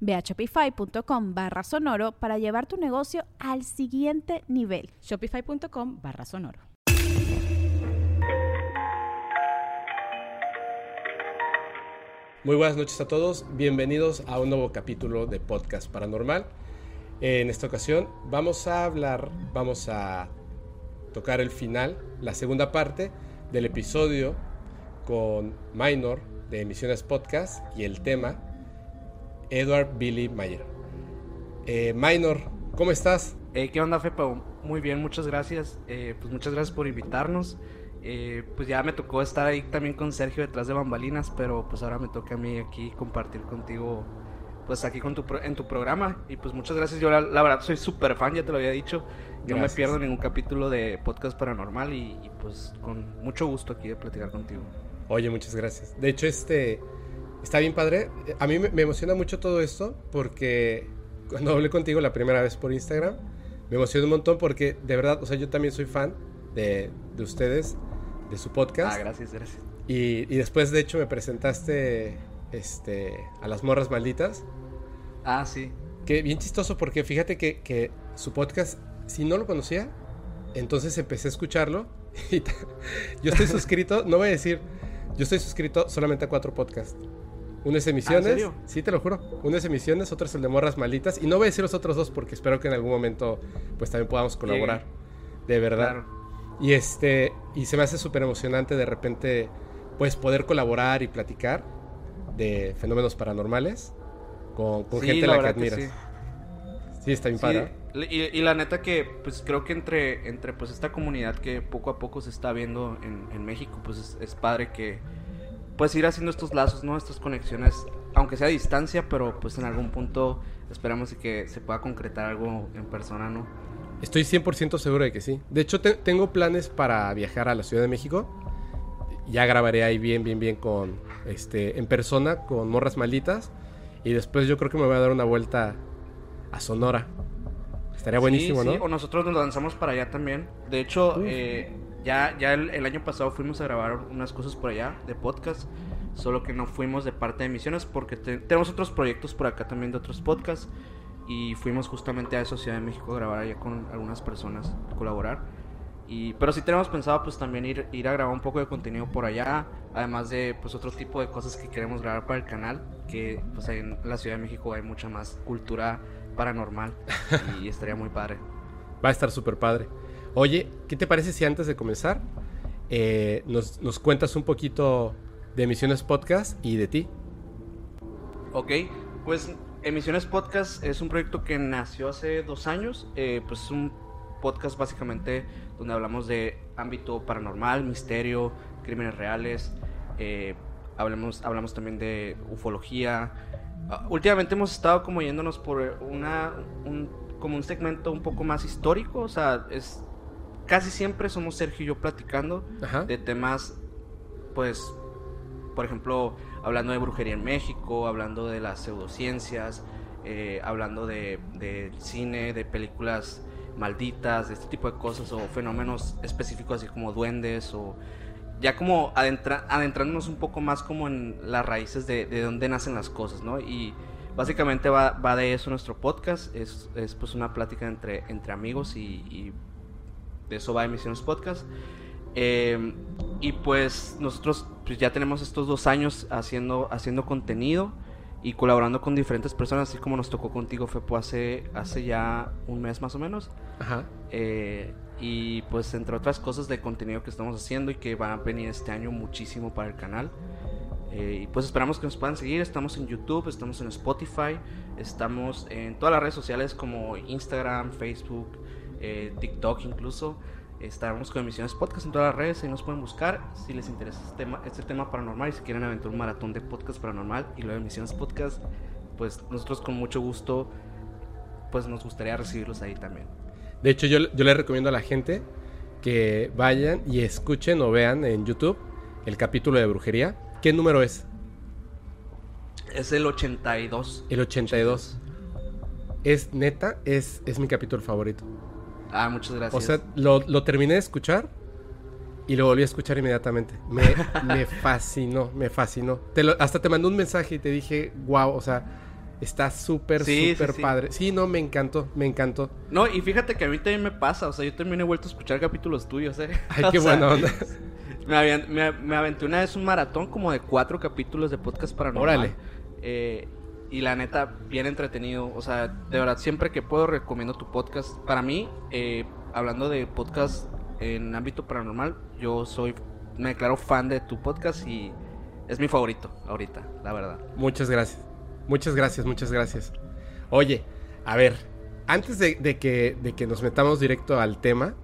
Ve a shopify.com barra sonoro para llevar tu negocio al siguiente nivel. Shopify.com barra sonoro. Muy buenas noches a todos, bienvenidos a un nuevo capítulo de Podcast Paranormal. En esta ocasión vamos a hablar, vamos a tocar el final, la segunda parte del episodio con Minor de Emisiones Podcast y el tema Edward Billy Mayer. Eh, Minor, ¿cómo estás? Eh, ¿Qué onda, Fepa? Muy bien, muchas gracias. Eh, pues muchas gracias por invitarnos. Eh, pues ya me tocó estar ahí también con Sergio detrás de bambalinas, pero pues ahora me toca a mí aquí compartir contigo, pues aquí con tu en tu programa. Y pues muchas gracias. Yo la, verdad soy súper fan, ya te lo había dicho. Yo no me pierdo ningún capítulo de Podcast Paranormal y, y pues con mucho gusto aquí de platicar contigo. Oye, muchas gracias. De hecho, este Está bien padre. A mí me emociona mucho todo esto porque cuando hablé contigo la primera vez por Instagram, me emociona un montón porque de verdad, o sea, yo también soy fan de, de ustedes, de su podcast. Ah, gracias, gracias. Y, y, después, de hecho, me presentaste este, a las morras malditas. Ah, sí. Que bien chistoso porque fíjate que, que su podcast, si no lo conocía, entonces empecé a escucharlo. Y yo estoy suscrito, no voy a decir, yo estoy suscrito solamente a cuatro podcasts. Uno es emisiones. ¿Ah, sí, te lo juro. Uno es emisiones, otro es el de morras malitas. Y no voy a decir los otros dos porque espero que en algún momento pues también podamos colaborar. De verdad. Y este. Y se me hace súper emocionante de repente. Pues poder colaborar y platicar de fenómenos paranormales con, gente a la que admiras. Sí. sí. está bien padre. Y, la neta que pues creo que entre, entre pues esta comunidad que poco a poco se está viendo en, en México, pues es padre que pues ir haciendo estos lazos, ¿no? Estas conexiones, aunque sea a distancia, pero pues en algún punto esperamos que se pueda concretar algo en persona, ¿no? Estoy 100% seguro de que sí. De hecho, tengo planes para viajar a la Ciudad de México. Ya grabaré ahí bien, bien, bien con, este, en persona, con Morras Malditas. Y después yo creo que me voy a dar una vuelta a Sonora. Estaría buenísimo, sí, ¿no? o nosotros nos lanzamos para allá también. De hecho, eh, ya, ya el, año pasado fuimos a grabar unas cosas por allá de podcast, solo que no fuimos de parte de emisiones porque tenemos otros proyectos por acá también de otros podcasts y fuimos justamente a esa Ciudad de México a grabar allá con algunas personas, colaborar. Y, pero sí tenemos pensado pues también ir, ir a grabar un poco de contenido por allá, además de pues otro tipo de cosas que queremos grabar para el canal, que pues en la Ciudad de México hay mucha más cultura paranormal y estaría muy padre. Va a estar súper padre. Oye, ¿qué te parece si antes de comenzar eh, nos, cuentas un poquito de Emisiones Podcast y de ti? Ok, pues Emisiones Podcast es un proyecto que nació hace dos años. Eh, pues es un podcast básicamente donde hablamos de ámbito paranormal, misterio, crímenes reales. Eh, hablamos, hablamos también de ufología. Ah, últimamente hemos estado como yéndonos por una, un, como un segmento un poco más histórico. O sea, es casi siempre somos Sergio y yo platicando de temas, pues, por ejemplo, hablando de brujería en México, hablando de las pseudociencias, eh, hablando de, cine, de películas malditas, de este tipo de cosas, o fenómenos específicos así como duendes, o ya como adentrándonos un poco más como en las raíces de, de dónde nacen las cosas, ¿no? Y básicamente va, va de eso nuestro podcast, es, es, pues una plática entre, entre amigos y de eso va Emisiones Podcast. Em, y pues nosotros pues ya tenemos estos dos años haciendo, haciendo contenido y colaborando con diferentes personas, así como nos tocó contigo, Fepo, hace, hace ya un mes más o menos. Ajá. Eh, y pues entre otras cosas de contenido que estamos haciendo y que van a venir este año muchísimo para el canal. Eh, y pues esperamos que nos puedan seguir. Estamos en YouTube, estamos en Spotify, estamos en todas las redes sociales como Instagram, Facebook, eh, TikTok incluso. Estamos con emisiones podcast en todas las redes, ahí nos pueden buscar si les interesa este tema, este tema paranormal y si quieren aventar un maratón de podcast paranormal y luego emisiones podcast, pues nosotros con mucho gusto, pues nos gustaría recibirlos ahí también. De hecho, yo, yo le recomiendo a la gente que vayan y escuchen o vean en YouTube el capítulo de brujería. ¿Qué número es? Es el 82. El 82. Es neta, es, es mi capítulo favorito. Ah, muchas gracias. O sea, lo, lo terminé de escuchar y lo volví a escuchar inmediatamente. Me, me fascinó, me fascinó. Te lo- hasta te mandé un mensaje y te dije, wow, o sea, está súper, Sí, súper sí. padre. Sí, no, me encantó, me encantó. No, y fíjate que a mí también me pasa, o sea, yo también he vuelto a escuchar capítulos tuyos, ¿eh? Ay, qué buena onda. Me, aven- me- me aventé una vez un maratón como de cuatro capítulos de podcast paranormal. Órale. Eh, y la neta, bien entretenido. O sea, de verdad, siempre que puedo recomiendo tu podcast. Para mí, eh, hablando de podcast en ámbito paranormal, yo soy, me declaro fan de tu podcast y es mi favorito ahorita, la verdad. Muchas gracias. Muchas gracias, muchas gracias. Oye, a ver, antes de, de que, de que nos metamos directo al tema,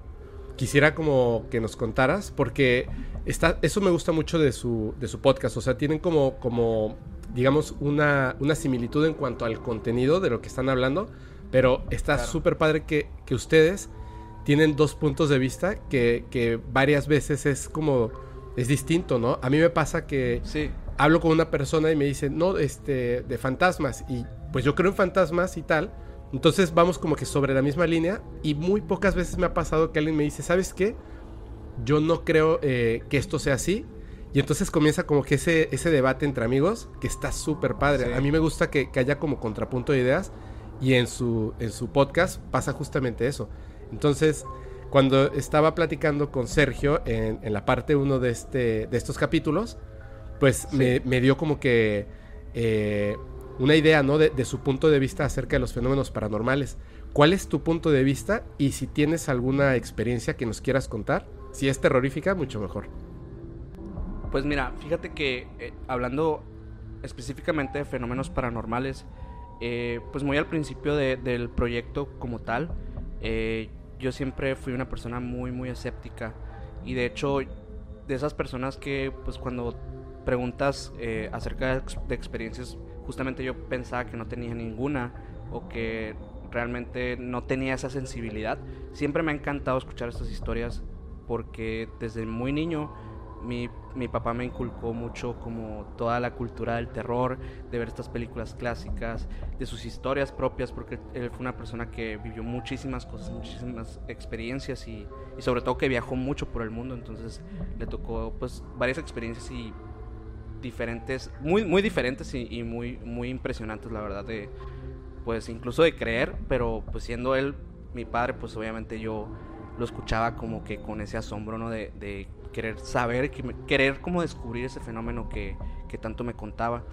quisiera como que nos contaras, porque está, eso me gusta mucho de su, de su podcast. O sea, tienen como, como digamos, una, una similitud en cuanto al contenido de lo que están hablando, pero está Claro. súper padre que, que ustedes tienen dos puntos de vista que, que varias veces es como, es distinto, ¿no? A mí me pasa que Sí, hablo con una persona y me dice, no, este, de fantasmas. Y pues yo creo en fantasmas y tal. Entonces vamos como que sobre la misma línea. Y muy pocas veces me ha pasado que alguien me dice, ¿sabes qué? Yo no creo eh, que esto sea así. Y entonces comienza como que ese, ese debate entre amigos que está súper padre. Sí. A mí me gusta que, que haya como contrapunto de ideas. Y en su, en su podcast pasa justamente eso. Entonces, cuando estaba platicando con Sergio en, en la parte 1 de, este, de estos capítulos, pues me, me dio como que eh, una idea, ¿no? De, de su punto de vista acerca de los fenómenos paranormales. ¿Cuál es tu punto de vista? Y si tienes alguna experiencia que nos quieras contar, si es terrorífica, mucho mejor. Pues mira, fíjate que eh, hablando específicamente de fenómenos paranormales, eh, pues muy al principio de- del proyecto como tal, eh, yo siempre fui una persona muy, muy escéptica. Y de hecho, de esas personas que pues cuando preguntas eh, acerca de, ex- de experiencias, justamente yo pensaba que no tenía ninguna o que realmente no tenía esa sensibilidad. Siempre me ha encantado escuchar estas historias porque desde muy niño mi, mi papá me inculcó mucho como toda la cultura del terror, de ver estas películas clásicas, de sus historias propias, porque él fue una persona que vivió muchísimas cosas, muchísimas experiencias y, y sobre todo que viajó mucho por el mundo, entonces le tocó pues varias experiencias y diferentes, muy, muy diferentes y, muy, muy impresionantes, la verdad, de pues incluso de creer, pero pues siendo él mi padre, pues obviamente yo lo escuchaba como que con ese asombro, ¿no? De, de querer saber, querer como descubrir ese fenómeno que, que tanto me contaba.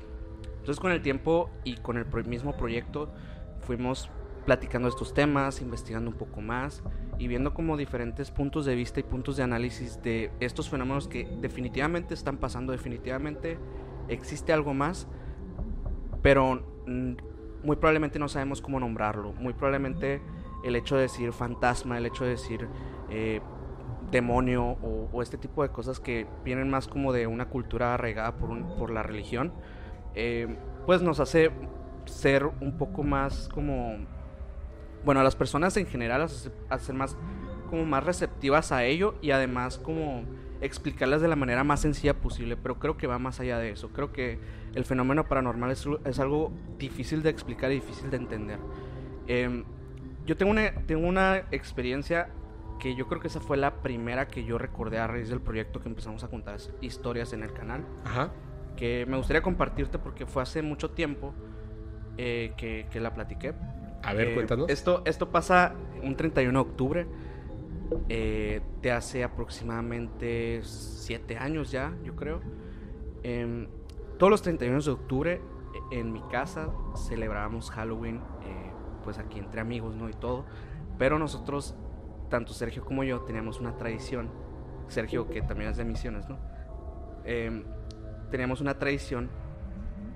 Entonces con el tiempo y con el mismo proyecto fuimos platicando estos temas, investigando un poco más y viendo como diferentes puntos de vista y puntos de análisis de estos fenómenos que definitivamente están pasando, definitivamente existe algo más, pero muy probablemente no sabemos cómo nombrarlo. Muy probablemente el hecho de decir fantasma, el hecho de decir eh, demonio o, este tipo de cosas que vienen más como de una cultura arraigada por, por la religión, eh, pues nos hace ser un poco más como, bueno, a las personas en general hace, hacer más como más receptivas a ello y además como explicarlas de la manera más sencilla posible, pero creo que va más allá de eso. Creo que el fenómeno paranormal es, es algo difícil de explicar y difícil de entender. Em, yo tengo una, tengo una experiencia que yo creo que esa fue la primera que yo recordé a raíz del proyecto que empezamos a contar historias en el canal, Ajá. que me gustaría compartirte porque fue hace mucho tiempo eh, que, que la platiqué. A ver, Eh, cuéntanos. Esto, esto pasa un 31 de octubre eh, de hace aproximadamente 7 años ya, yo creo. Em, todos los 31 de octubre eh, en mi casa celebrábamos Halloween, eh, pues aquí entre amigos, ¿no? Y todo. Pero nosotros tanto Sergio como yo teníamos una tradición. Sergio, que también es de misiones, ¿no? Em, teníamos una tradición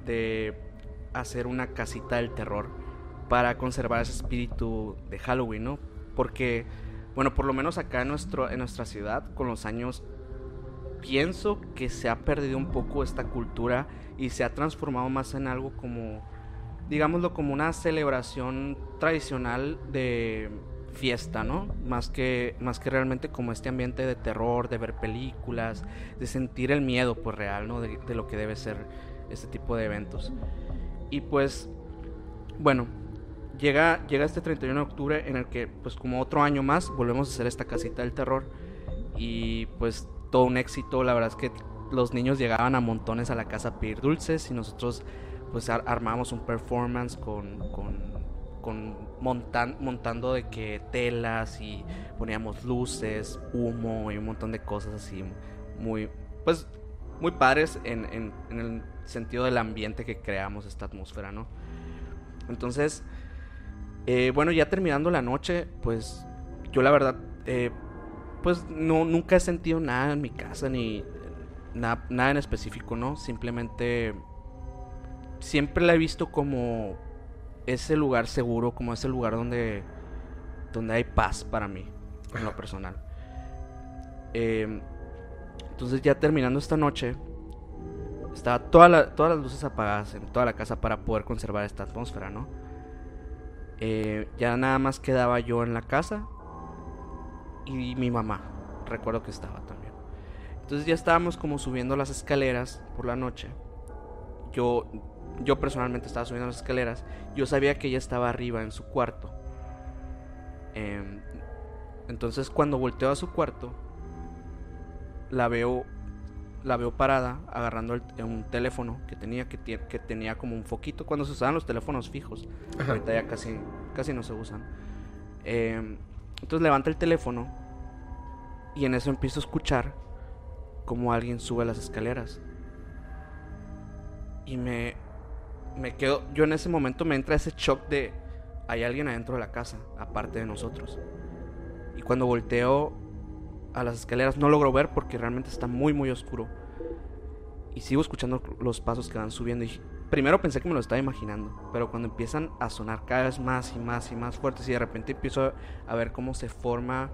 de hacer una casita del terror para conservar ese espíritu de Halloween, ¿no? Porque, bueno, por lo menos acá en, nuestro, en nuestra ciudad, con los años, pienso que se ha perdido un poco esta cultura y se ha transformado más en algo como, digámoslo, como una celebración tradicional de fiesta, ¿no? Más que, más que realmente como este ambiente de terror, de ver películas, de sentir el miedo, pues real, ¿no? De, lo que debe ser este tipo de eventos. Y pues, bueno, llega, llega este 31 de octubre en el que, pues como otro año más, volvemos a hacer esta casita del terror. Y pues todo un éxito, la verdad es que los niños llegaban a montones a la casa a pedir dulces y nosotros pues ar armamos un performance con, con montan montando de que telas y poníamos luces, humo y un montón de cosas así muy, pues muy padres en, en, el sentido del ambiente que creamos, esta atmósfera, ¿no? Entonces, eh, bueno, ya terminando la noche, pues yo la verdad, eh, pues no, nunca he sentido nada en mi casa, ni na nada en específico, ¿no? Simplemente, siempre la he visto como ese lugar seguro, como ese lugar donde, donde hay paz para mí, en lo personal. Eh, entonces ya terminando esta noche, estaba toda la, todas las luces apagadas en toda la casa para poder conservar esta atmósfera, ¿no? Eh, ya nada más quedaba yo en la casa y mi mamá, recuerdo que estaba también. Entonces ya estábamos como subiendo las escaleras por la noche. Yo, yo personalmente estaba subiendo las escaleras. Yo sabía que ella estaba arriba en su cuarto. Eh, entonces cuando volteo a su cuarto, la veo la veo parada agarrando el, un teléfono que tenía que, que, tenía como un foquito cuando se usaban los teléfonos fijos. Ajá. Ahorita ya casi, casi no se usan. Eh, entonces levanta el teléfono y en eso empiezo a escuchar como alguien sube las escaleras. Y me, me quedo, yo en ese momento me entra ese shock de hay alguien adentro de la casa, aparte de nosotros. Y cuando volteo a las escaleras. No logro ver porque realmente está muy, muy oscuro. Y sigo escuchando los pasos que van subiendo. Y primero pensé que me lo estaba imaginando. Pero cuando empiezan a sonar cada vez más y más y más fuertes. Y de repente empiezo a ver cómo se forma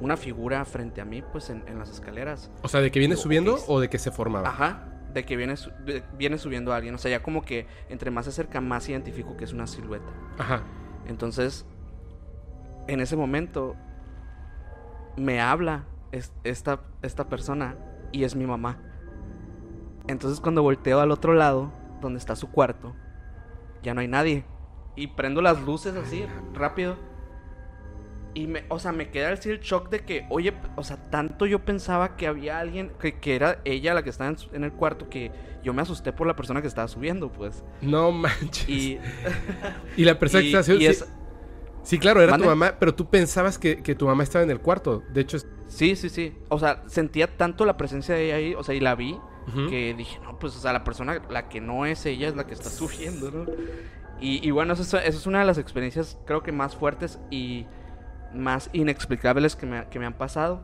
una figura frente a mí, pues en, en las escaleras. O sea, ¿de que viene subiendo o de que se formaba? Ajá. De que viene, de, viene subiendo alguien. O sea, ya como que entre más se acerca, más identifico que es una silueta. Ajá. Entonces, en ese momento, me habla esta, esta persona y es mi mamá. Entonces cuando volteo al otro lado, donde está su cuarto, ya no hay nadie. Y prendo las luces así, rápido. Y me, o sea, me queda el shock de que, oye, o sea, tanto yo pensaba que había alguien, que, que era ella la que estaba en, en, el cuarto, que yo me asusté por la persona que estaba subiendo, pues. No manches. Y, y la persona y, que estaba subiendo. Sí, sí, claro, era ¿Mande? tu mamá, pero tú pensabas que, que, tu mamá estaba en el cuarto. De hecho, Sí, sí, sí. O sea, sentía tanto la presencia de ella ahí, o sea, y la vi, uh -huh. que dije, no, pues, o sea, la persona, la que no es ella es la que está subiendo, ¿no? Y, y bueno, eso es, eso es, una de las experiencias, creo que más fuertes y más inexplicables que me, que me han pasado.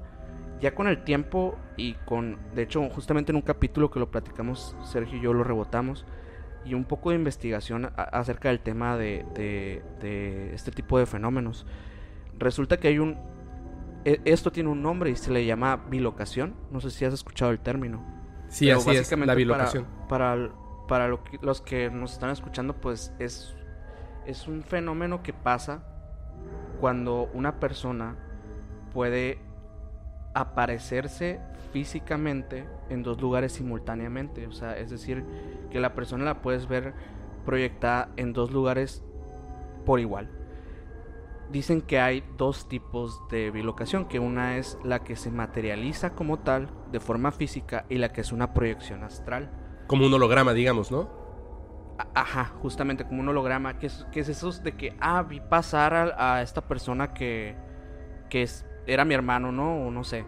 Ya con el tiempo y con, de hecho, justamente en un capítulo que lo platicamos, Sergio y yo lo rebotamos, y un poco de investigación a, acerca del tema de, de, de este tipo de fenómenos. Resulta que hay un, e, esto tiene un nombre y se le llama bilocación. No sé si has escuchado el término. Sí, Pero así es, la bilocación. Para, para, para lo que, los que nos están escuchando, pues es, es un fenómeno que pasa cuando una persona puede aparecerse físicamente en dos lugares simultáneamente. O sea, es decir, que la persona la puedes ver proyectada en dos lugares por igual dicen que hay dos tipos de bilocación, que una es la que se materializa como tal, de forma física, y la que es una proyección astral. Como un holograma, digamos, ¿no? Ajá, justamente como un holograma, que es, que es eso de que, ah, vi pasar a, esta persona que, que es, era mi hermano, ¿no? O no sé.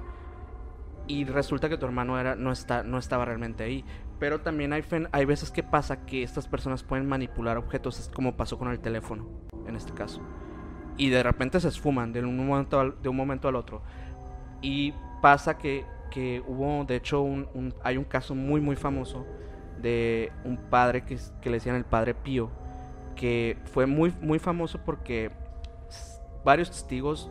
Y resulta que tu hermano era, no, está, no estaba realmente ahí. Pero también hay, hay veces que pasa que estas personas pueden manipular objetos, como pasó con el teléfono, en este caso y de repente se esfuman de un momento al, de un momento al otro. Y pasa que, que hubo, de hecho, hay un caso muy, muy famoso de un padre que, que, le decían el padre Pío, que fue muy, muy famoso porque varios testigos,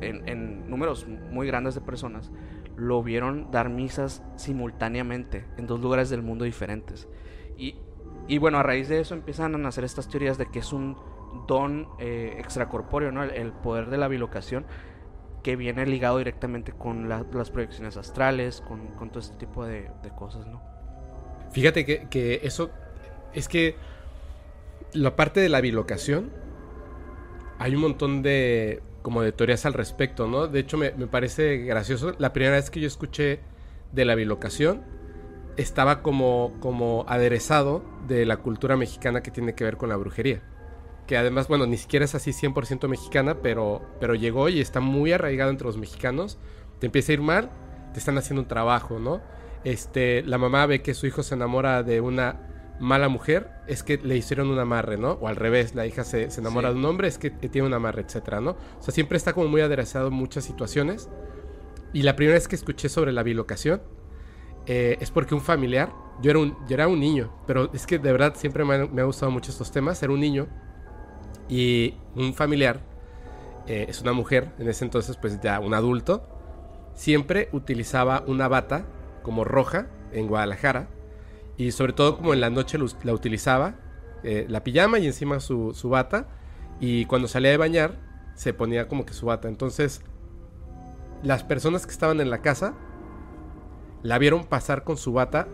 en, en números muy grandes de personas, lo vieron dar misas simultáneamente en dos lugares del mundo diferentes. Y, y bueno, a raíz de eso empiezan a nacer estas teorías de que es un don eh, extracorpóreo, ¿no? El, poder de la bilocación que viene ligado directamente con las proyecciones astrales, con, con, todo este tipo de, de cosas, ¿no? Fíjate que, eso es que la parte de la bilocación hay un montón de como de teorías al respecto, ¿no? De hecho me, me parece gracioso. La primera vez que yo escuché de la bilocación estaba como, como aderezado de la cultura mexicana que tiene que ver con la brujería que además, bueno, ni siquiera es así 100% mexicana, pero, pero llegó y está muy arraigado entre los mexicanos. Te empieza a ir mal, te están haciendo un trabajo, ¿no? Este, la mamá ve que su hijo se enamora de una mala mujer, es que le hicieron un amarre, ¿no? O al revés, la hija se, enamora de un hombre, es que tiene un amarre, etcétera, ¿no? O sea, siempre está como muy aderezado en muchas situaciones. Y la primera vez que escuché sobre la bilocación eh, es porque un familiar, yo era un, yo era un niño, pero es que de verdad siempre me, me ha gustado mucho estos temas, era un niño y un familiar, eh, es una mujer, en ese entonces pues ya un adulto, siempre utilizaba una bata como roja en Guadalajara. Y sobre todo como en la noche la utilizaba, eh, la pijama y encima su, su bata. Y cuando salía de bañar, se ponía como que su bata. Entonces, las personas que estaban en la casa la vieron pasar con su bata,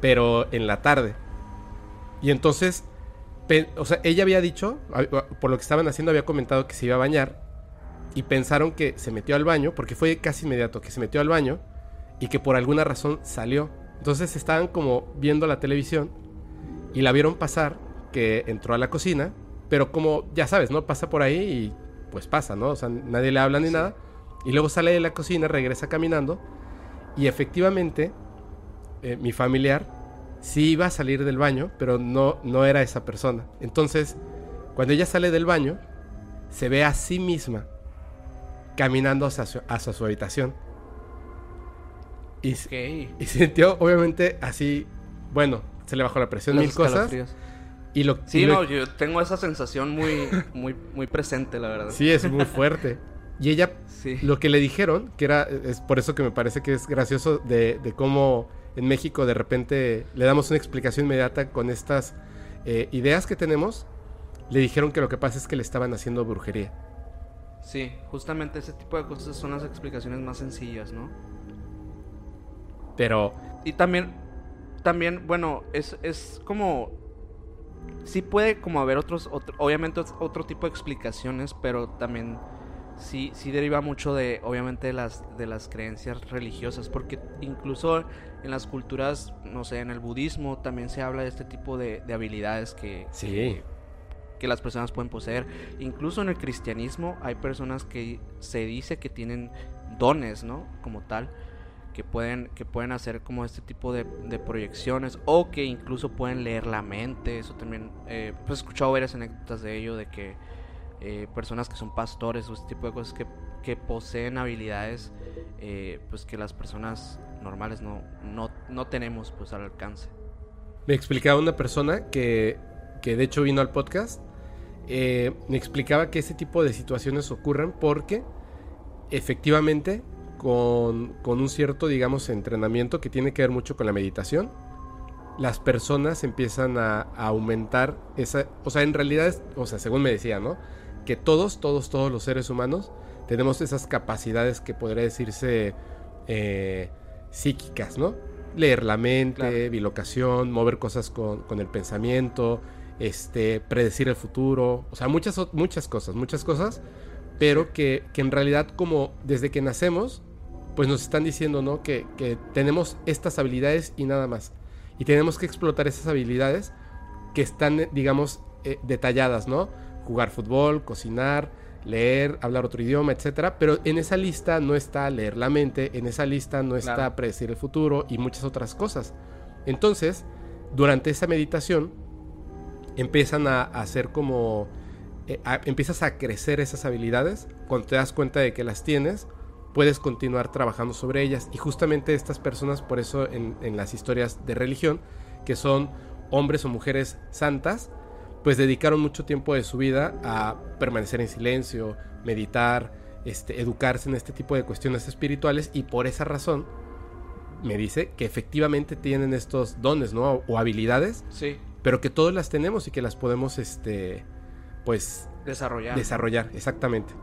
pero en la tarde. Y entonces o sea, ella había dicho, por lo que estaban haciendo, había comentado que se iba a bañar y pensaron que se metió al baño, porque fue casi inmediato que se metió al baño y que por alguna razón salió. Entonces estaban como viendo la televisión y la vieron pasar, que entró a la cocina, pero como ya sabes, ¿no? Pasa por ahí y pues pasa, ¿no? O sea, nadie le habla ni nada. Y luego sale de la cocina, regresa caminando y efectivamente eh, mi familiar sí iba a salir del baño, pero no, no era esa persona. Entonces, cuando ella sale del baño, se ve a sí misma caminando hacia su, habitación. Y, y, sintió, obviamente, así, bueno, se le bajó la presión, mil cosas. Y lo, sí, no, yo tengo esa sensación muy, muy, muy presente, la verdad. Sí, es muy fuerte. Y ella, lo que le dijeron, que era, es por eso que me parece que es gracioso de, de cómo en México de repente le damos una explicación inmediata con estas eh, ideas que tenemos, le dijeron que lo que pasa es que le estaban haciendo brujería. Sí, justamente ese tipo de cosas son las explicaciones más sencillas, ¿no? Pero... Y también, también, bueno, es, es como... Sí puede como haber otros, obviamente otro tipo de explicaciones, pero también sí, sí deriva mucho de, obviamente, de las, de las creencias religiosas, porque incluso en las culturas, no sé, en el budismo también se habla de este tipo de, habilidades que, sí. que, las personas pueden poseer. Incluso en el cristianismo hay personas que se dice que tienen dones, ¿no? Como tal, que pueden, que pueden hacer como este tipo de, proyecciones o que incluso pueden leer la mente. Eso también, eh, pues he escuchado varias anécdotas de ello, de que eh, personas que son pastores o este tipo de cosas que, poseen habilidades eh, pues que las personas normales no, no, no tenemos pues al alcance. Me explicaba una persona que, que de hecho vino al podcast, me explicaba que ese tipo de situaciones ocurren porque efectivamente con, con, un cierto, digamos, entrenamiento que tiene que ver mucho con la meditación, las personas empiezan a, a aumentar esa, o sea, en realidad, o sea, según me decía, ¿no? Que todos, todos, todos los seres humanos tenemos esas capacidades que podría decirse eh, psíquicas, ¿no? Leer la mente, bilocación, mover cosas con, el pensamiento, este, predecir el futuro, o sea, muchas, muchas cosas, muchas cosas, pero que, en realidad como desde que nacemos, pues nos están diciendo, ¿no? Que, tenemos estas habilidades y nada más. Y tenemos que explotar esas habilidades que están, digamos, eh, detalladas, ¿no? Jugar fútbol, cocinar, leer, hablar otro idioma, etcétera, pero en esa lista no está leer la mente, en esa lista no está predecir el futuro y muchas otras cosas. Entonces, durante esa meditación empiezan a, hacer como eh, a- empiezas a crecer esas habilidades, cuando te das cuenta de que las tienes, puedes continuar trabajando sobre ellas. Y justamente estas personas, por eso en, en las historias de religión, que son hombres o mujeres santas, pues dedicaron mucho tiempo de su vida a permanecer en silencio, meditar, este, educarse en este tipo de cuestiones espirituales y por esa razón me dice que efectivamente tienen estos dones, ¿no? O habilidades, Sí, pero que todos las tenemos y que las podemos, este, pues, desarrollar. desarrollar, exactamente.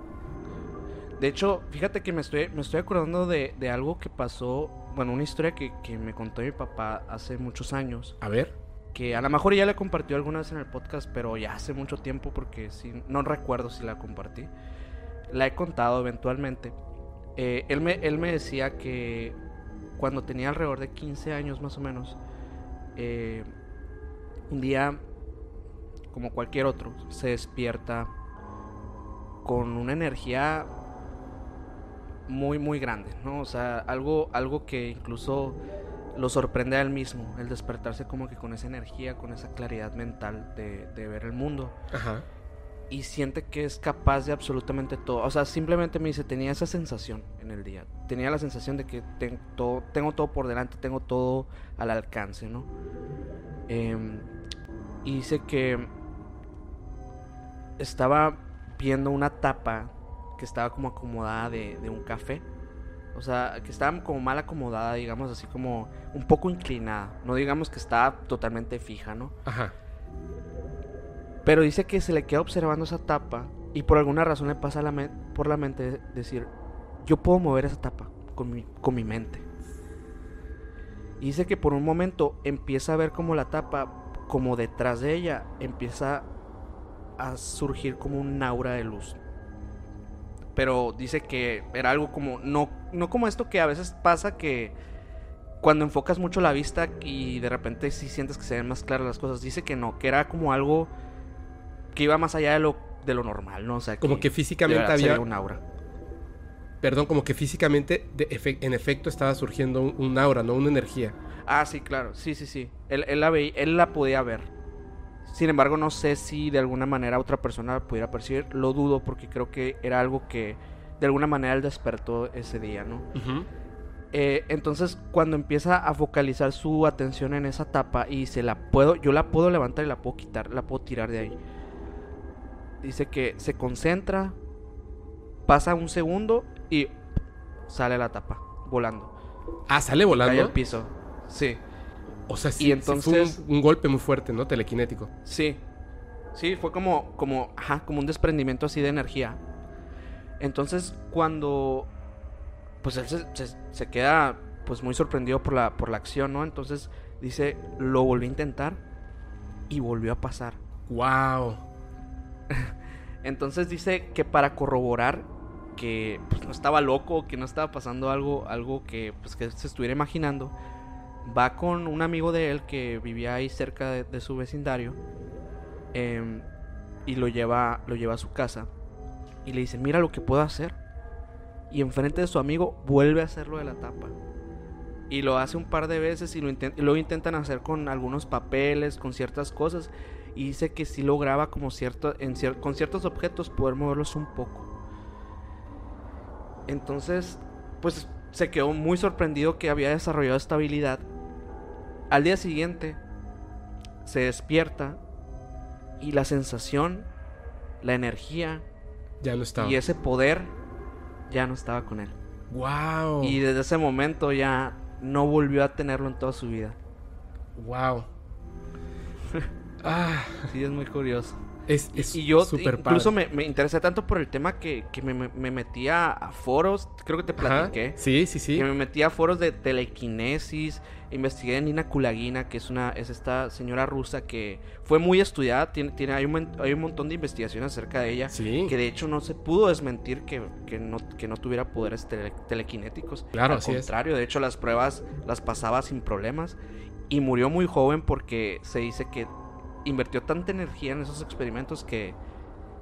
De hecho, fíjate que me estoy, me estoy acordando de, de algo que pasó, bueno, una historia que, que me contó mi papá hace muchos años, A ver, que a lo mejor ya la compartió alguna vez en el podcast, pero ya hace mucho tiempo porque sí, no recuerdo si la compartí. La he contado eventualmente. Eh, él, me, él me decía que cuando tenía alrededor de 15 años más o menos, eh, un día, como cualquier otro, se despierta con una energía muy, muy grande, ¿no? O sea, algo, algo que incluso lo sorprende a él mismo, el despertarse como que con esa energía, con esa claridad mental de, de ver el mundo. ajá, Y siente que es capaz de absolutamente todo. O sea, simplemente me dice, tenía esa sensación en el día. Tenía la sensación de que todo- tengo todo por delante, tengo todo al alcance, ¿no? Em, y dice que estaba viendo una tapa que estaba como acomodada de, de un café. O sea, que estaba como mal acomodada, digamos así como un poco inclinada. No digamos que estaba totalmente fija, ¿no? ajá. Pero dice que se le queda observando esa tapa y por alguna razón le pasa la por la mente decir, yo puedo mover esa tapa con mi, con mi mente. Y dice que por un momento empieza a ver como la tapa, como detrás de ella, empieza a surgir como un aura de luz. Pero dice que era algo como, no, no como esto que a veces pasa que cuando enfocas mucho la vista y de repente sí sientes que se ven más claras las cosas. Dice que no, que era como algo que iba más allá de lo, de lo normal, ¿no? O sea, Como que físicamente había, un aura. perdón, como que físicamente, de efe- en efecto, estaba surgiendo un, un aura, ¿no? Una energía. Ah, sí, claro, sí, sí, sí. Él, él la veía, él la podía ver. Sin embargo, no sé si de alguna manera otra persona pudiera percibir. Lo dudo porque creo que era algo que de alguna manera él despertó ese día, ¿no? Eh, entonces, cuando empieza a focalizar su atención en esa tapa y se la puedo, yo la puedo levantar y la puedo quitar, la puedo tirar de ahí. Dice que se concentra, pasa un segundo y sale la tapa volando. Ah, sale Cae volando. al piso. Sí, O sea, sí, Y sí entonces- fue un, un golpe muy fuerte, ¿no? Telequinético. sí. Sí, fue como, como, ajá, como un desprendimiento así de energía. Entonces, cuando pues él se, se- se queda pues muy sorprendido por la, por la acción, ¿no? Entonces dice, lo volví a intentar y volvió a pasar. Wow. Entonces dice que para corroborar que pues, no estaba loco, que no estaba pasando algo, algo que, pues, que se estuviera imaginando, va con un amigo de él que vivía ahí cerca de, su vecindario em, y lo lleva, lo lleva a su casa y le dice, mira lo que puedo hacer. Y enfrente de su amigo vuelve a hacerlo de la tapa. Y lo hace un par de veces y lo, inten- y luego intentan hacer con algunos papeles, con ciertas cosas. Y dice que sí lograba como cierto, con ciertos objetos poder moverlos un poco. Entonces, pues se quedó muy sorprendido que había desarrollado esta habilidad. Al día siguiente, se despierta y la sensación, la energía Ya estaba. y ese poder ya no estaba con él. Wow. Y desde ese momento ya no volvió a tenerlo en toda su vida. Wow. ah, Sí, es muy curioso. Es, Y, es y yo incluso padre. me, me interesé tanto por el tema que, que me, me- me metía a foros, creo que te Ajá. platiqué. Sí, sí, sí. Que me metí a foros de telequinesis, investigué a Nina Kulagina, que es una es esta señora rusa que fue muy estudiada, tiene, tiene hay, un, hay un montón de investigaciones acerca de ella, Sí. que de hecho no se pudo desmentir que, que no, que no tuviera poderes tele- telequinéticos. Claro, Al así es. contrario, de hecho las pruebas las pasaba sin problemas y murió muy joven porque se dice que invirtió tanta energía en esos experimentos que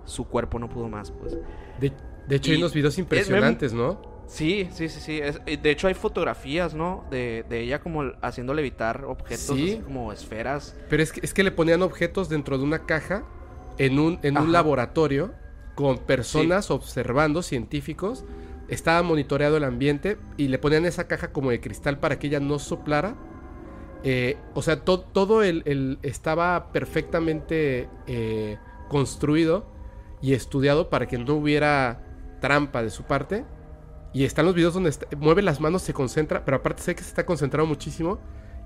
su cuerpo no pudo más, pues. De, de hecho, hay unos videos es- impresionantes, ¿no? Sí, sí, sí, sí. es- de hecho hay fotografías, ¿no? De, de ella como haciendo levitar objetos Sí. así como esferas. Pero es que, es que le ponían objetos dentro de una caja en un, en un laboratorio con personas observando, científicos. Estaba monitoreado el ambiente y le ponían esa caja como de cristal para que ella no soplara. Eh, o sea, to- todo el, el- estaba perfectamente eh, construido y estudiado para que no hubiera trampa de su parte. Y están los videos donde está- mueve las manos, se concentra, pero aparte sé que se está concentrado muchísimo.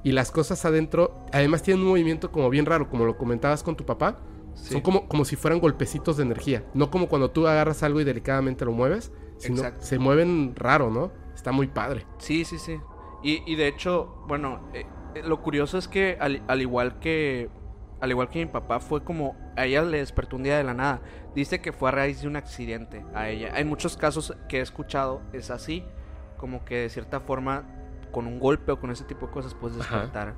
Y las cosas adentro, además tienen un movimiento como bien raro, como lo comentabas con tu papá. Sí. Son como, como si fueran golpecitos de energía. No como cuando tú agarras algo y delicadamente lo mueves, sino Exacto. se mueven raro, ¿no? Está muy padre. Sí, sí, sí. Y, y de hecho, bueno, eh, eh, lo curioso es que al, al igual que al igual que mi papá fue como a ella le despertó un día de la nada. Dice que fue a raíz de un accidente a ella. Hay muchos casos que he escuchado es así, como que de cierta forma con un golpe o con ese tipo de cosas puedes despertar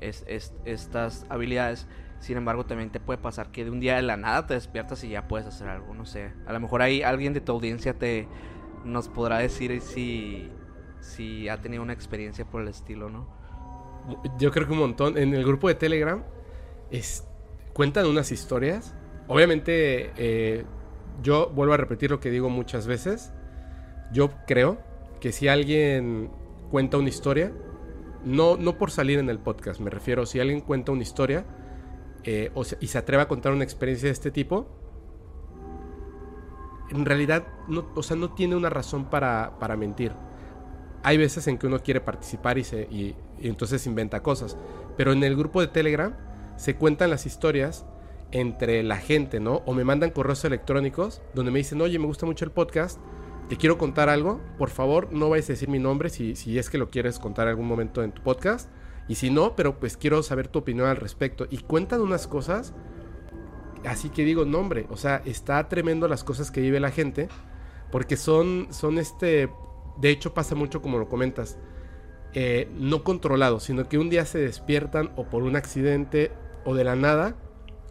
es- es- estas habilidades. Sin embargo, también te puede pasar que de un día de la nada te despiertas y ya puedes hacer algo, no sé. A lo mejor ahí alguien de tu audiencia te nos podrá decir si si ha tenido una experiencia por el estilo, ¿no? Yo creo que un montón. En el grupo de Telegram es, cuentan unas historias. Obviamente, eh, yo vuelvo a repetir lo que digo muchas veces. Yo creo que si alguien cuenta una historia, no, no por salir en el podcast, me refiero, si alguien cuenta una historia eh, o se- y se atreve a contar una experiencia de este tipo, en realidad, no, o sea, no tiene una razón para, para mentir. Hay veces en que uno quiere participar y, se, y, entonces inventa cosas. Pero en el grupo de Telegram se cuentan las historias entre la gente, ¿no? O me mandan correos electrónicos donde me dicen, oye, me gusta mucho el podcast, te quiero contar algo, por favor no vayas a decir mi nombre si, es que lo quieres contar algún momento en tu podcast. Y si no, pero pues quiero saber tu opinión al respecto. Y cuentan unas cosas, así que digo, no hombre, o sea, está tremendo las cosas que vive la gente, porque son, son este, de hecho pasa mucho como lo comentas, eh, no controlado, sino que un día se despiertan o por un accidente o de la nada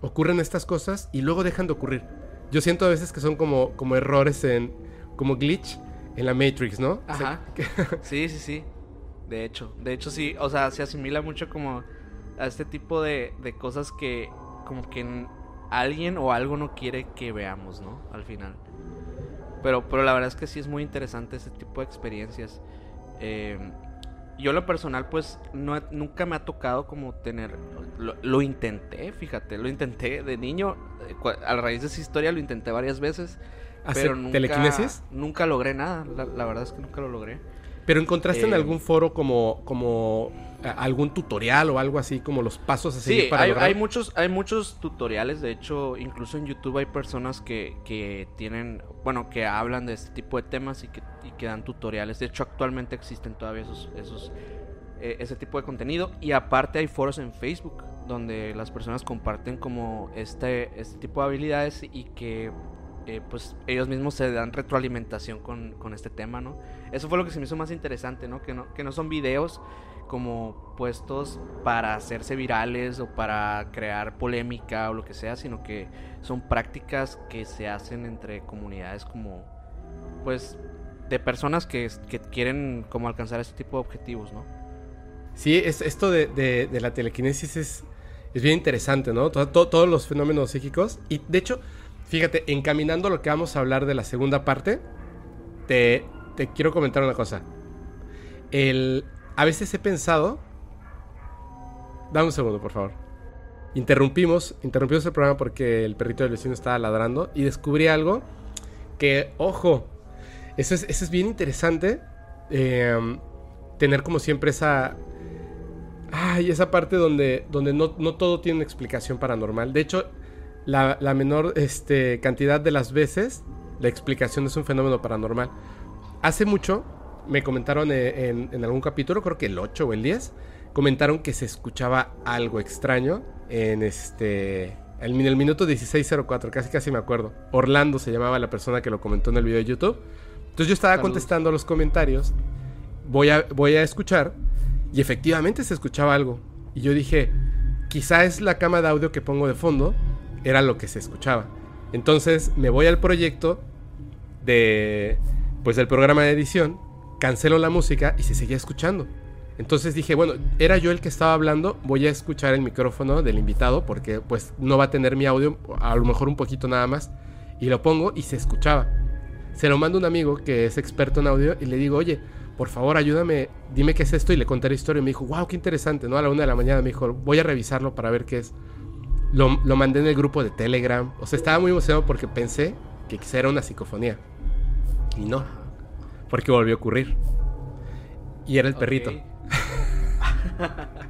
ocurren estas cosas y luego dejan de ocurrir. Yo siento a veces que son como, como errores en, como glitch en la Matrix, ¿no? O sea, Ajá. Sí, sí, sí. De hecho, de hecho sí, o sea, se asimila mucho como a este tipo de, de cosas que como que alguien o algo no quiere que veamos, ¿no? Al final. Pero, pero la verdad es que sí es muy interesante este tipo de experiencias. Eh, yo en lo personal, pues, no, nunca me ha tocado como tener... Lo, lo intenté, fíjate, lo intenté de niño. eh, A raíz de esa historia lo intenté varias veces. ¿Hacer Pero nunca, telequinesis? Nunca logré nada, la, la verdad es que nunca lo logré. Pero encontraste en Eh, algún foro como, como algún tutorial o algo así, como los pasos a seguir Sí, para hay, lograr? hay muchos, hay muchos tutoriales, de hecho, incluso en YouTube hay personas que, que tienen, bueno, que hablan de este tipo de temas y que, y que dan tutoriales. De hecho, actualmente existen todavía esos, esos, eh, ese tipo de contenido. Y aparte hay foros en Facebook donde las personas comparten como este, este tipo de habilidades y que eh, pues ellos mismos se dan retroalimentación con, con este tema, ¿no? Eso fue lo que se me hizo más interesante, ¿no? Que no, que no son videos como puestos para hacerse virales o para crear polémica o lo que sea, sino que son prácticas que se hacen entre comunidades como, pues, de personas que, que quieren como alcanzar este tipo de objetivos, ¿no? Sí, es, esto de, de- la telequinesis es, es bien interesante, ¿no? To- to- todos los fenómenos psíquicos. Y de hecho, fíjate, encaminando lo que vamos a hablar de la segunda parte, te, te quiero comentar una cosa. El, a veces he pensado... Dame un segundo, por favor. Interrumpimos, interrumpimos el programa porque el perrito del vecino estaba ladrando y descubrí algo que, ojo, eso es, eso es bien interesante. eh, tener como siempre esa... Ay, esa parte donde, donde no, no todo tiene una explicación paranormal. De hecho, la, la menor este, cantidad de las veces la explicación es un fenómeno paranormal. Hace mucho me comentaron eh, en, en algún capítulo, creo que el 8 o el 10, comentaron que se escuchaba algo extraño en este... En el minuto 1604, casi casi me acuerdo. Orlando se llamaba la persona que lo comentó en el video de YouTube. Entonces yo estaba Saludos. contestando los comentarios. Voy a, voy a escuchar. Y efectivamente se escuchaba algo. Y yo dije, quizá es la cama de audio que pongo de fondo. Era lo que se escuchaba. Entonces me voy al proyecto de, pues del programa de edición. Cancelo la música y se seguía escuchando. Entonces dije, bueno, era yo el que estaba hablando, voy a escuchar el micrófono del invitado porque pues no va a tener mi audio, a lo mejor un poquito nada más. Y lo pongo y se escuchaba. Se lo mando un amigo que es experto en audio y le digo, oye, por favor ayúdame, dime qué es esto y le conté la historia. Y me dijo, wow, qué interesante, ¿no? A la una de la mañana me dijo, voy a revisarlo para ver qué es. Lo, lo mandé en el grupo de Telegram. O sea, estaba muy emocionado porque pensé que quizá era una psicofonía. Y no, porque volvió a ocurrir. Y era el perrito.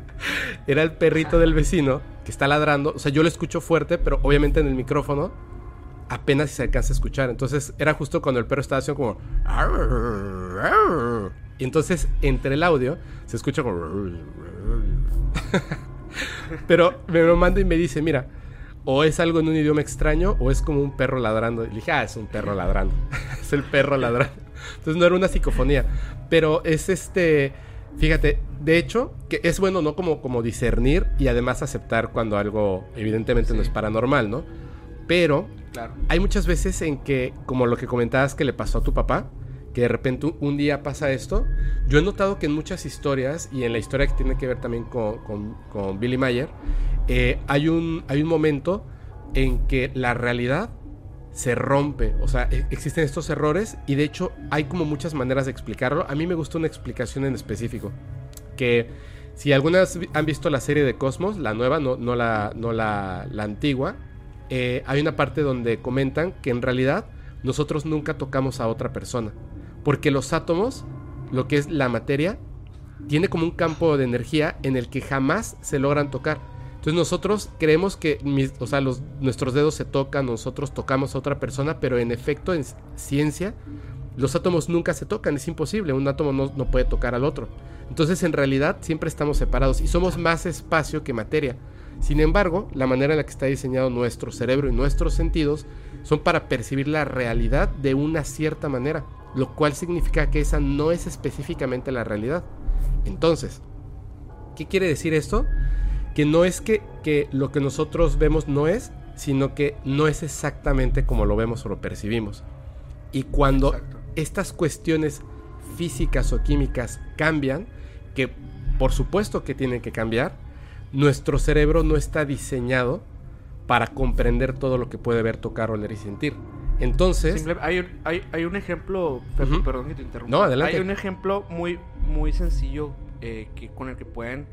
Era el perrito del vecino que está ladrando. O sea, yo lo escucho fuerte, pero obviamente en el micrófono apenas se alcanza a escuchar. Entonces era justo cuando el perro estaba haciendo como... Y entonces entre el audio se escucha como... Pero me lo manda y me dice, mira, o es algo en un idioma extraño o es como un perro ladrando. Y le dije, ah, es un perro ladrando. es el perro ladrando. Entonces no era una psicofonía. Pero es este... Fíjate, de hecho, que es bueno, ¿no? Como, como discernir y además aceptar cuando algo evidentemente no es paranormal, ¿no? Pero Claro. hay muchas veces en que, como lo que comentabas que le pasó a tu papá, que de repente un- un día pasa esto, yo he notado que en muchas historias, y en la historia que tiene que ver también con, con- con Billy Mayer, eh, hay, un, hay un momento en que la realidad se rompe, o sea, e- existen estos errores y de hecho hay como muchas maneras de explicarlo. A mí me gusta una explicación en específico, que si algunas han visto la serie de Cosmos, la nueva, no, no, la, no la, la antigua, eh, hay una parte donde comentan que en realidad nosotros nunca tocamos a otra persona, porque los átomos, lo que es la materia, tiene como un campo de energía en el que jamás se logran tocar. Entonces nosotros creemos que o sea, nuestros dedos se tocan, nosotros tocamos a otra persona, pero en efecto, en ciencia, los átomos nunca se tocan, es imposible, un átomo no, no puede tocar al otro. Entonces en realidad siempre estamos separados y somos más espacio que materia. Sin embargo, la manera en la que está diseñado nuestro cerebro y nuestros sentidos son para percibir la realidad de una cierta manera, lo cual significa que esa no es específicamente la realidad. Entonces, ¿qué quiere decir esto? Que no es que, que lo que nosotros vemos no es, sino que no es exactamente como lo vemos o lo percibimos. Y cuando Exacto. estas cuestiones físicas o químicas cambian, que por supuesto que tienen que cambiar, nuestro cerebro no está diseñado para comprender todo lo que puede ver, tocar, oler y sentir. Entonces, Simple- hay, un- hay, hay un ejemplo, Ujú. perdón que te interrumpa. No, adelante. Hay un ejemplo muy, muy sencillo eh, que, con el que pueden,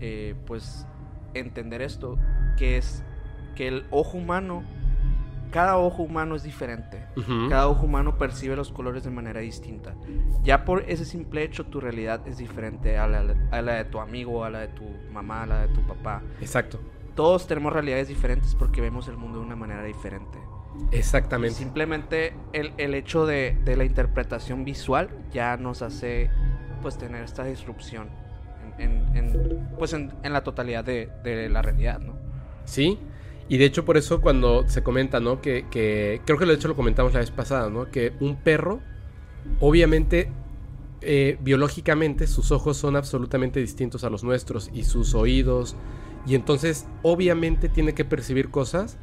eh, pues, entender esto, que es que el ojo humano, cada ojo humano es diferente. Cada ojo humano percibe los colores de manera distinta. Ya por ese simple hecho, tu realidad es diferente a la, a la de tu amigo, a la de tu mamá, a la de tu papá. exacto, Todos tenemos realidades diferentes porque vemos el mundo de una manera diferente. exactamente. Simplemente el, el hecho de, de la interpretación visual ya nos hace pues tener esta disrupción en, pues en, la totalidad de, la realidad, ¿no? Sí, y de hecho por eso cuando se comenta, ¿no? Que, que- creo que de hecho lo comentamos la vez pasada, ¿no? Que un perro, obviamente, eh, biológicamente sus ojos son absolutamente distintos a los nuestros y sus oídos, y entonces obviamente tiene que percibir cosas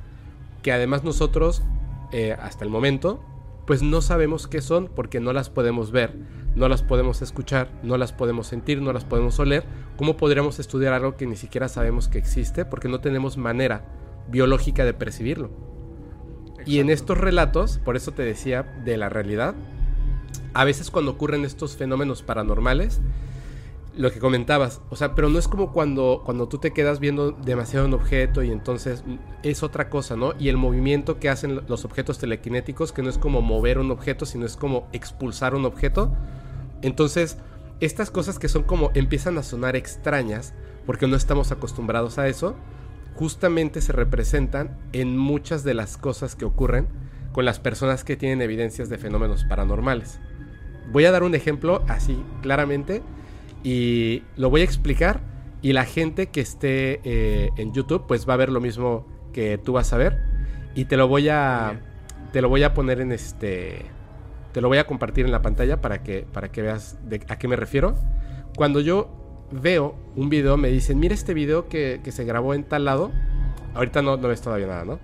que además nosotros, eh, hasta el momento, pues no sabemos qué son porque no las podemos ver, no las podemos escuchar, no las podemos sentir, no las podemos oler. ¿Cómo podríamos estudiar algo que ni siquiera sabemos que existe? Porque no tenemos manera biológica de percibirlo. Y en estos relatos, por eso te decía de la realidad, a veces cuando ocurren estos fenómenos paranormales, lo que comentabas, o sea, pero no es como cuando, cuando tú te quedas viendo demasiado un objeto y entonces es otra cosa, ¿no? Y el movimiento que hacen los objetos telequinéticos, que no es como mover un objeto, sino es como expulsar un objeto. Entonces, estas cosas que son como empiezan a sonar extrañas, porque no estamos acostumbrados a eso, justamente se representan en muchas de las cosas que ocurren con las personas que tienen evidencias de fenómenos paranormales. Voy a dar un ejemplo así claramente y lo voy a explicar y la gente que esté eh, en YouTube pues va a ver lo mismo que tú vas a ver y te lo voy a te lo voy a poner en este te lo voy a compartir en la pantalla para que para que veas de a qué me refiero. Cuando yo veo un video me dicen, "Mira este video que, que se grabó en tal lado." Ahorita no no ves todavía nada, ¿no?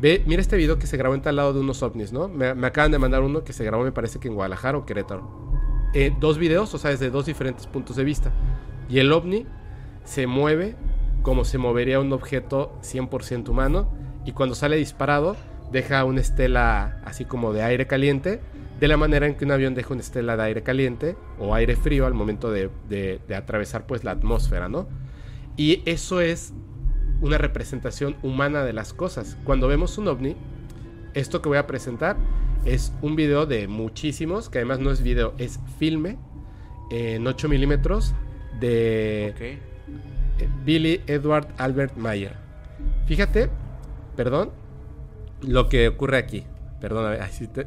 Ve, mira este video que se grabó en tal lado de unos ovnis, ¿no? Me, me acaban de mandar uno que se grabó, me parece que en Guadalajara o Querétaro. eh, dos videos, o sea, desde dos diferentes puntos de vista. Y el ovni se mueve como se movería un objeto 100% humano y cuando sale disparado deja una estela así como de aire caliente, de la manera en que un avión deja una estela de aire caliente o aire frío al momento de, de atravesar pues la atmósfera, ¿no? Y eso es una representación humana de las cosas. Cuando vemos un ovni, esto que voy a presentar es un video de muchísimos, que además no es video, es filme en 8 milímetros de eh, Billy Edward Albert Mayer. Fíjate, perdón, lo que ocurre aquí. Perdón,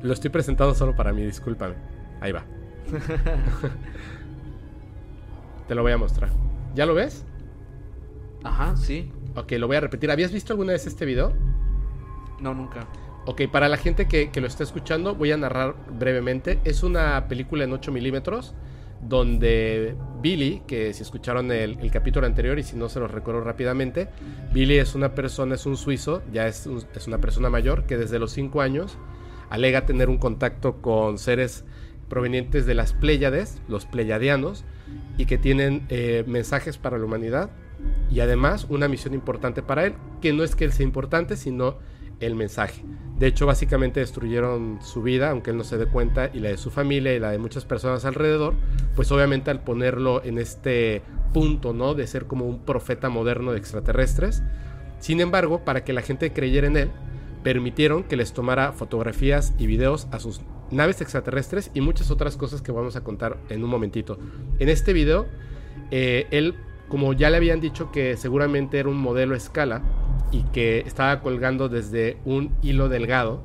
lo estoy presentando solo para mí, discúlpame. Ahí va. Te lo voy a mostrar. ¿Ya lo ves? Ajá, sí. Ok, lo voy a repetir. ¿Habías visto alguna vez este video? No, nunca. Ok, para la gente que, lo está escuchando, voy a narrar brevemente. Es una película en 8 milímetros donde Billy, que si escucharon el, capítulo anterior y si no se lo recuerdo rápidamente, Billy es una persona, es un suizo, ya es, una persona mayor que desde los 5 años alega tener un contacto con seres provenientes de las Pléyades, los pleyadianos, y que tienen eh, mensajes para la humanidad y además una misión importante para él, que no es que él sea importante, sino el mensaje. De hecho, básicamente destruyeron su vida, aunque él no se dé cuenta, y la de su familia y la de muchas personas alrededor, pues obviamente al ponerlo en este punto, ¿no? De ser como un profeta moderno de extraterrestres. Sin embargo, para que la gente creyera en él, permitieron que les tomara fotografías y videos a sus naves extraterrestres y muchas otras cosas que vamos a contar en un momentito. En este video, eh, él como ya le habían dicho que seguramente era un modelo escala y que estaba colgando desde un hilo delgado,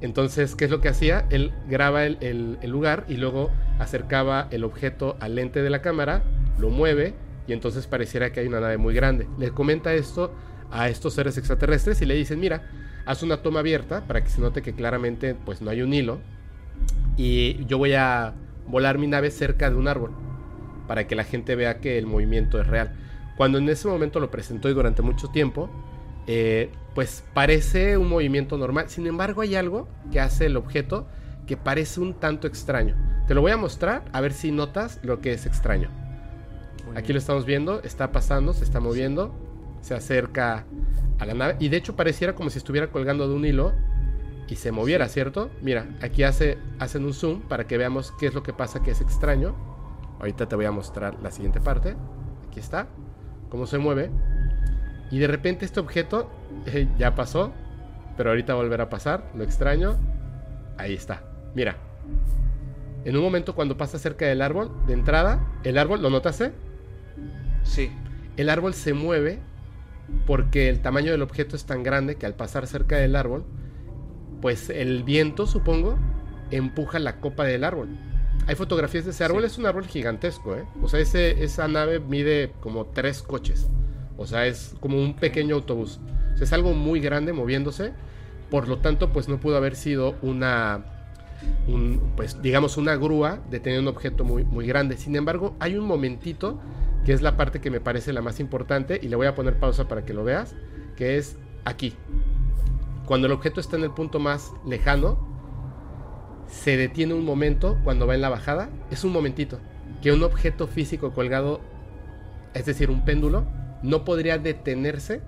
entonces, ¿qué es lo que hacía? Él graba el, lugar y luego acercaba el objeto al lente de la cámara, lo mueve y entonces pareciera que hay una nave muy grande. Le comenta esto a estos seres extraterrestres y le dicen, mira, haz una toma abierta para que se note que claramente pues no hay un hilo y yo voy a volar mi nave cerca de un árbol para que la gente vea que el movimiento es real. Cuando en ese momento lo presentó y durante mucho tiempo, eh, pues parece un movimiento normal. Sin embargo, hay algo que hace el objeto que parece un tanto extraño. Te lo voy a mostrar a ver si notas lo que es extraño. Aquí lo estamos viendo, está pasando, se está moviendo, se acerca a la nave y de hecho pareciera como si estuviera colgando de un hilo y se moviera, ¿cierto? Mira, aquí hace, hacen un zoom para que veamos qué es lo que pasa que es extraño. Ahorita te voy a mostrar la siguiente parte. Aquí está. Cómo se mueve. Y de repente este objeto eh, ya pasó. Pero ahorita volverá a pasar. Lo extraño. Ahí está. Mira. En un momento cuando pasa cerca del árbol, de entrada, el árbol, ¿lo notaste? Sí. El árbol se mueve porque el tamaño del objeto es tan grande que al pasar cerca del árbol, pues el viento, supongo, empuja la copa del árbol. Hay fotografías de ese árbol, es un árbol gigantesco, ¿eh? O sea, ese, esa nave mide como tres coches. O sea, es como un pequeño autobús. O sea, es algo muy grande moviéndose. Por lo tanto, pues no pudo haber sido una, pues digamos, una grúa de tener un objeto muy, muy grande. Sin embargo, hay un momentito que es la parte que me parece la más importante y le voy a poner pausa para que lo veas, que es aquí. Cuando el objeto está en el punto más lejano, se detiene un momento cuando va en la bajada, es un momentito, que un objeto físico colgado, es decir, un péndulo, no podría detenerse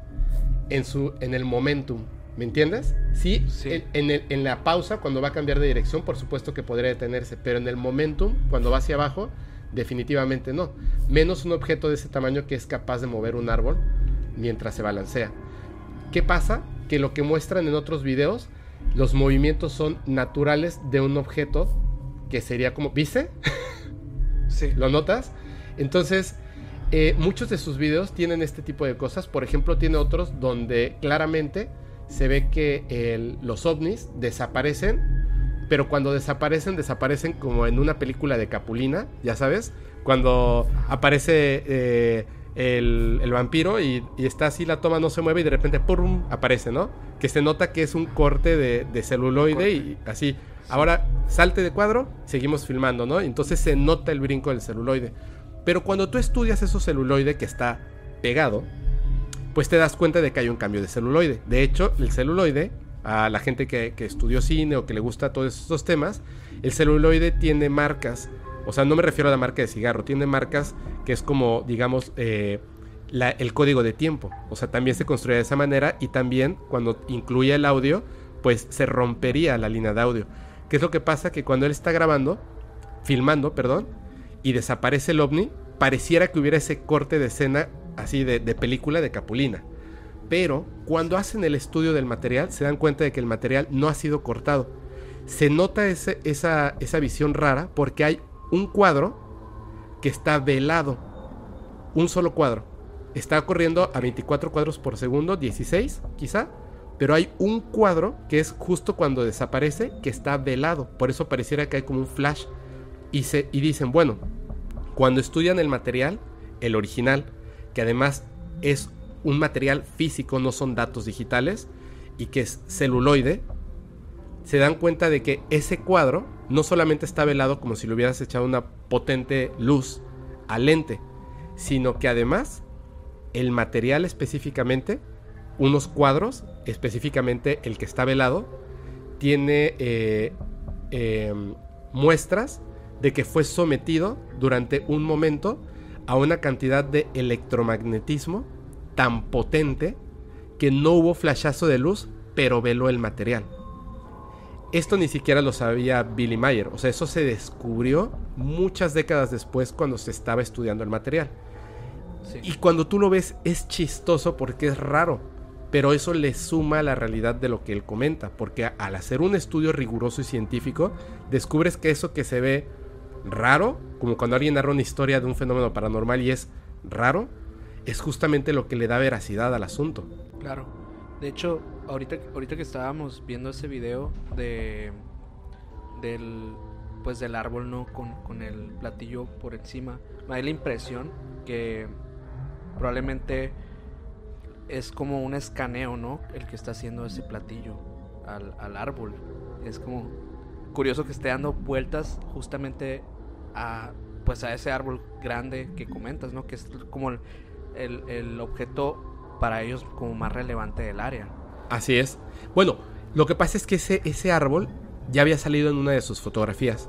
en, su, en el momentum. ¿Me entiendes? Sí, En, en, la pausa, cuando va a cambiar de dirección, por supuesto que podría detenerse, pero en el momentum, cuando va hacia abajo, definitivamente no. Menos un objeto de ese tamaño que es capaz de mover un árbol mientras se balancea. ¿Qué pasa? Que lo que muestran en otros videos los movimientos son naturales de un objeto que sería como, ¿viste? Sí. ¿Lo notas? Entonces, eh, muchos de sus videos tienen este tipo de cosas. Por ejemplo, tiene otros donde claramente se ve que los ovnis desaparecen, pero cuando desaparecen, desaparecen como en una película de Capulina, ya sabes, cuando aparece... Eh, el, vampiro y, está así, la toma no se mueve y de repente ¡pum! aparece, ¿no? Que se nota que es un corte de, celuloide y así. Ahora salte de cuadro, seguimos filmando, ¿no? Entonces se nota el brinco del celuloide. Pero cuando tú estudias eso celuloide que está pegado, pues te das cuenta de que hay un cambio de celuloide. De hecho, el celuloide, a la gente que, que estudió cine o que le gusta todos estos temas, el celuloide tiene marcas O sea, no me refiero a la marca de cigarro, tiene marcas que es como, digamos, eh, el código de tiempo. O sea, también se construye de esa manera y también cuando incluye el audio, pues se rompería la línea de audio. ¿Qué es lo que pasa? Que cuando él está grabando, filmando, perdón, y desaparece el ovni, pareciera que hubiera ese corte de escena así de, película de Capulina. Pero cuando hacen el estudio del material, se dan cuenta de que el material no ha sido cortado. Se nota esa, esa visión rara porque hay un cuadro que está velado. Un solo cuadro. Está corriendo a 24 cuadros por segundo, 16 quizá. Pero hay un cuadro que es justo cuando desaparece que está velado. Por eso pareciera que hay como un flash. Y, se, y dicen, bueno, cuando estudian el material, el original, que además es un material físico, no son datos digitales, y que es celuloide, se dan cuenta de que ese cuadro no solamente está velado como si le hubieras echado una potente luz al lente, sino que además el material específicamente, unos cuadros, específicamente el que está velado, tiene eh, em, muestras de que fue sometido durante un momento a una cantidad de electromagnetismo tan potente que no hubo flashazo de luz, pero veló el material. Esto ni siquiera lo sabía Billy Mayer, o sea, eso se descubrió muchas décadas después cuando se estaba estudiando el material. Y cuando tú lo ves es chistoso porque es raro, pero eso le suma a la realidad de lo que él comenta, porque al hacer un estudio riguroso y científico, descubres que eso que se ve raro, como cuando alguien narra una historia de un fenómeno paranormal y es raro, es justamente lo que le da veracidad al asunto. Claro. De hecho, ahorita, ahorita que estábamos viendo ese video de del pues del árbol no con, con el platillo por encima, me da la impresión que probablemente es como un escaneo, ¿no? El que está haciendo ese platillo al, al árbol. Es como curioso que esté dando vueltas justamente a pues a ese árbol grande que comentas, ¿no? Que es como el, el, objeto para ellos como más relevante del área. Así es. Bueno, lo que pasa es que ese, ese árbol ya había salido en una de sus fotografías.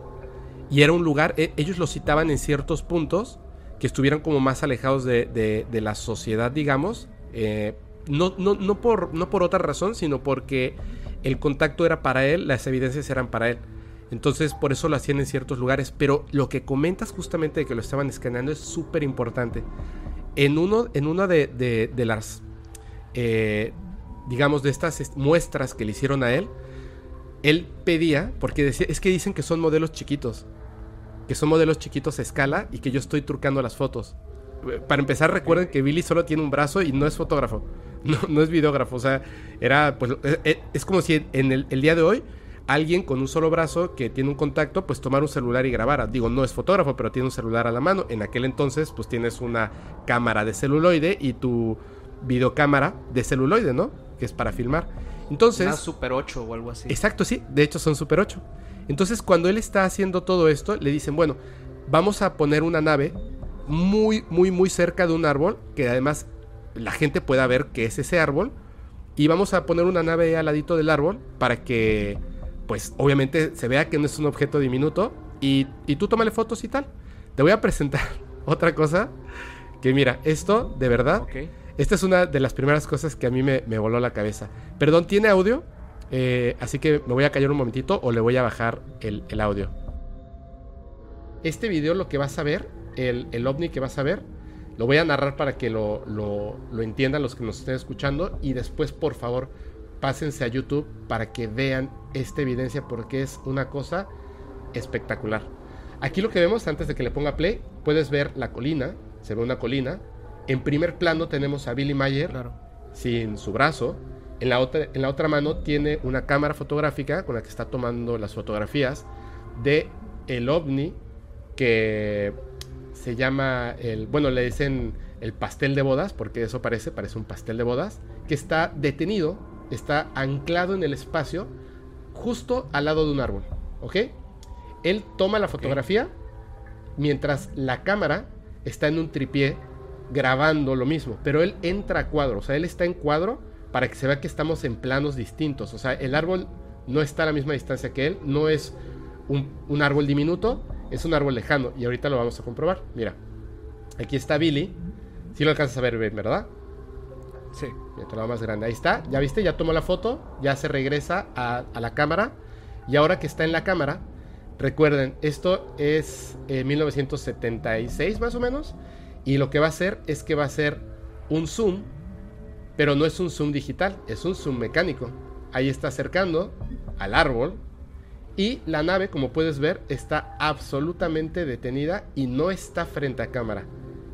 Y era un lugar, e, ellos lo citaban en ciertos puntos que estuvieran como más alejados de, de, la sociedad, digamos. Eh, no, no, no, por, no por otra razón, sino porque el contacto era para él, las evidencias eran para él. Entonces, por eso lo hacían en ciertos lugares. Pero lo que comentas justamente de que lo estaban escaneando es súper importante. En, uno, en una de, las, eh, digamos, de estas muestras que le hicieron a él, él pedía, porque decía, es que dicen que son modelos chiquitos, que son modelos chiquitos a escala y que yo estoy trucando las fotos. Para empezar, recuerden que Billy solo tiene un brazo y no es fotógrafo, no, es videógrafo. O sea, era, pues, eh, eh, es, como si en el día de hoy alguien con un solo brazo que tiene un contacto, pues tomar un celular y grabar. Digo, no es fotógrafo, pero tiene un celular a la mano. En aquel entonces, pues tienes una cámara de celuloide y tu videocámara de celuloide, ¿no? Que es para filmar. Entonces... Una Super 8 o algo así. Exacto, sí. De hecho, son Super 8. Entonces, cuando él está haciendo todo esto, le dicen, bueno, vamos a poner una nave muy, muy, muy cerca de un árbol, que además la gente pueda ver que es ese árbol. Y vamos a poner una nave al ladito del árbol para que pues obviamente se vea que no es un objeto diminuto y, y tú tómale fotos y tal. Te voy a presentar otra cosa que mira, esto de verdad, esta es una de las primeras cosas que a mí me, voló la cabeza. Perdón, ¿tiene audio? Eh, así que me voy a callar un momentito o le voy a bajar el, audio. Este video lo que vas a ver, el, el, ovni que vas a ver, lo voy a narrar para que lo, lo, lo entiendan los que nos estén escuchando y después por favor pásense a YouTube para que vean esta evidencia porque es una cosa espectacular. Aquí lo que vemos antes de que le ponga play, puedes ver la colina, se ve una colina. En primer plano tenemos a Billy Mayer sin su brazo. En la, otra, en la otra mano tiene una cámara fotográfica con la que está tomando las fotografías de el ovni que se llama el, bueno, le dicen el pastel de bodas, porque eso parece, parece un pastel de bodas, que está detenido está anclado en el espacio justo al lado de un árbol, ¿ok? Él toma la fotografía mientras la cámara está en un tripié grabando lo mismo, pero él entra a cuadro, o sea, él está en cuadro para que se vea que estamos en planos distintos, o sea, el árbol no está a la misma distancia que él, no es un, árbol diminuto, Es un árbol lejano y ahorita lo vamos a comprobar. Mira, aquí está Billy. Si lo alcanzas a ver bien, ¿verdad? Sí. Mira, te lo hago más grande. Ahí está. ¿Ya viste? Ya tomó la foto. Ya se regresa a, a la cámara. Y ahora que está en la cámara, recuerden, esto es eh, 1976 más o menos. Y lo que va a hacer es que va a ser un zoom, pero no es un zoom digital, es un zoom mecánico. Ahí está acercando al árbol y la nave, como puedes ver, está absolutamente detenida y no está frente a cámara.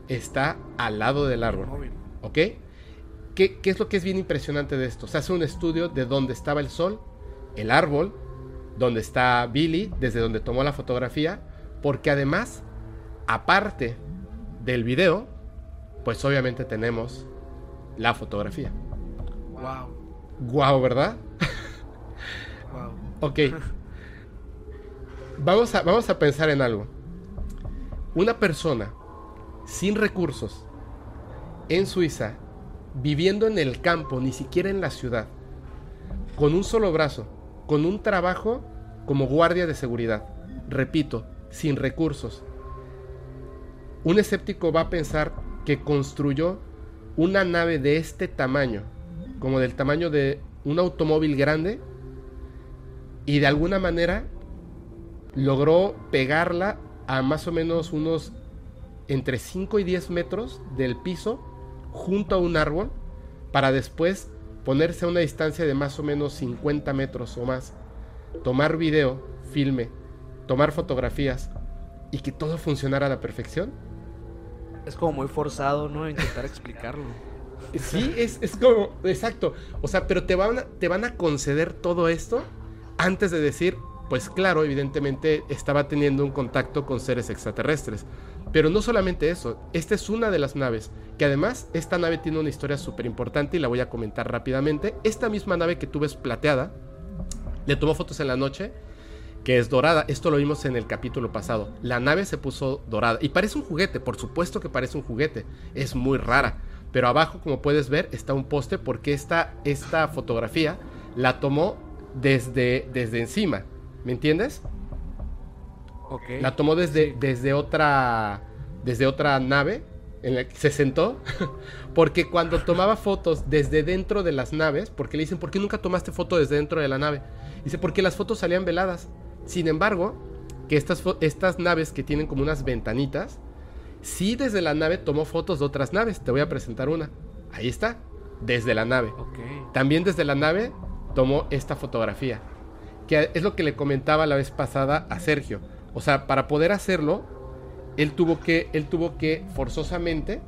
Está al lado del árbol. ¿Ok? ¿Qué, qué es lo que es bien impresionante de esto? Se hace un estudio de dónde estaba el sol, el árbol, donde está Billy, desde donde tomó la fotografía, porque además, aparte del video, pues obviamente tenemos la fotografía. Wow. Guau, ¿verdad? Wow. Ok. Vamos a, vamos a pensar en algo. Una persona sin recursos en Suiza, viviendo en el campo, ni siquiera en la ciudad, con un solo brazo, con un trabajo como guardia de seguridad, repito, sin recursos. Un escéptico va a pensar que construyó una nave de este tamaño, como del tamaño de un automóvil grande, y de alguna manera logró pegarla a más o menos unos entre 5 y 10 metros del piso junto a un árbol para después ponerse a una distancia de más o menos 50 metros o más, tomar video, filme, tomar fotografías y que todo funcionara a la perfección. Es como muy forzado, ¿no? Intentar explicarlo. Sí, es, es como, exacto. O sea, pero te van, a, te van a conceder todo esto antes de decir, pues claro, evidentemente estaba teniendo un contacto con seres extraterrestres. Pero no solamente eso, esta es una de las naves, que además esta nave tiene una historia súper importante y la voy a comentar rápidamente. Esta misma nave que tú ves plateada, le tomó fotos en la noche, que es dorada. Esto lo vimos en el capítulo pasado. La nave se puso dorada y parece un juguete, por supuesto que parece un juguete. Es muy rara. Pero abajo, como puedes ver, está un poste porque esta, esta fotografía la tomó desde, desde encima. ¿Me entiendes? Ok. La tomó desde, desde otra. Desde otra nave. En la que se sentó. Porque cuando tomaba fotos desde dentro de las naves. Porque le dicen, ¿por qué nunca tomaste foto desde dentro de la nave? Dice, porque las fotos salían veladas. Sin embargo, que estas, estas naves que tienen como unas ventanitas. Sí, desde la nave tomó fotos de otras naves. Te voy a presentar una. Ahí está. Desde la nave. También desde la nave tomó esta fotografía. Que es lo que le comentaba la vez pasada a Sergio. O sea, para poder hacerlo, él tuvo que, él tuvo que forzosamente,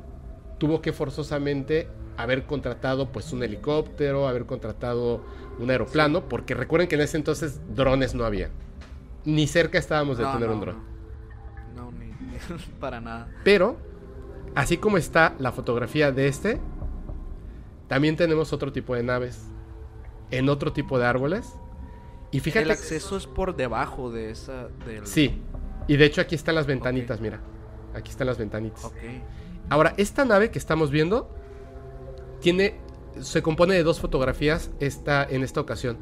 tuvo que forzosamente haber contratado pues un helicóptero, haber contratado un aeroplano, porque recuerden que en ese entonces drones no había. Ni cerca estábamos de No, tener no, un dron. No, no, ni, ni- para nada. Pero, así como está la fotografía de este, también tenemos otro tipo de naves, en otro tipo de árboles. Y fíjate, El acceso es por debajo de esa. Del... sí, y de hecho aquí están las ventanitas, mira, aquí están las ventanitas. Ok. Ahora, esta nave que estamos viendo tiene, se compone de dos fotografías esta, en esta ocasión,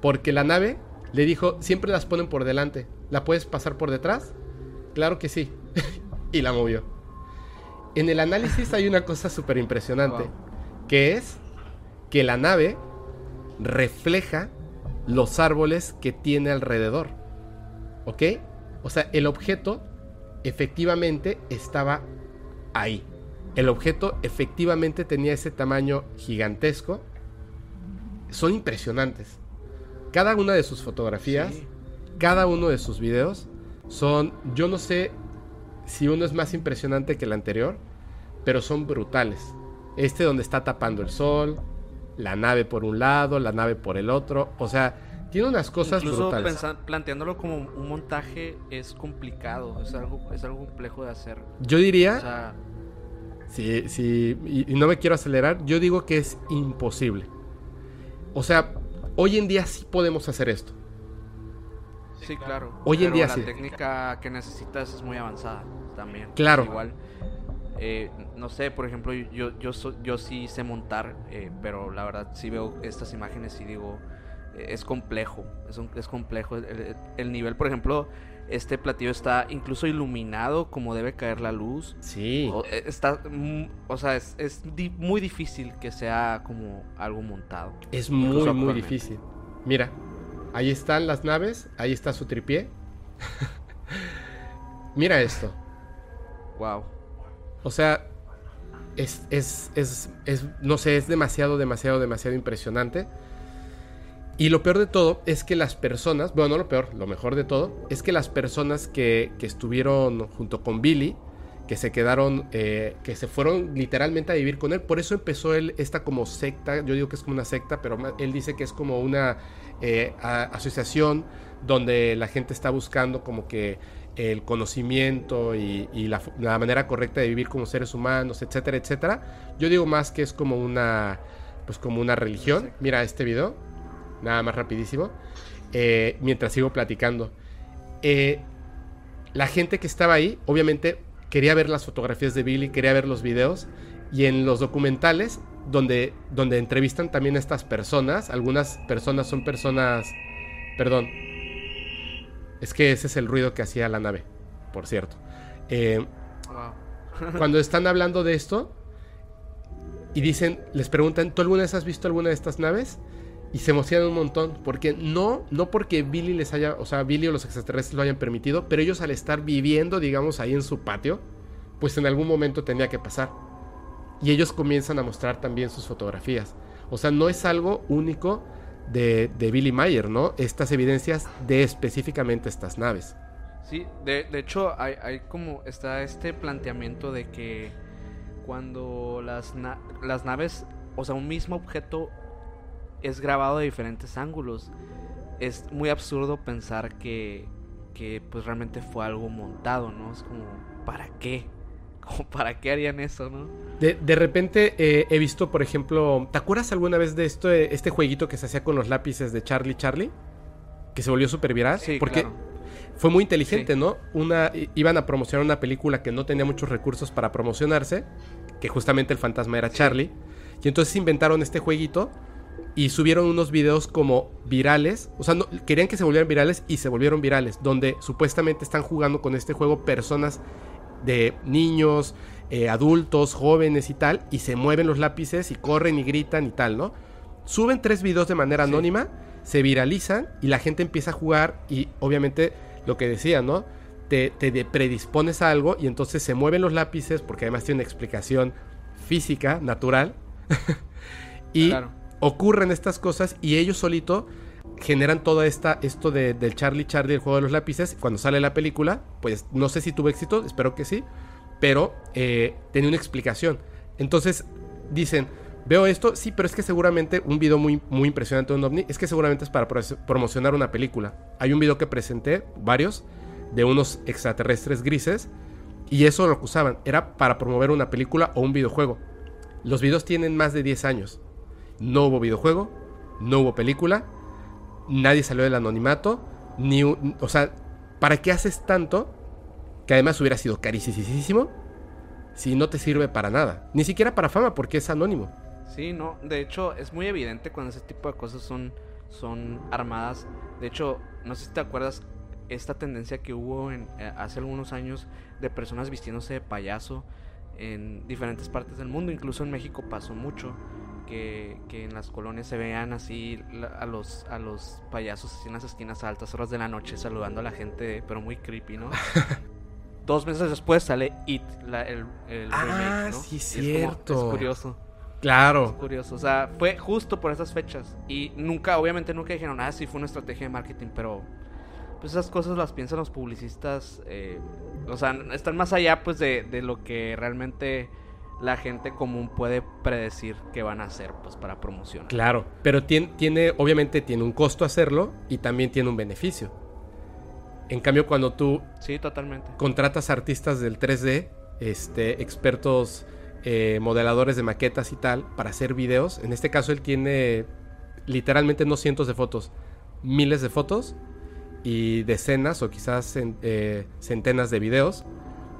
porque la nave le dijo, siempre las ponen por delante, ¿la puedes pasar por detrás? Claro que sí, y la movió. En el análisis hay una cosa súper impresionante, Wow. que es que la nave refleja los árboles que tiene alrededor. ¿Ok? O sea, el objeto efectivamente estaba ahí. El objeto efectivamente tenía ese tamaño gigantesco. Son impresionantes. Cada una de sus fotografías, Sí. cada uno de sus videos son, yo no sé si uno es más impresionante que el anterior, pero son brutales. Este donde está tapando el sol, la nave por un lado, la nave por el otro, o sea, tiene unas cosas Incluso brutales. pensa- planteándolo como un montaje es complicado, es algo, es algo complejo de hacer. Yo diría, O sea, Sí, sí, y, y no me quiero acelerar, yo digo que es imposible. O sea, hoy en día sí podemos hacer esto. sí, claro. Hoy en pero día la sí. técnica que necesitas es muy avanzada también. Claro. Igual, eh, no sé, por ejemplo, yo, yo, so- yo sí sé montar, eh, pero la verdad sí veo estas imágenes y digo, es complejo, es, un- es complejo. El, el- el nivel, por ejemplo, este platillo está incluso iluminado como debe caer la luz. Sí. O, eh, está, mm, o sea, es, es di- muy difícil que sea como algo montado. Es muy, muy difícil. Mira, ahí están las naves, ahí está su tripié. Mira esto. Wow. O sea, es, es, es, es, no sé, es demasiado, demasiado, demasiado impresionante. Y lo peor de todo es que las personas, bueno, no lo peor, lo mejor de todo, es que las personas que, que estuvieron junto con Billy, que se quedaron, eh, que se fueron literalmente a vivir con él, por eso empezó él esta como secta, yo digo que es como una secta, pero él dice que es como una eh, asociación donde la gente está buscando como que el conocimiento y, y la, f- la manera correcta de vivir como seres humanos, etcétera, etcétera. Yo digo más que es como una, pues como una religión. Mira este video, nada más rapidísimo, eh, mientras sigo platicando. Eh, la gente que estaba ahí, obviamente, quería ver las fotografías de Billy, quería ver los videos, y en los documentales, donde, donde entrevistan también a estas personas, algunas personas son personas, perdón, es que ese es el ruido que hacía la nave, por cierto. Eh, Wow. cuando están hablando de esto y dicen, les preguntan, ¿tú alguna vez has visto alguna de estas naves? Y se emocionan un montón, porque no, no porque Billy les haya, o sea, Billy o los extraterrestres lo hayan permitido, pero ellos al estar viviendo, digamos, ahí en su patio, pues en algún momento tenía que pasar. Y ellos comienzan a mostrar también sus fotografías. O sea, no es algo único de, Billy Mayer, ¿no? Estas evidencias de específicamente estas naves. Sí, de, de hecho hay, como está este planteamiento de que cuando las, las naves, o sea, un mismo objeto es grabado de diferentes ángulos, es muy absurdo pensar que, que pues realmente fue algo montado, ¿no? Es como, ¿para qué? ¿Para qué harían eso, no? De, de repente eh, he visto, por ejemplo, ¿te acuerdas alguna vez de esto, eh, este jueguito que se hacía con los lápices de Charlie Charlie? Que se volvió súper viral. Sí, porque claro. fue muy inteligente, Sí. ¿no? Una, iban a promocionar una película que no tenía muchos recursos para promocionarse, que justamente el fantasma era Charlie. Y entonces inventaron este jueguito y subieron unos videos como virales. O sea, no- querían que se volvieran virales y se volvieron virales, donde supuestamente están jugando con este juego personas de niños, eh, adultos, jóvenes y tal, y se mueven los lápices y corren y gritan y tal, ¿no? Suben tres videos de manera Sí. anónima, se viralizan y la gente empieza a jugar y obviamente lo que decía, ¿no? Te, te predispones a algo y entonces se mueven los lápices porque además tiene una explicación física, natural. y Claro. ocurren estas cosas y ellos solito generan toda esta esto de, del Charlie Charlie el juego de los lápices cuando sale la película pues no sé si tuvo éxito espero que sí pero eh, tenía una explicación. Entonces dicen veo esto sí pero es que seguramente un video muy muy impresionante de un ovni es que seguramente es para pro- promocionar una película. Hay un video que presenté varios de unos extraterrestres grises y eso lo usaban era para promover una película o un videojuego. Los videos tienen más de 10 años. No hubo videojuego, no hubo película, nadie salió del anonimato, ni o sea, ¿para qué haces tanto? Que además hubiera sido carísimo si no te sirve para nada, ni siquiera para fama porque es anónimo. Sí, no, de hecho es muy evidente cuando ese tipo de cosas son, son armadas. De hecho, no sé si te acuerdas esta tendencia que hubo en, eh, hace algunos años de personas vistiéndose de payaso en diferentes partes del mundo, incluso en México pasó mucho que, que en las colonias se vean así a los, a los payasos así en las esquinas a altas horas de la noche saludando a la gente, pero muy creepy, ¿no? Dos meses después sale It, la- el, el Ah, remake, ¿no? sí, es como- cierto. es curioso. Claro, Curioso, o sea, fue justo por esas fechas. Y nunca, obviamente nunca dijeron, ah, sí, fue una estrategia de marketing, pero pues esas cosas las piensan los publicistas, eh, o sea, están más allá pues de, de lo que realmente la gente común puede predecir que van a hacer pues para promocionar. claro, pero tiene, tiene obviamente tiene un costo hacerlo y también tiene un beneficio. En cambio, cuando tú Sí, totalmente. contratas artistas del 3D, este, expertos eh, modeladores de maquetas y tal, para hacer videos. En este caso, él tiene literalmente no cientos de fotos, miles de fotos y decenas o quizás eh, centenas de videos,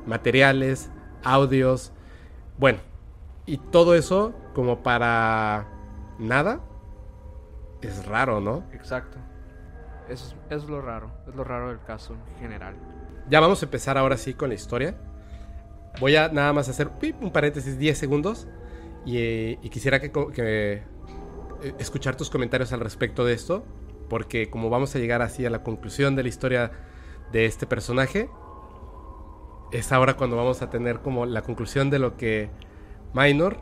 materiales, audios, bueno, y todo eso como para nada. es raro, ¿no? Exacto. Eso es, es lo raro, es lo raro del caso en general. Ya vamos a empezar ahora sí con la historia. Voy a nada más hacer un paréntesis 10 segundos y, eh, y quisiera que, eh, escuchar tus comentarios al respecto de esto, porque como vamos a llegar así a la conclusión de la historia de este personaje, es ahora cuando vamos a tener como la conclusión de lo que Minor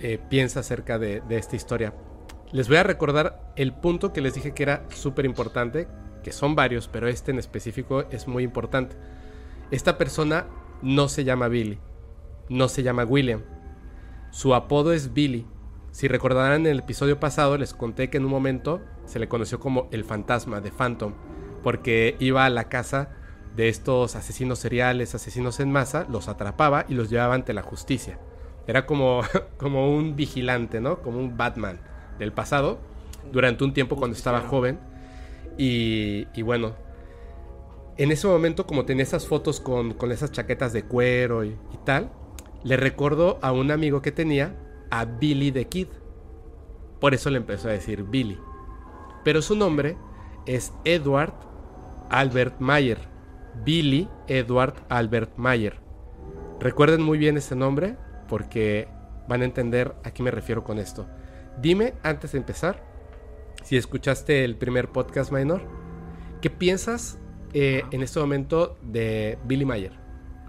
eh, piensa acerca de, de esta historia. Les voy a recordar el punto que les dije que era súper importante, que son varios, pero este en específico es muy importante. Esta persona no se llama Billy, no se llama William. Su apodo es Billy. Si recordarán en el episodio pasado les conté que en un momento se le conoció como el fantasma de Phantom, porque iba a la casa de estos asesinos seriales, asesinos en masa, los atrapaba y los llevaba ante la justicia. Era como, como un vigilante, ¿no? Como un Batman del pasado, durante un tiempo cuando estaba joven. Y, y bueno, en ese momento, como tenía esas fotos con, con esas chaquetas de cuero y, y tal, le recordó a un amigo que tenía, a Billy the Kid. Por eso le empezó a decir Billy. Pero su nombre es Edward Albert Mayer. Billy Edward Albert Mayer. Recuerden muy bien ese nombre porque van a entender a qué me refiero con esto. Dime, antes de empezar, si escuchaste el primer podcast minor, ¿qué piensas eh, en este momento de Billy Mayer?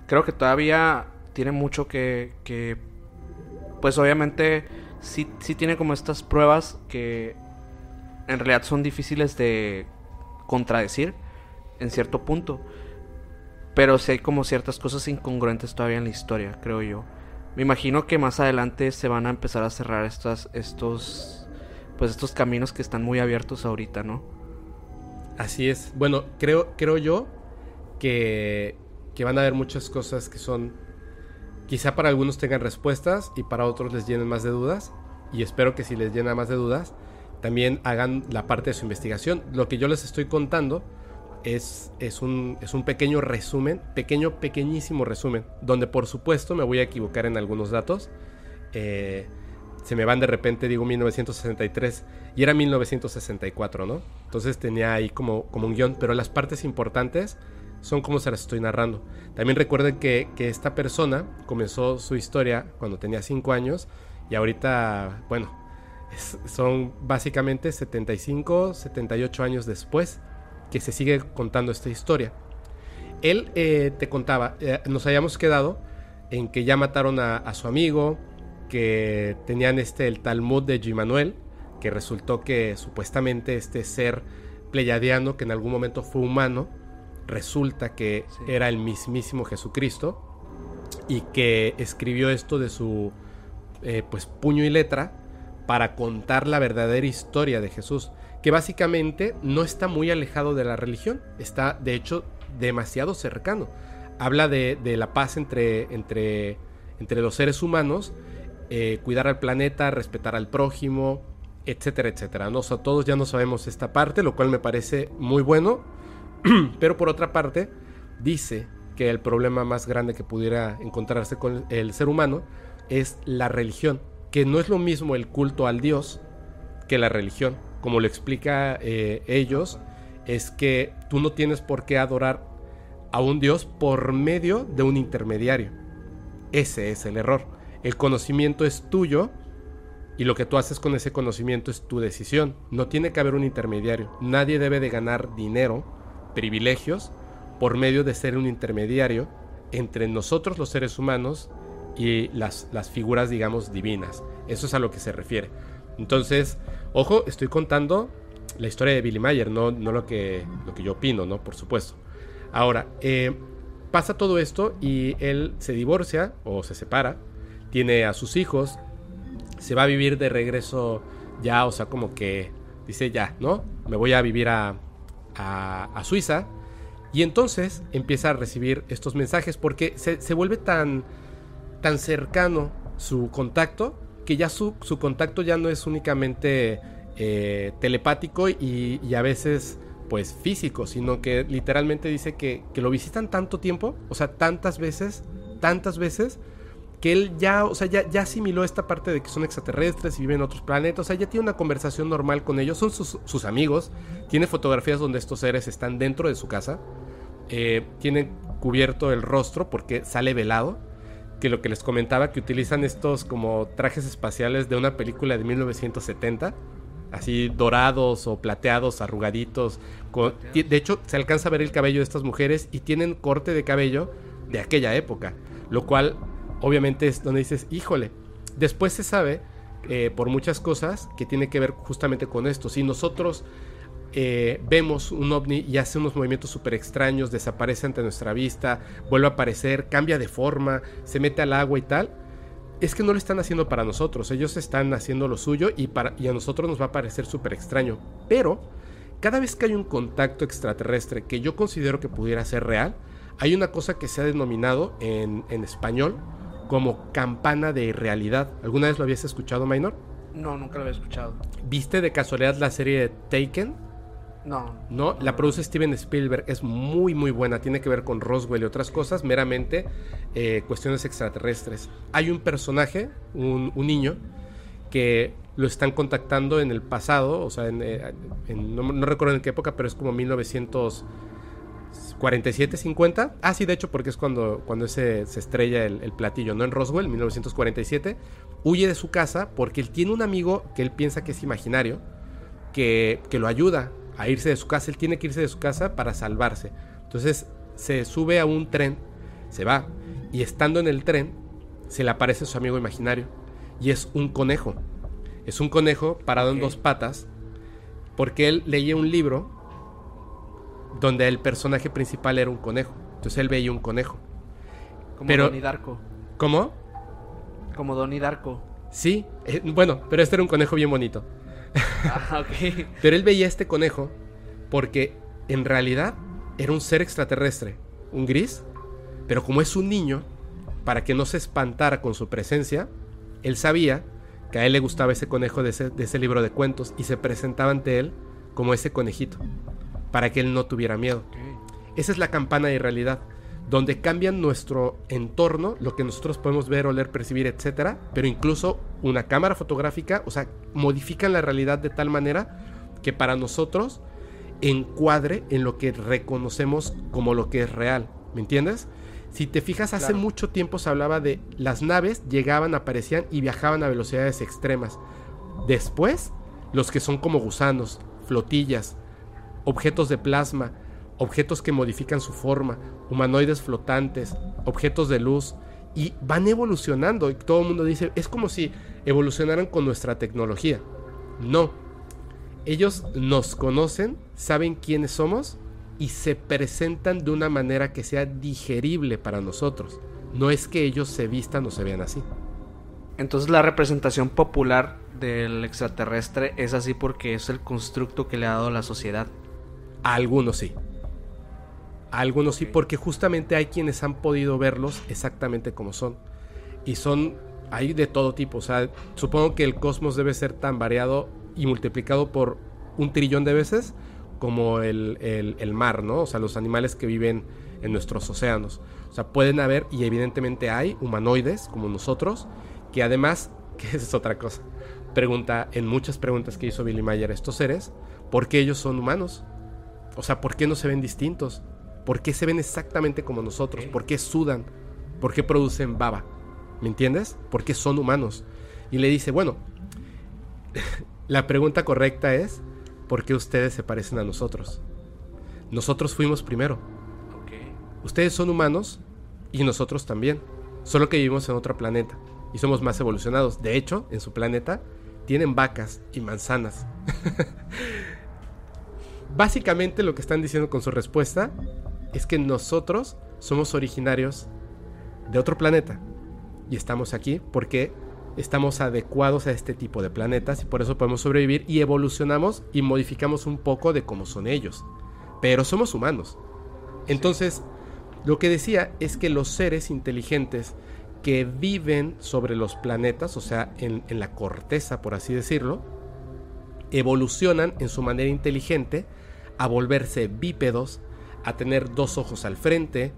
Creo que todavía tiene mucho que, que pues obviamente sí, sí tiene como estas pruebas que en realidad son difíciles de contradecir en cierto punto. Pero sí hay como ciertas cosas incongruentes todavía en la historia, creo yo. Me imagino que más adelante se van a empezar a cerrar estas, estos, pues estos caminos que están muy abiertos ahorita, ¿no? Así es. Bueno, creo, creo yo que, que van a haber muchas cosas que son, quizá para algunos tengan respuestas y para otros les llenen más de dudas. Y espero que si les llena más de dudas, también hagan la parte de su investigación. Lo que yo les estoy contando es, es, un, es un pequeño resumen, pequeño, pequeñísimo resumen, donde por supuesto me voy a equivocar en algunos datos. Eh, se me van de repente, digo 1963 y era 1964, ¿no? Entonces tenía ahí como, como un guion, pero las partes importantes son como se las estoy narrando. También recuerden que, que esta persona comenzó su historia cuando tenía 5 años y ahorita, bueno, es- son básicamente 75, 78 años después que se sigue contando esta historia. Él eh, te contaba, eh, nos habíamos quedado en que ya mataron a, a su amigo, que tenían este el Talmud de Gimanuel, que resultó que supuestamente este ser pleyadiano que en algún momento fue humano, resulta que Sí. era el mismísimo Jesucristo y que escribió esto de su eh, pues puño y letra para contar la verdadera historia de Jesús, que básicamente no está muy alejado de la religión, está de hecho demasiado cercano. Habla de, la paz entre, entre, entre los seres humanos, eh, cuidar al planeta, respetar al prójimo, etcétera, etcétera. ¿no? Todos ya no sabemos esta parte, lo cual me parece muy bueno, pero por otra parte, dice que el problema más grande que pudiera encontrarse con el ser humano es la religión, que no es lo mismo el culto al Dios que la religión. Como lo explica eh, ellos, es que tú no tienes por qué adorar a un Dios por medio de un intermediario. Ese es el error. El conocimiento es tuyo y lo que tú haces con ese conocimiento es tu decisión. No tiene que haber un intermediario. Nadie debe de ganar dinero, privilegios, por medio de ser un intermediario entre nosotros los seres humanos y las, las figuras, digamos, divinas. Eso es a lo que se refiere. Entonces, ojo, estoy contando la historia de Billy Mayer, no, no lo, que, lo que yo opino, ¿no? Por supuesto. Ahora, eh, pasa todo esto y él se divorcia o se separa, tiene a sus hijos, se va a vivir de regreso ya, o sea, como que dice ya, ¿no? Me voy a vivir a, a, a Suiza. Y entonces empieza a recibir estos mensajes porque se, se vuelve tan, tan cercano su contacto que ya su, su contacto ya no es únicamente eh, telepático y, a veces pues físico, sino que literalmente dice que, que, lo visitan tanto tiempo, o sea, tantas veces, tantas veces, que él ya, o sea, ya, ya asimiló esta parte de que son extraterrestres y viven en otros planetas, o sea, ya tiene una conversación normal con ellos, son sus, sus amigos, tiene fotografías donde estos seres están dentro de su casa, eh, tienen cubierto el rostro porque sale velado, que lo que les comentaba, que utilizan estos como trajes espaciales de una película de 1970, así dorados o plateados, arrugaditos, con- de hecho se alcanza a ver el cabello de estas mujeres y tienen corte de cabello de aquella época, lo cual obviamente es donde dices, híjole, después se sabe eh, por muchas cosas que tiene que ver justamente con esto. Si nosotros eh, vemos un ovni y hace unos movimientos súper extraños, desaparece ante nuestra vista, vuelve a aparecer, cambia de forma, se mete al agua y tal, es que no lo están haciendo para nosotros, ellos están haciendo lo suyo y, para, y a nosotros nos va a parecer súper extraño. Pero cada vez que hay un contacto extraterrestre que yo considero que pudiera ser real, hay una cosa que se ha denominado en, en español como campana de realidad. ¿Alguna vez lo habías escuchado, Minor? No, nunca lo había escuchado. ¿Viste de casualidad la serie de Taken? No. No, la produce Steven Spielberg, es muy muy buena, tiene que ver con Roswell y otras cosas, meramente eh, cuestiones extraterrestres. Hay un personaje, un, niño, que lo están contactando en el pasado, o sea, en, eh, no, recuerdo en qué época, pero es como 1947, 50. Ah, sí, de hecho, porque es cuando, cuando se estrella el, el platillo, ¿no? En Roswell, 1947. Huye de su casa porque él tiene un amigo que él piensa que es imaginario, que, que lo ayuda a irse de su casa. Él tiene que irse de su casa para salvarse. Entonces se sube a un tren, se va, y estando en el tren, se le aparece su amigo imaginario. Y es un conejo. Es un conejo parado en dos patas, porque él leía un libro donde el personaje principal era un conejo. Entonces él veía un conejo. Como Pero- Donnie Darko. ¿Cómo? Como Donnie Darko. Sí, eh, bueno, pero este era un conejo bien bonito. Ah, ok. Pero él veía este conejo porque en realidad era un ser extraterrestre, un gris, pero como es un niño, para que no se espantara con su presencia, él sabía que a él le gustaba ese conejo de ese, de ese libro de cuentos y se presentaba ante él como ese conejito, para que él no tuviera miedo. Esa es la campana de realidad, donde cambian nuestro entorno, lo que nosotros podemos ver, oler, percibir, etcétera, pero incluso una cámara fotográfica, o sea, modifican la realidad de tal manera que para nosotros encuadre en lo que reconocemos como lo que es real, ¿me entiendes? Si te fijas, hace Claro. mucho tiempo se hablaba de las naves llegaban, aparecían y viajaban a velocidades extremas. Después, los que son como gusanos, flotillas, objetos de plasma, objetos que modifican su forma, humanoides flotantes, objetos de luz, y van evolucionando. Y todo el mundo dice, es como si evolucionaran con nuestra tecnología. No. Ellos nos conocen, saben quiénes somos y se presentan de una manera que sea digerible para nosotros. No es que ellos se vistan o se vean así. Entonces la representación popular del extraterrestre es así porque es el constructo que le ha dado la sociedad. A algunos sí. A algunos sí, porque justamente hay quienes han podido verlos exactamente como son. Y son, hay de todo tipo. O sea, supongo que el cosmos debe ser tan variado y multiplicado por un trillón de veces como el, el- el mar, ¿no? O sea, los animales que viven en nuestros océanos. O sea, pueden haber, y evidentemente hay, humanoides como nosotros, que además, que es otra cosa, pregunta, en muchas preguntas que hizo Billy Mayer a estos seres, ¿por qué ellos son humanos? O sea, ¿por qué no se ven distintos? ¿Por qué se ven exactamente como nosotros? ¿Por qué sudan? ¿Por qué producen baba? ¿Me entiendes? ¿Por qué son humanos? Y le dice, bueno, la pregunta correcta es, ¿por qué ustedes se parecen a nosotros? Nosotros fuimos primero. Ustedes son humanos y nosotros también. Solo que vivimos en otro planeta y somos más evolucionados. De hecho, en su planeta tienen vacas y manzanas. Básicamente lo que están diciendo con su respuesta es que nosotros somos originarios de otro planeta y estamos aquí porque estamos adecuados a este tipo de planetas y por eso podemos sobrevivir y evolucionamos y modificamos un poco de cómo son ellos. Pero somos humanos. Entonces, lo que decía es que los seres inteligentes que viven sobre los planetas, o sea, en, en la corteza, por así decirlo, evolucionan en su manera inteligente a volverse bípedos, a tener dos ojos al frente,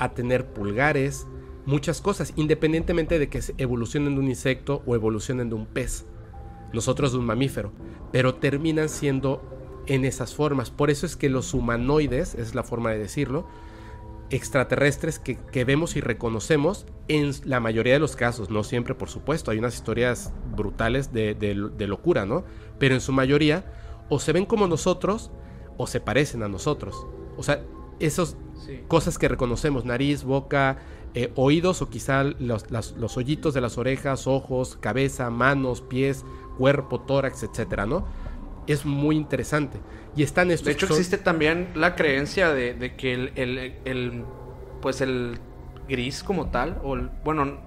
a tener pulgares, muchas cosas, independientemente de que evolucionen de un insecto o evolucionen de un pez, nosotros de un mamífero, pero terminan siendo en esas formas. Por eso es que los humanoides, es la forma de decirlo, extraterrestres que, vemos y reconocemos en la mayoría de los casos, no siempre por supuesto, hay unas historias brutales de, locura, ¿no? Pero en su mayoría o se ven como nosotros o se parecen a nosotros. O sea, esas cosas que reconocemos, nariz, boca, eh, oídos o quizá los, los hoyitos de las orejas, ojos, cabeza, manos, pies, cuerpo, tórax, etcétera, ¿no? es muy interesante. Y están estos. De hecho, existe también la creencia de, que el, Pues el gris como tal, o bueno,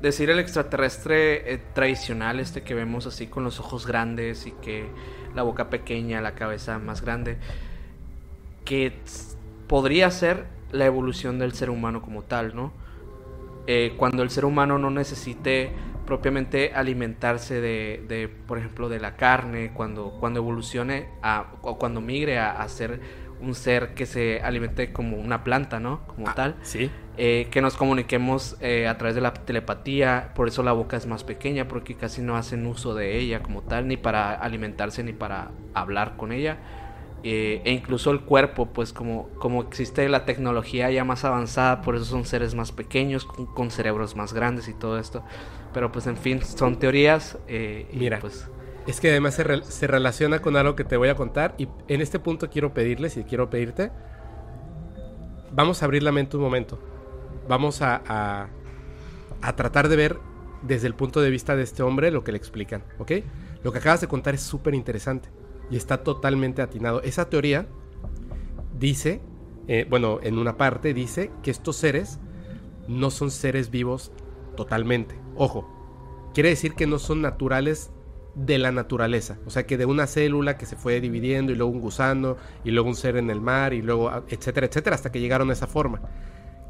decir el extraterrestre eh, tradicional, este que vemos así con los ojos grandes y que la boca pequeña, la cabeza más grande, que podría ser la evolución del ser humano como tal, ¿no? Eh, cuando el ser humano no necesite propiamente alimentarse de, por ejemplo, de la carne, cuando, cuando evolucione a, o cuando migre a, ser un ser que se alimente como una planta, ¿no? Como ah, tal. Sí. Eh, que nos comuniquemos eh, a través de la telepatía, por eso la boca es más pequeña, porque casi no hacen uso de ella como tal, ni para alimentarse ni para hablar con ella. Eh, e incluso el cuerpo, pues como, como existe la tecnología ya más avanzada, por eso son seres más pequeños, con cerebros más grandes y todo esto. Pero pues en fin, son teorías. Eh, Mira, pues... es que además se, relaciona con algo que te voy a contar. Y en este punto quiero pedirles y quiero pedirte. Vamos a abrir la mente un momento. Vamos a, a, tratar de ver desde el punto de vista de este hombre lo que le explican, ¿ok? Lo que acabas de contar es súper interesante y está totalmente atinado. Esa teoría dice, eh, bueno, en una parte dice que estos seres no son seres vivos totalmente. Ojo, quiere decir que no son naturales de la naturaleza. O sea, que de una célula que se fue dividiendo y luego un gusano y luego un ser en el mar y luego etcétera, etcétera, hasta que llegaron a esa forma.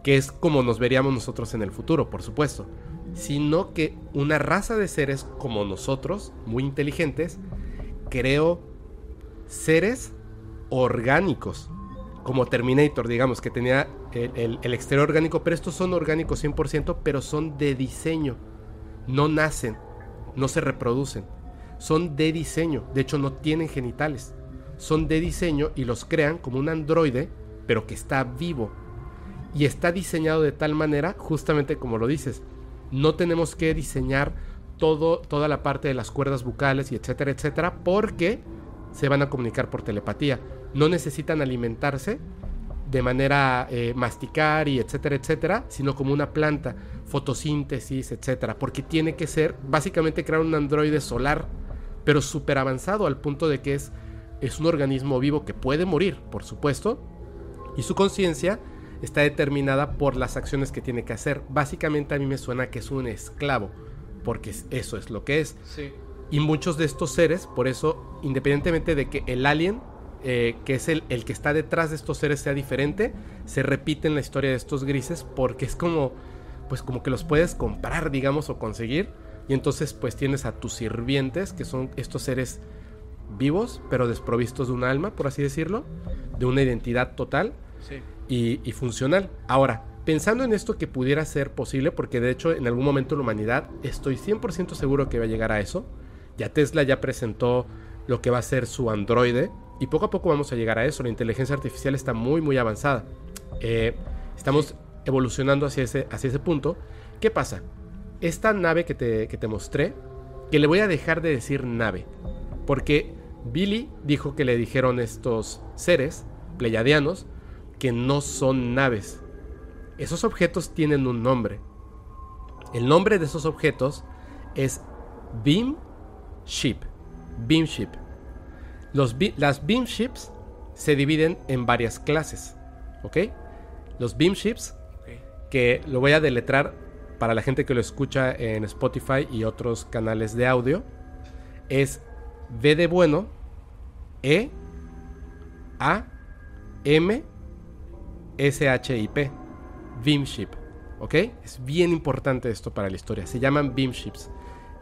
Que es como nos veríamos nosotros en el futuro, por supuesto. Sino que una raza de seres como nosotros, muy inteligentes, creó seres orgánicos. Como Terminator, digamos, que tenía el, exterior orgánico, pero estos son orgánicos 100%, pero son de diseño no nacen, no se reproducen. Son de diseño, de hecho no tienen genitales. Son de diseño y los crean como un androide, pero que está vivo. Y está diseñado de tal manera, justamente como lo dices, no tenemos que diseñar todo, toda la parte de las cuerdas bucales y etcétera, etcétera, porque se van a comunicar por telepatía. No necesitan alimentarse de manera eh, masticar y etcétera, etcétera, sino como una planta, fotosíntesis, etcétera, porque tiene que ser básicamente crear un androide solar, pero súper avanzado al punto de que es, es un organismo vivo que puede morir, por supuesto, y su conciencia está determinada por las acciones que tiene que hacer. Básicamente a mí me suena que es un esclavo, porque eso es lo que es. Y muchos de estos seres, por eso, independientemente de que el alien eh, que es el, el, que está detrás de estos seres sea diferente, se repite en la historia de estos grises porque es como, pues como que los puedes comprar, digamos, o conseguir. Y entonces pues tienes a tus sirvientes, que son estos seres vivos, pero desprovistos de un alma, por así decirlo, de una identidad total y, y funcional. Ahora, pensando en esto que pudiera ser posible, porque de hecho en algún momento la humanidad, estoy 100% seguro que va a llegar a eso. Ya Tesla ya presentó lo que va a ser su androide, y poco a poco vamos a llegar a eso. La inteligencia artificial está muy, muy avanzada. Eh, estamos evolucionando hacia ese, hacia ese punto. ¿Qué pasa? Esta nave que te, que te mostré, que le voy a dejar de decir nave, porque Billy dijo que le dijeron estos seres pleiadianos que no son naves. Esos objetos tienen un nombre. El nombre de esos objetos es Beam Ship. Beam Ship las beam ships se dividen en varias clases, ¿ok? Los beam ships, que lo voy a deletrar para la gente que lo escucha en Spotify y otros canales de audio, es V de bueno, E, A, M, S, H, I, P. Beam ship, ¿ok? Es bien importante esto para la historia. Se llaman beam ships.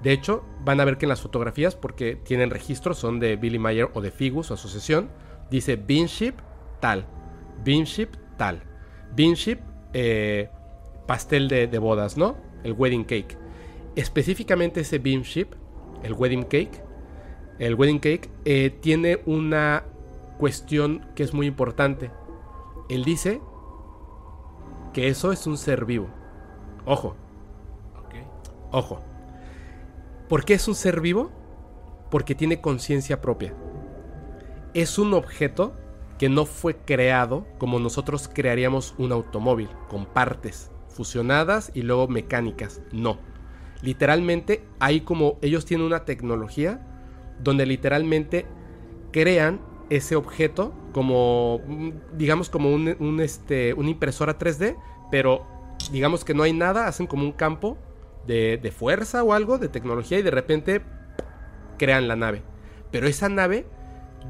De hecho, van a ver que en las fotografías, porque tienen registros, son de Billy Mayer o de Figus, o asociación, dice Beanship tal, Beanship tal. Beanship eh, pastel de, de bodas, ¿no? El wedding cake. Específicamente ese beam ship, el wedding cake, el wedding cake eh, tiene una cuestión que es muy importante. Él dice que eso es un ser vivo. Ojo, ojo. ¿Por qué es un ser vivo? Porque tiene conciencia propia. Es un objeto que no fue creado como nosotros crearíamos un automóvil, con partes fusionadas y luego mecánicas. No. Literalmente hay como ellos tienen una tecnología donde literalmente crean ese objeto como mm, digamos como un, un, este, una impresora 3D, pero digamos que no hay nada, hacen como un campo de, de fuerza o algo, de tecnología y de repente crean la nave. Pero esa nave,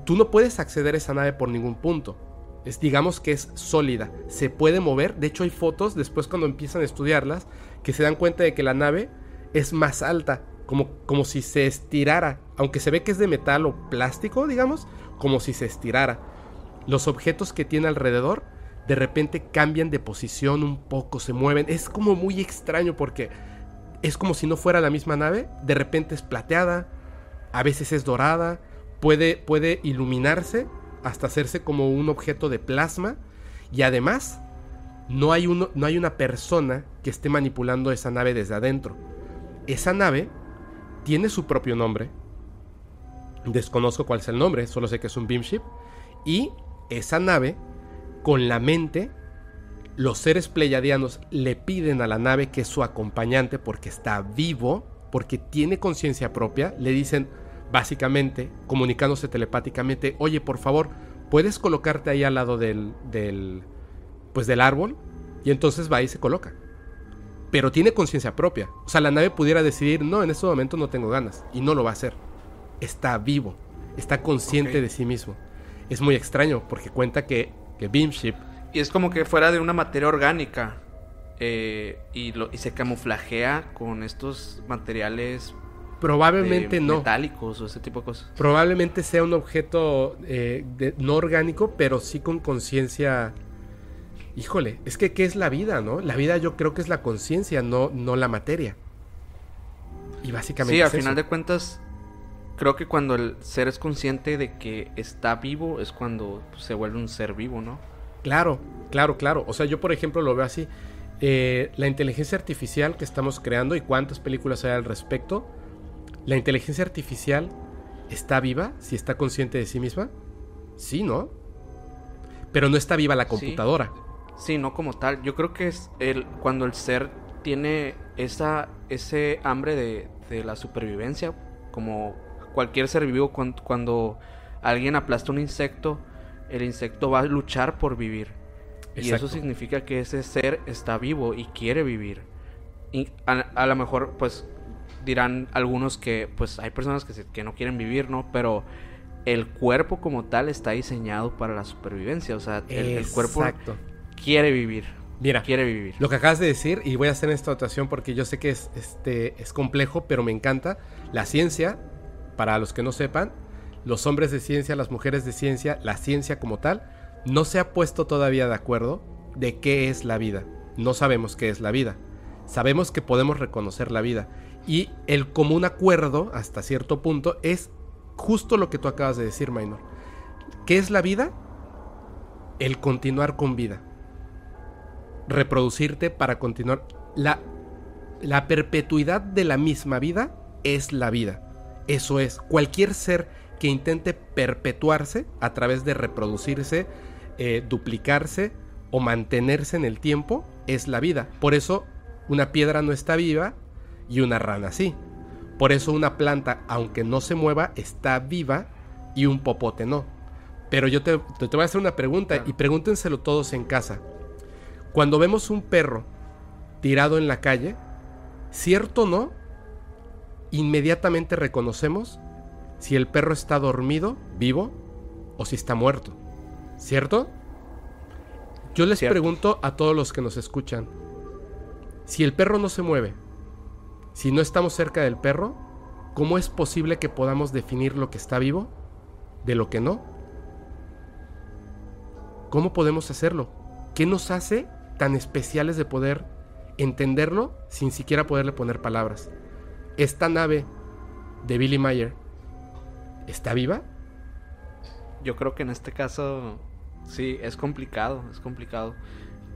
tú no puedes acceder a esa nave por ningún punto. Es, digamos que es sólida, se puede mover. De hecho, hay fotos después cuando empiezan a estudiarlas que se dan cuenta de que la nave es más alta, como, como si se estirara. Aunque se ve que es de metal o plástico, digamos, como si se estirara. Los objetos que tiene alrededor de repente cambian de posición un poco, se mueven. Es como muy extraño porque es como si no fuera la misma nave. De repente es plateada, a veces es dorada, puede, puede iluminarse hasta hacerse como un objeto de plasma. Y además, no hay, uno, no hay una persona que esté manipulando esa nave desde adentro. Esa nave tiene su propio nombre. Desconozco cuál es el nombre, solo sé que es un beamship. Y esa nave, con la mente, los seres pleiadianos le piden a la nave que es su acompañante porque está vivo, porque tiene conciencia propia. Le dicen, básicamente, comunicándose telepáticamente, oye, por favor, ¿puedes colocarte ahí al lado del, del, pues del árbol? Y entonces va y se coloca. Pero tiene conciencia propia. O sea, la nave pudiera decidir, no, en este momento no tengo ganas. Y no lo va a hacer. Está vivo. Está consciente de sí mismo. Es muy extraño porque cuenta que, que Beamship Y es como que fuera de una materia orgánica. eh, y, lo, y se camuflajea con estos materiales probablemente eh, no. metálicos o ese tipo de cosas. Probablemente sea un objeto eh, de- no orgánico, pero sí con conciencia. Híjole, es que ¿qué es la vida, no? La vida yo creo que es la conciencia, no, no la materia. Y básicamente Sí, al es eso. final de cuentas, creo que cuando el ser es consciente de que está vivo es cuando pues, se vuelve un ser vivo, ¿no? Claro, claro, claro. O sea, yo por ejemplo lo veo así. Eh, la inteligencia artificial que estamos creando y cuántas películas hay al respecto. ¿La inteligencia artificial está viva? ¿Si está consciente de sí misma? Sí, ¿no? Pero no está viva la computadora. Sí, no como tal. Yo creo que es el cuando el ser tiene esa ese hambre de, de la supervivencia, como cualquier ser vivo cuan- cuando, alguien aplasta un insecto, el insecto va a luchar por vivir. Y eso significa que ese ser está vivo y quiere vivir. Y a, a lo mejor, pues, dirán algunos que, pues, hay personas que, se- que no quieren vivir, ¿no? Pero el cuerpo como tal está diseñado para la supervivencia. O sea, el, el cuerpo quiere vivir. Mira, Quiere vivir. Lo que acabas de decir, y voy a hacer esta anotación porque yo sé que es, este, es complejo, pero me encanta. La ciencia, para los que no sepan, los hombres de ciencia, las mujeres de ciencia, la ciencia como tal, no se ha puesto todavía de acuerdo de qué es la vida. No sabemos qué es la vida. Sabemos que podemos reconocer la vida. Y el común acuerdo, hasta cierto punto, es justo lo que tú acabas de decir, Minor. ¿Qué es la vida? El continuar con vida reproducirte para continuar. La, la perpetuidad de la misma vida es la vida. Eso es, cualquier ser que intente perpetuarse a través de reproducirse, eh, duplicarse o mantenerse en el tiempo es la vida. Por eso una piedra no está viva y una rana sí. Por eso una planta, aunque no se mueva, está viva y un popote no. Pero yo te, te voy a hacer una pregunta y pregúntenselo todos en casa. Cuando vemos un perro tirado en la calle, ¿cierto o no? Inmediatamente reconocemos si el perro está dormido, vivo, o si está muerto. ¿Cierto? Yo les Cierto. pregunto a todos los que nos escuchan, si el perro no se mueve, si no estamos cerca del perro, ¿cómo es posible que podamos definir lo que está vivo de lo que no? ¿Cómo podemos hacerlo? ¿Qué nos hace tan especiales de poder entenderlo sin siquiera poderle poner palabras. Esta nave de Billy Mayer está viva? Yo creo que en este caso sí, es complicado, es complicado.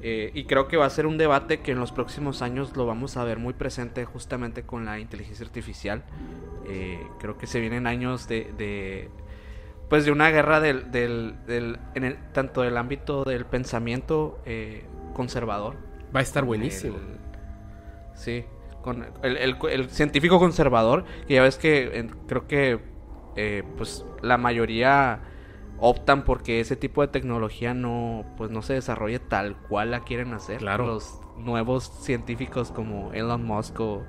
Eh, y creo que va a ser un debate que en los próximos años lo vamos a ver muy presente justamente con la inteligencia artificial. Eh, creo que se vienen años de, pues de una guerra del, del, en el, tanto del ámbito del pensamiento eh, conservador. Va a estar buenísimo. sí, con el, el, científico conservador, que ya ves que creo que pues la mayoría optan porque ese tipo de tecnología no pues no se desarrolle tal cual la quieren hacer claro. los nuevos científicos como Elon Musk o,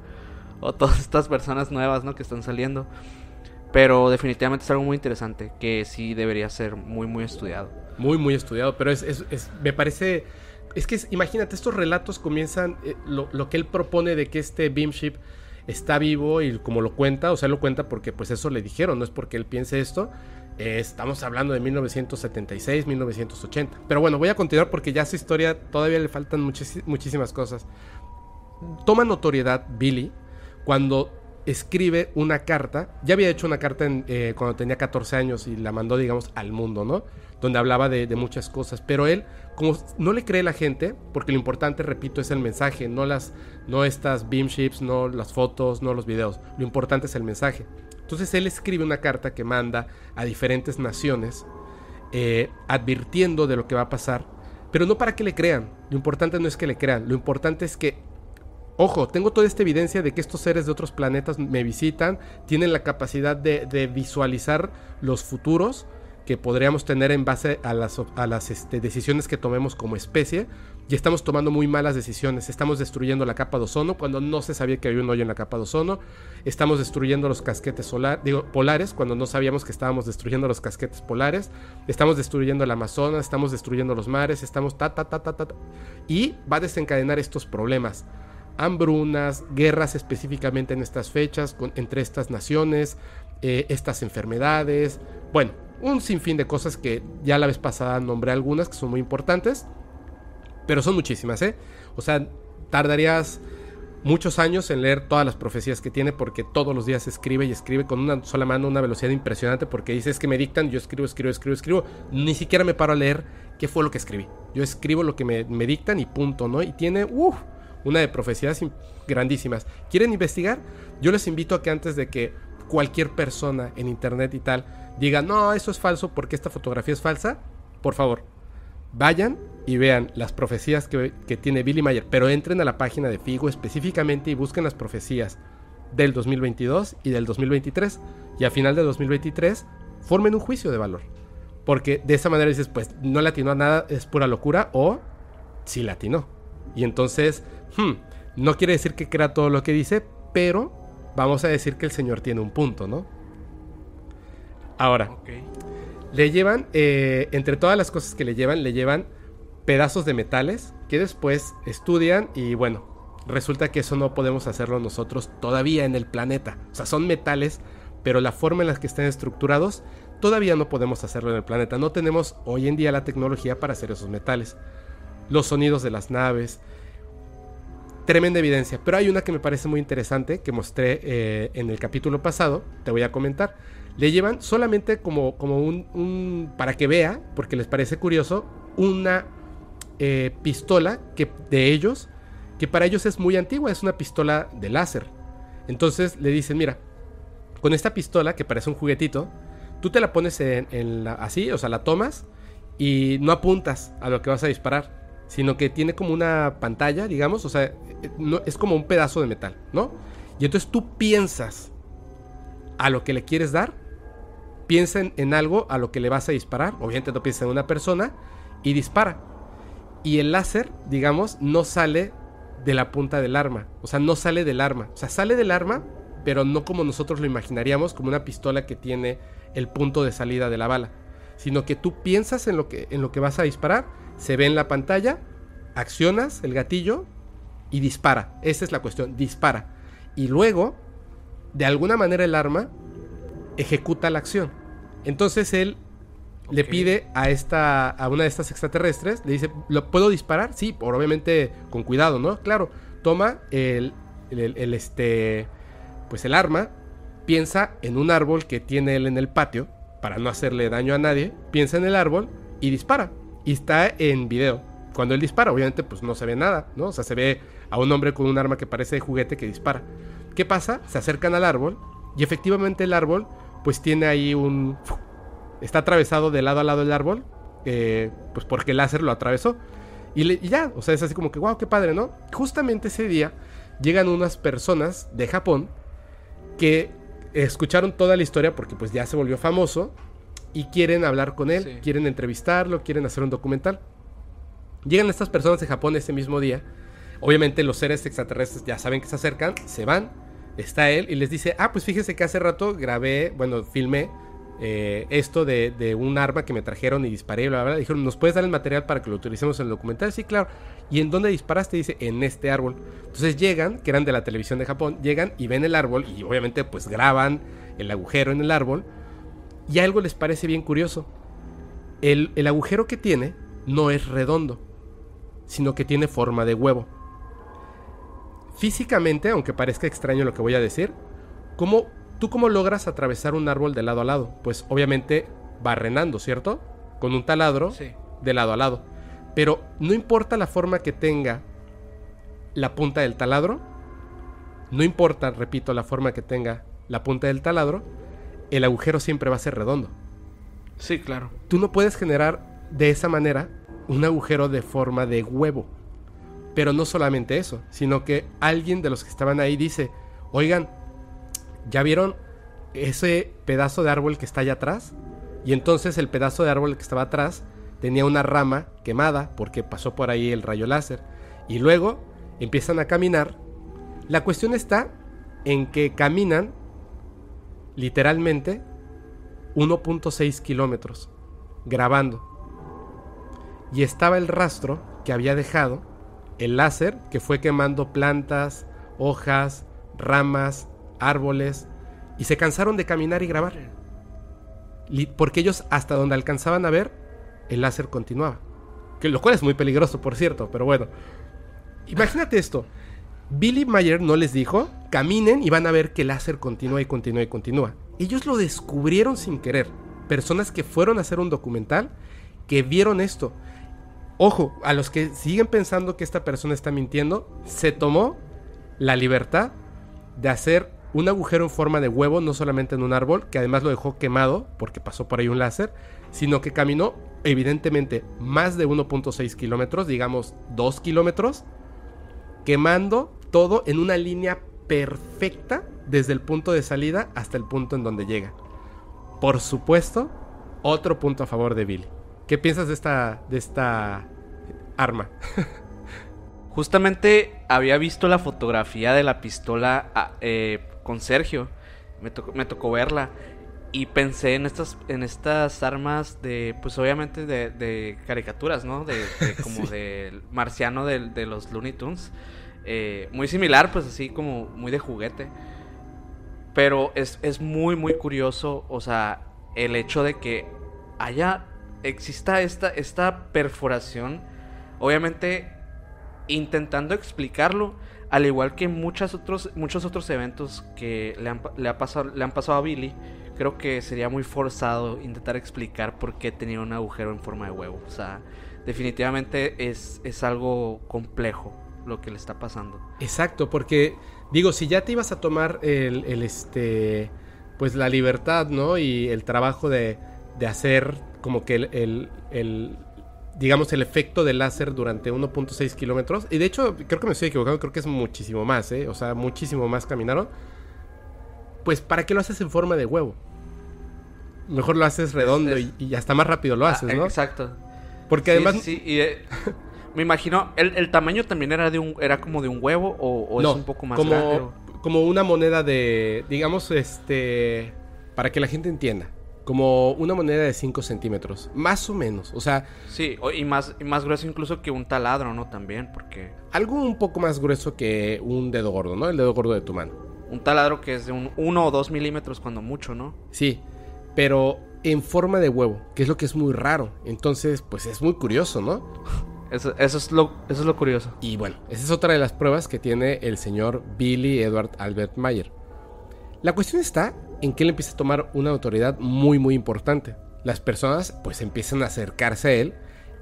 todas estas personas nuevas ¿no? que están saliendo pero definitivamente es algo muy interesante que sí debería ser muy muy estudiado muy muy estudiado pero es, es, me parece es que imagínate estos relatos comienzan eh, lo, lo que él propone de que este beamship está vivo y como lo cuenta, o sea, lo cuenta porque pues eso le dijeron, no es porque él piense esto, estamos hablando de 1976, 1980. Pero bueno, voy a continuar porque ya su historia todavía le faltan muchísimas cosas. Toma notoriedad Billy cuando escribe una carta. Ya había hecho una carta eh, cuando tenía 14 años y la mandó, digamos, al mundo, ¿no? Donde hablaba de, muchas cosas. Pero él, como no le cree la gente, porque lo importante, repito, es el mensaje, no las, no estas beamships, no las fotos, no los videos. Lo importante es el mensaje. Entonces él escribe una carta que manda a diferentes naciones eh, advirtiendo de lo que va a pasar, pero no para que le crean. Lo importante no es que le crean, lo importante es que, ojo, tengo toda esta evidencia de que estos seres de otros planetas me visitan, tienen la capacidad de, visualizar los futuros que podríamos tener en base a las, a las este, decisiones que tomemos como especie y estamos tomando muy malas decisiones. Estamos destruyendo la capa de ozono cuando no se sabía que había un hoyo en la capa de ozono. Estamos destruyendo los casquetes solar, digo, polares cuando no sabíamos que estábamos destruyendo los casquetes polares. Estamos destruyendo el Amazonas, estamos destruyendo los mares, estamos ta ta ta ta ta. Y va a desencadenar estos problemas. Hambrunas, guerras específicamente en estas fechas entre estas naciones, eh, estas enfermedades. Bueno, un sinfín de cosas que ya la vez pasada nombré algunas que son muy importantes. Pero son muchísimas, ¿eh? O sea, tardarías muchos años en leer todas las profecías que tiene porque todos los días escribe y escribe con una sola mano una velocidad impresionante porque dice es que me dictan, yo escribo, escribo, escribo, escribo. Ni siquiera me paro a leer qué fue lo que escribí. Yo escribo lo que me, dictan y punto, ¿no? Y tiene, uff, una de profecías grandísimas. ¿Quieren investigar? Yo les invito a que antes de que cualquier persona en internet y tal diga, no, eso es falso porque esta fotografía es falsa, por favor, vayan y vean las profecías que, tiene Billy Mayer, pero entren a la página de Figo específicamente y busquen las profecías del 2022 y del 2023 y a final de 2023 formen un juicio de valor. Porque de esa manera dices, pues no latinó a nada, es pura locura o sí latinó. Y entonces, hmm, no quiere decir que crea todo lo que dice, pero vamos a decir que el Señor tiene un punto, ¿no? Ahora, le llevan, eh, entre todas las cosas que le llevan, le llevan pedazos de metales que después estudian y bueno, resulta que eso no podemos hacerlo nosotros todavía en el planeta. O sea, son metales, pero la forma en la que están estructurados todavía no podemos hacerlo en el planeta. No tenemos hoy en día la tecnología para hacer esos metales. Los sonidos de las naves. Tremenda evidencia. Pero hay una que me parece muy interesante que mostré eh, en el capítulo pasado. Te voy a comentar le llevan solamente como, como un, para que vea, porque les parece curioso, una eh, pistola que, de ellos, que para ellos es muy antigua, es una pistola de láser. Entonces le dicen, mira, con esta pistola que parece un juguetito, tú te la pones en, así, o sea, la tomas y no apuntas a lo que vas a disparar, sino que tiene como una pantalla, digamos, o sea, no, es como un pedazo de metal, ¿no? Y entonces tú piensas a lo que le quieres dar piensen en algo a lo que le vas a disparar. Obviamente no piensa en una persona y dispara. Y el láser, digamos, no sale de la punta del arma. O sea, no sale del arma. O sea, sale del arma, pero no como nosotros lo imaginaríamos, como una pistola que tiene el punto de salida de la bala. Sino que tú piensas en lo que, en lo que vas a disparar, se ve en la pantalla, accionas el gatillo y dispara. Esa es la cuestión, dispara. Y luego, de alguna manera el arma ejecuta la acción. Entonces él le pide a esta a una de estas extraterrestres, le dice, ¿lo puedo disparar? Sí, obviamente con cuidado, ¿no? Claro, toma el, el- el, este, pues el arma, piensa en un árbol que tiene él en el patio, para no hacerle daño a nadie, piensa en el árbol y dispara. Y está en video. Cuando él dispara, obviamente, pues no se ve nada, ¿no? O sea, se ve a un hombre con un arma que parece de juguete que dispara. ¿Qué pasa? Se acercan al árbol y efectivamente el árbol, pues tiene ahí un... Está atravesado de lado a lado el árbol, eh, pues porque el láser lo atravesó. Y, le- y ya, o sea, es así como que, wow, qué padre, ¿no? Justamente ese día llegan unas personas de Japón que escucharon toda la historia porque pues ya se volvió famoso y quieren hablar con él, Sí. quieren entrevistarlo, quieren hacer un documental. Llegan estas personas de Japón ese mismo día. Obviamente los seres extraterrestres ya saben que se acercan, se van, está él y les dice, ah, pues fíjese que hace rato grabé, bueno, filmé eh, esto de, de un arma que me trajeron y disparé, bla, bla, bla. Dijeron, ¿nos puedes dar el material para que lo utilicemos en el documental? Sí, claro. ¿Y en dónde disparaste? Dice, en este árbol. Entonces llegan, que eran de la televisión de Japón, llegan y ven el árbol y obviamente pues graban el agujero en el árbol. Y algo les parece bien curioso. El, el agujero que tiene no es redondo, sino que tiene forma de huevo. Físicamente, aunque parezca extraño lo que voy a decir, ¿cómo, ¿tú cómo logras atravesar un árbol de lado a lado? Pues obviamente barrenando, ¿cierto? Con un taladro Sí. de lado a lado. Pero no importa la forma que tenga la punta del taladro, no importa, repito, la forma que tenga la punta del taladro, el agujero siempre va a ser redondo. Sí, claro. Tú no puedes generar de esa manera un agujero de forma de huevo. Pero no solamente eso, sino que alguien de los que estaban ahí dice, oigan, ¿ya vieron ese pedazo de árbol que está allá atrás? Y entonces el pedazo de árbol que estaba atrás tenía una rama quemada porque pasó por ahí el rayo láser. Y luego empiezan a caminar. La cuestión está en que caminan literalmente 1.6 kilómetros grabando. Y estaba el rastro que había dejado el láser que fue quemando plantas, hojas, ramas, árboles. Y se cansaron de caminar y grabar. Porque ellos hasta donde alcanzaban a ver, el láser continuaba. Que, lo cual es muy peligroso, por cierto, pero bueno. Imagínate esto. Billy Mayer no les dijo, caminen y van a ver que el láser continúa y continúa y continúa. Ellos lo descubrieron sin querer. Personas que fueron a hacer un documental, que vieron esto. Ojo, a los que siguen pensando que esta persona está mintiendo, se tomó la libertad de hacer un agujero en forma de huevo, no solamente en un árbol, que además lo dejó quemado porque pasó por ahí un láser, sino que caminó evidentemente más de 1.6 kilómetros, digamos 2 kilómetros, quemando todo en una línea perfecta desde el punto de salida hasta el punto en donde llega. Por supuesto, otro punto a favor de Billy. ¿Qué piensas de esta, de esta arma? Justamente había visto la fotografía de la pistola ah, eh, con Sergio. Me tocó, me tocó verla. Y pensé en estas, en estas armas de, pues obviamente de, de caricaturas, ¿no? De, de como Sí. del marciano de, de los Looney Tunes. Eh, muy similar, pues así como muy de juguete. Pero es, es muy, muy curioso, o sea, el hecho de que haya, exista esta, esta perforación. Obviamente intentando explicarlo, al igual que otros, muchos otros eventos que le han, le, ha pasado, le han pasado a Billy, creo que sería muy forzado intentar explicar por qué tenía un agujero en forma de huevo. O sea, definitivamente es, es algo complejo lo que le está pasando. Exacto, porque digo, si ya te ibas a tomar el, el, este, pues la libertad, ¿no? Y el trabajo de, de hacer como que el, el- el, digamos, el efecto del láser durante 1.6 kilómetros. Y de hecho, creo que me estoy equivocando, creo que es muchísimo más, ¿eh? O sea, muchísimo más caminaron. Pues, ¿para qué lo haces en forma de huevo? Mejor lo haces redondo es- y, y hasta más rápido lo haces, Ah, ¿no? Exacto. Porque Sí, además... sí, sí, y, eh, me imagino, el, el tamaño también era de un, era como de un huevo o, o no, es un poco más como, grande. o- como una moneda de, digamos, este, para que la gente entienda, como una moneda de 5 centímetros, más o menos, o sea, Sí, y más, y más grueso incluso que un taladro, ¿no? También, porque algo un poco más grueso que un dedo gordo, ¿no? El dedo gordo de tu mano. un taladro que es de un 1 o 2 milímetros cuando mucho, ¿no? Sí, pero en forma de huevo, que es lo que es muy raro, entonces, pues es muy curioso, ¿no? Eso, eso, es lo, eso es lo curioso. Y bueno, esa es otra de las pruebas que tiene el señor Billy Edward Albert Mayer. La cuestión está en que él empieza a tomar una autoridad muy muy importante. Las personas pues empiezan a acercarse a él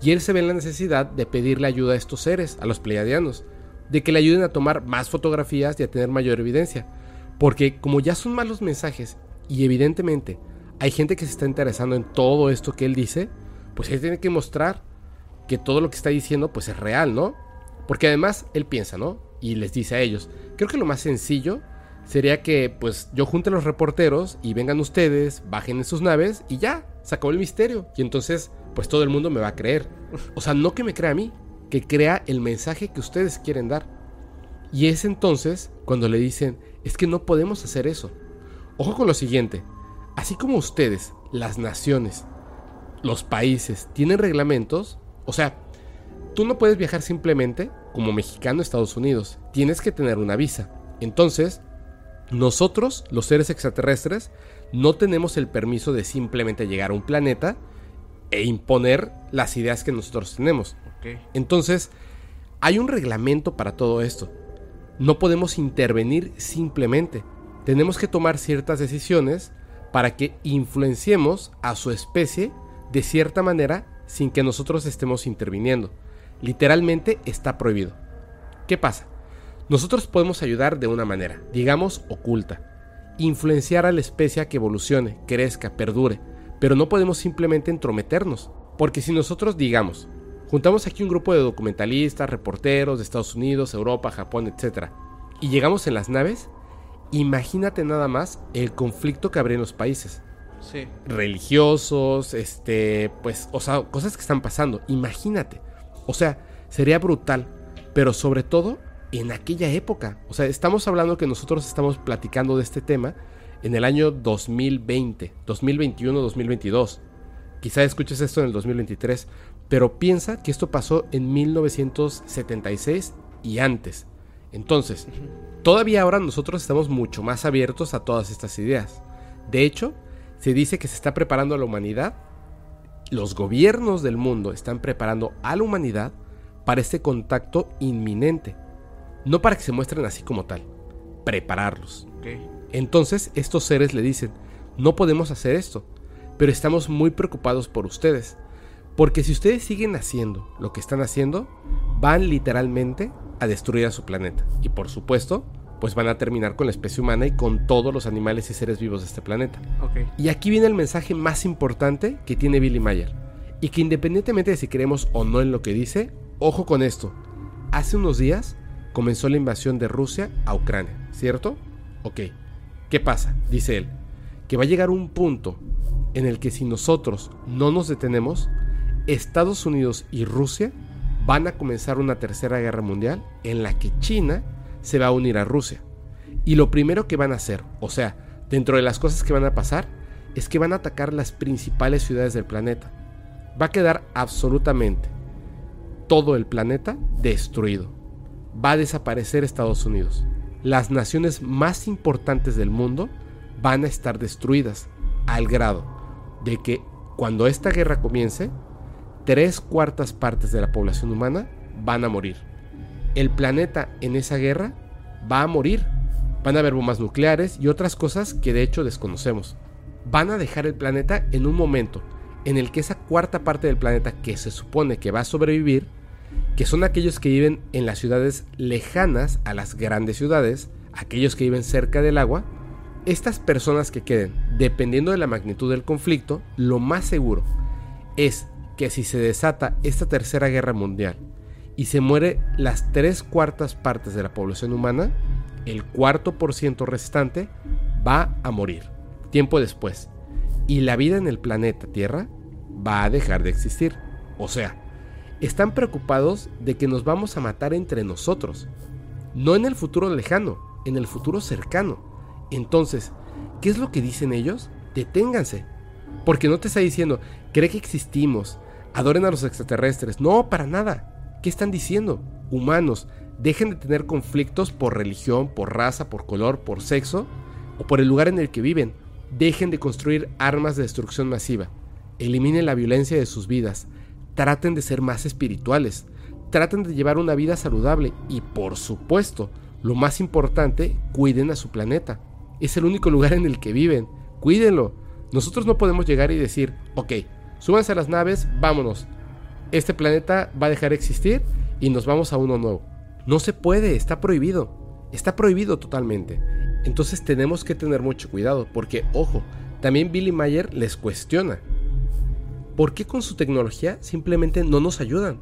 y él se ve en la necesidad de pedirle ayuda a estos seres, a los pleiadianos, de que le ayuden a tomar más fotografías y a tener mayor evidencia. Porque como ya son malos mensajes y evidentemente hay gente que se está interesando en todo esto que él dice, pues él tiene que mostrar que todo lo que está diciendo pues es real, ¿no? Porque además él piensa, ¿no? Y les dice a ellos, creo que lo más sencillo sería que pues yo junte a los reporteros y vengan ustedes, bajen en sus naves y ya, se acabó el misterio. Y entonces pues todo el mundo me va a creer. O sea, no que me crea a mí, que crea el mensaje que ustedes quieren dar. Y es entonces cuando le dicen, es que no podemos hacer eso. Ojo con lo siguiente, así como ustedes, las naciones, los países, tienen reglamentos, o sea, tú no puedes viajar simplemente como mexicano a Estados Unidos, tienes que tener una visa. Entonces, nosotros, los seres extraterrestres, no tenemos el permiso de simplemente llegar a un planeta e imponer las ideas que nosotros tenemos. Entonces, hay un reglamento para todo esto. No podemos intervenir simplemente. Tenemos que tomar ciertas decisiones para que influenciemos a su especie de cierta manera sin que nosotros estemos interviniendo. Literalmente está prohibido. ¿Qué pasa? Nosotros podemos ayudar de una manera, digamos oculta, influenciar a la especie a que evolucione, crezca, perdure, pero no podemos simplemente entrometernos, porque si nosotros digamos, juntamos aquí un grupo de documentalistas, reporteros de Estados Unidos, Europa, Japón, etc., y llegamos en las naves, imagínate nada más el conflicto que habría en los países. Sí. Religiosos, este, pues, o sea, cosas que están pasando. Imagínate. O sea, sería brutal. Pero sobre todo en aquella época. O sea, estamos hablando que nosotros estamos platicando de este tema en el año 2020, 2021, 2022. Quizá escuches esto en el 2023, pero piensa que esto pasó en 1976 y antes. Entonces, todavía ahora nosotros estamos mucho más abiertos a todas estas ideas. De hecho, se dice que se está preparando a la humanidad, los gobiernos del mundo están preparando a la humanidad para este contacto inminente. No para que se muestren así como tal, prepararlos. Entonces estos seres le dicen, no podemos hacer esto, pero estamos muy preocupados por ustedes. Porque si ustedes siguen haciendo lo que están haciendo, van literalmente a destruir a su planeta. Y por supuesto, pues van a terminar con la especie humana y con todos los animales y seres vivos de este planeta. Y aquí viene el mensaje más importante que tiene Billy Mayer. Y que independientemente de si creemos o no en lo que dice, ojo con esto. Hace unos días comenzó la invasión de Rusia a Ucrania, ¿cierto? Ok. ¿Qué pasa? Dice él. Que va a llegar un punto en el que si nosotros no nos detenemos, Estados Unidos y Rusia van a comenzar una tercera guerra mundial en la que China se va a unir a Rusia. Y lo primero que van a hacer, o sea, dentro de las cosas que van a pasar, es que van a atacar las principales ciudades del planeta. Va a quedar absolutamente todo el planeta destruido. Va a desaparecer Estados Unidos. Las naciones más importantes del mundo van a estar destruidas al grado de que cuando esta guerra comience, tres cuartas partes de la población humana van a morir el planeta en esa guerra va a morir. Van a haber bombas nucleares y otras cosas que de hecho desconocemos. Van a dejar el planeta en un momento en el que esa cuarta parte del planeta que se supone que va a sobrevivir, que son aquellos que viven en las ciudades lejanas a las grandes ciudades, aquellos que viven cerca del agua, estas personas que queden, dependiendo de la magnitud del conflicto, lo más seguro es que si se desata esta tercera guerra mundial y se muere las tres cuartas partes de la población humana, el cuarto por ciento restante va a morir tiempo después. Y la vida en el planeta Tierra va a dejar de existir. O sea, están preocupados de que nos vamos a matar entre nosotros. No en el futuro lejano, en el futuro cercano. Entonces, ¿qué es lo que dicen ellos? Deténganse. Porque no te está diciendo, cree que existimos, adoren a los extraterrestres. No, para nada. ¿Qué están diciendo? Humanos, dejen de tener conflictos por religión, por raza, por color, por sexo o por el lugar en el que viven. Dejen de construir armas de destrucción masiva. Eliminen la violencia de sus vidas. Traten de ser más espirituales. traten de llevar una vida saludable y por supuesto, lo más importante, cuiden a su planeta. Es el único lugar en el que viven. Cuídenlo. Nosotros no podemos llegar y decir, ok, súbanse a las naves, vámonos. Este planeta va a dejar de existir y nos vamos a uno nuevo. No se puede, está prohibido. Está prohibido totalmente. Entonces tenemos que tener mucho cuidado porque, ojo, también Billy Mayer les cuestiona. ¿Por qué con su tecnología simplemente no nos ayudan?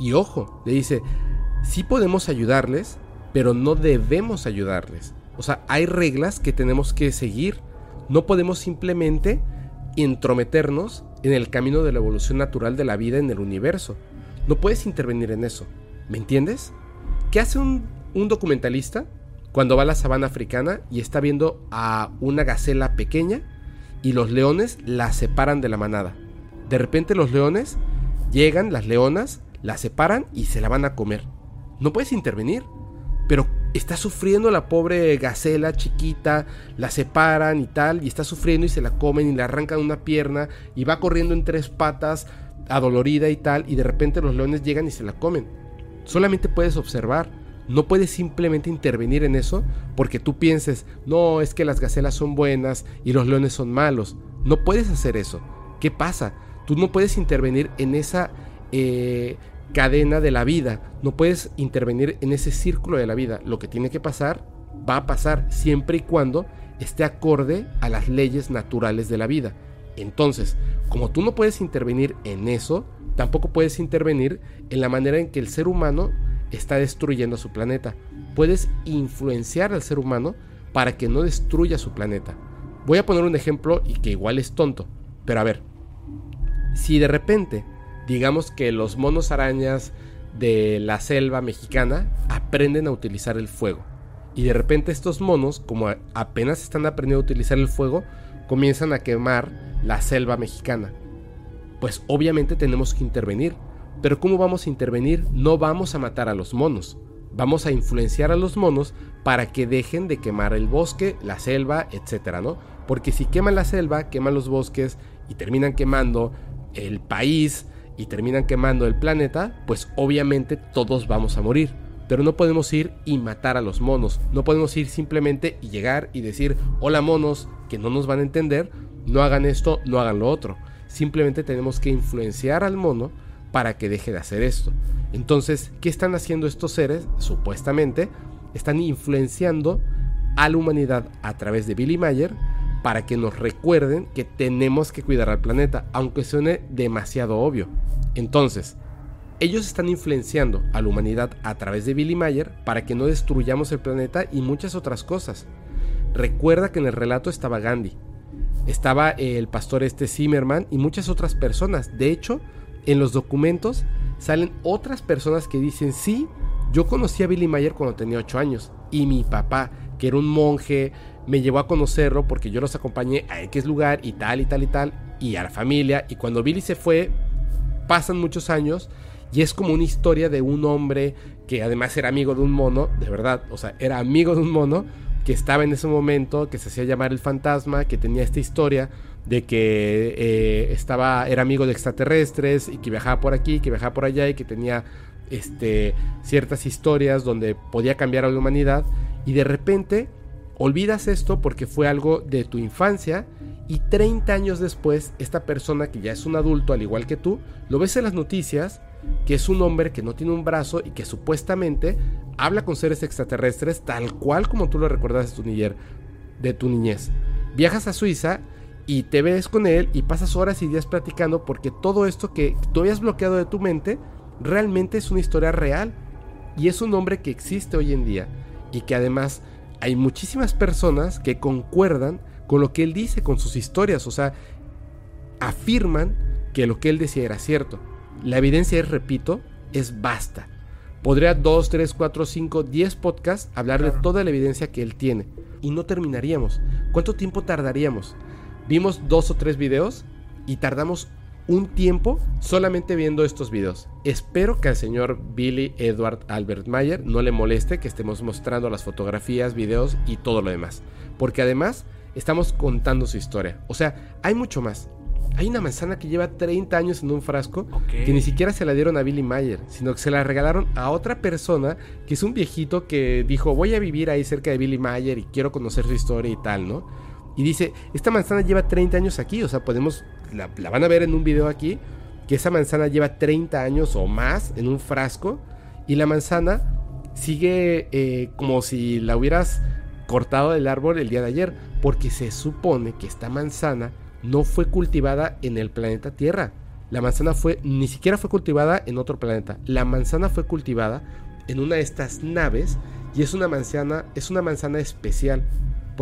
Y ojo, le dice, sí podemos ayudarles, pero no debemos ayudarles. O sea, hay reglas que tenemos que seguir. No podemos simplemente entrometernos en el camino de la evolución natural de la vida en el universo. No puedes intervenir en eso. ¿Me entiendes? ¿Qué hace un, un documentalista cuando va a la sabana africana y está viendo a una gacela pequeña y los leones la separan de la manada? De repente los leones llegan, las leonas, la separan y se la van a comer. No puedes intervenir. Pero está sufriendo la pobre gacela chiquita, la separan y tal, y está sufriendo y se la comen y le arrancan una pierna y va corriendo en tres patas, adolorida y tal, y de repente los leones llegan y se la comen. Solamente puedes observar, no puedes simplemente intervenir en eso porque tú pienses, no, es que las gacelas son buenas y los leones son malos. No puedes hacer eso. ¿Qué pasa? Tú no puedes intervenir en esa eh, cadena de la vida. No puedes intervenir en ese círculo de la vida. Lo que tiene que pasar va a pasar siempre y cuando esté acorde a las leyes naturales de la vida. Entonces, como tú no puedes intervenir en eso, tampoco puedes intervenir en la manera en que el ser humano está destruyendo su planeta. Puedes influenciar al ser humano para que no destruya su planeta. Voy a poner un ejemplo y que igual es tonto, pero a ver, si de repente digamos que los monos arañas de la selva mexicana aprenden a utilizar el fuego. Y de repente estos monos, como apenas están aprendiendo a utilizar el fuego, comienzan a quemar la selva mexicana. Pues obviamente tenemos que intervenir. Pero ¿cómo vamos a intervenir? No vamos a matar a los monos. Vamos a influenciar a los monos para que dejen de quemar el bosque, la selva, etcétera, ¿no? Porque si queman la selva, queman los bosques y terminan quemando el país, y terminan quemando el planeta, pues obviamente todos vamos a morir. Pero no podemos ir y matar a los monos. No podemos ir simplemente y llegar y decir, hola monos, que no nos van a entender, no hagan esto, no hagan lo otro. Simplemente tenemos que influenciar al mono para que deje de hacer esto. Entonces, ¿qué están haciendo estos seres? Supuestamente, están influenciando a la humanidad a través de Billy Mayer para que nos recuerden que tenemos que cuidar al planeta, aunque suene demasiado obvio. Entonces, ellos están influenciando a la humanidad a través de Billy Mayer para que no destruyamos el planeta y muchas otras cosas. Recuerda que en el relato estaba Gandhi, estaba el pastor este Zimmerman y muchas otras personas. De hecho, en los documentos salen otras personas que dicen, sí, yo conocí a Billy Mayer cuando tenía 8 años y mi papá, que era un monje, me llevó a conocerlo porque yo los acompañé a X lugar y tal y tal y tal y a la familia. Y cuando Billy se fue pasan muchos años y es como una historia de un hombre que además era amigo de un mono, de verdad, o sea, era amigo de un mono que estaba en ese momento, que se hacía llamar el fantasma, que tenía esta historia de que eh, estaba, era amigo de extraterrestres y que viajaba por aquí, que viajaba por allá y que tenía este, ciertas historias donde podía cambiar a la humanidad. Y de repente Olvidas esto porque fue algo de tu infancia y 30 años después esta persona que ya es un adulto al igual que tú, lo ves en las noticias que es un hombre que no tiene un brazo y que supuestamente habla con seres extraterrestres tal cual como tú lo recuerdas de tu, de tu niñez. Viajas a Suiza y te ves con él y pasas horas y días platicando porque todo esto que tú habías bloqueado de tu mente realmente es una historia real y es un hombre que existe hoy en día y que además hay muchísimas personas que concuerdan con lo que él dice, con sus historias, o sea, afirman que lo que él decía era cierto. La evidencia es, repito, es basta. Podría 2, 3, 4, 5, 10 podcasts hablar de toda la evidencia que él tiene. Y no terminaríamos. ¿Cuánto tiempo tardaríamos? Vimos dos o tres videos y tardamos un tiempo solamente viendo estos videos. Espero que al señor Billy Edward Albert Mayer no le moleste que estemos mostrando las fotografías, videos y todo lo demás. Porque además estamos contando su historia. O sea, hay mucho más. Hay una manzana que lleva 30 años en un frasco que ni siquiera se la dieron a Billy Mayer, sino que se la regalaron a otra persona que es un viejito que dijo, voy a vivir ahí cerca de Billy Mayer y quiero conocer su historia y tal, ¿no? Y dice, esta manzana lleva 30 años aquí, o sea, podemos, la, van a ver en un video aquí, que esa manzana lleva 30 años o más en un frasco y la manzana sigue eh, como si la hubieras cortado del árbol el día de ayer, porque se supone que esta manzana no fue cultivada en el planeta Tierra. La manzana fue, ni siquiera fue cultivada en otro planeta. La manzana fue cultivada en una de estas naves y es una manzana, es una manzana especial,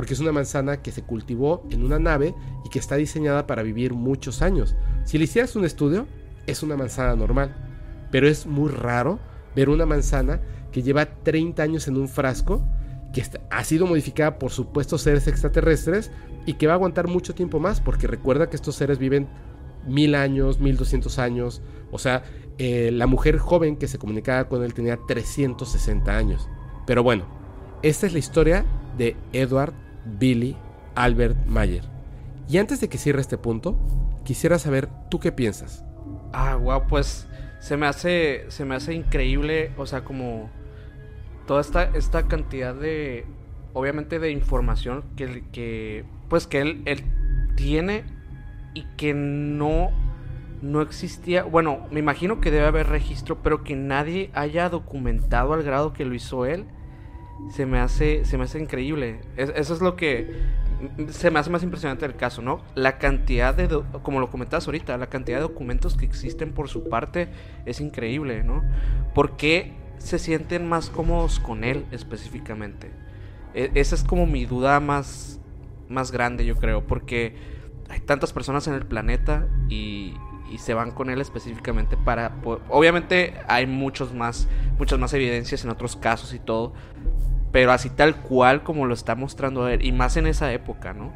porque es una manzana que se cultivó en una nave y que está diseñada para vivir muchos años. Si le hicieras un estudio, es una manzana normal, pero es muy raro ver una manzana que lleva 30 años en un frasco, que ha sido modificada por supuestos seres extraterrestres y que va a aguantar mucho tiempo más, porque recuerda que estos seres viven mil años, mil doscientos años. O sea, eh, la mujer joven que se comunicaba con él tenía 360 años. Pero bueno, esta es la historia de Edward Billy Albert Mayer. Y antes de que cierre este punto, quisiera saber tú qué piensas. Ah, wow, pues se me hace se me hace increíble, o sea, como toda esta esta cantidad de obviamente de información que que pues que él él tiene y que no no existía, bueno, me imagino que debe haber registro, pero que nadie haya documentado al grado que lo hizo él. Se me hace se me hace increíble. Es- eso es lo que se me hace más impresionante del caso, ¿no? La cantidad de, como lo comentabas ahorita, la cantidad de documentos que existen por su parte es increíble, ¿no? ¿Por qué se sienten más cómodos con él específicamente? E- esa es como mi duda más, más grande, yo creo, porque hay tantas personas en el planeta y, se van con él específicamente para... Obviamente hay muchos más, muchas más evidencias en otros casos y todo, pero así tal cual como lo está mostrando él, y más en esa época, ¿no?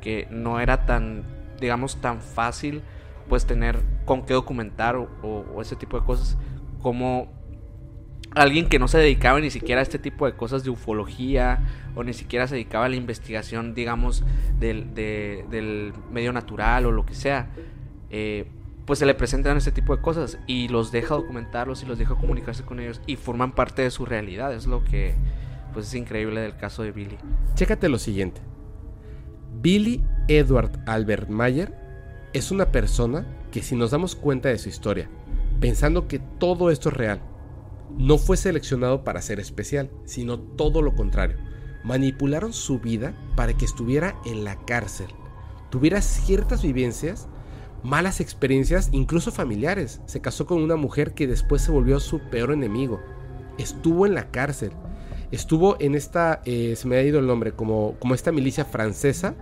Que no era tan, digamos, tan fácil, pues tener con qué documentar o, ese tipo de cosas, como alguien que no se dedicaba ni siquiera a este tipo de cosas de ufología, o ni siquiera se dedicaba a la investigación, digamos, del, de- del medio natural o lo que sea, eh, pues se le presentan este tipo de cosas y los deja documentarlos y los deja comunicarse con ellos y forman parte de su realidad, es lo que pues es increíble del caso de Billy. Chécate lo siguiente. Billy Edward Albert Mayer es una persona que si nos damos cuenta de su historia, pensando que todo esto es real, no fue seleccionado para ser especial, sino todo lo contrario. Manipularon su vida para que estuviera en la cárcel, tuviera ciertas vivencias, malas experiencias, incluso familiares. Se casó con una mujer que después se volvió su peor enemigo. Estuvo en la cárcel. Estuvo en esta, eh, se me ha ido el nombre, como, como esta milicia francesa,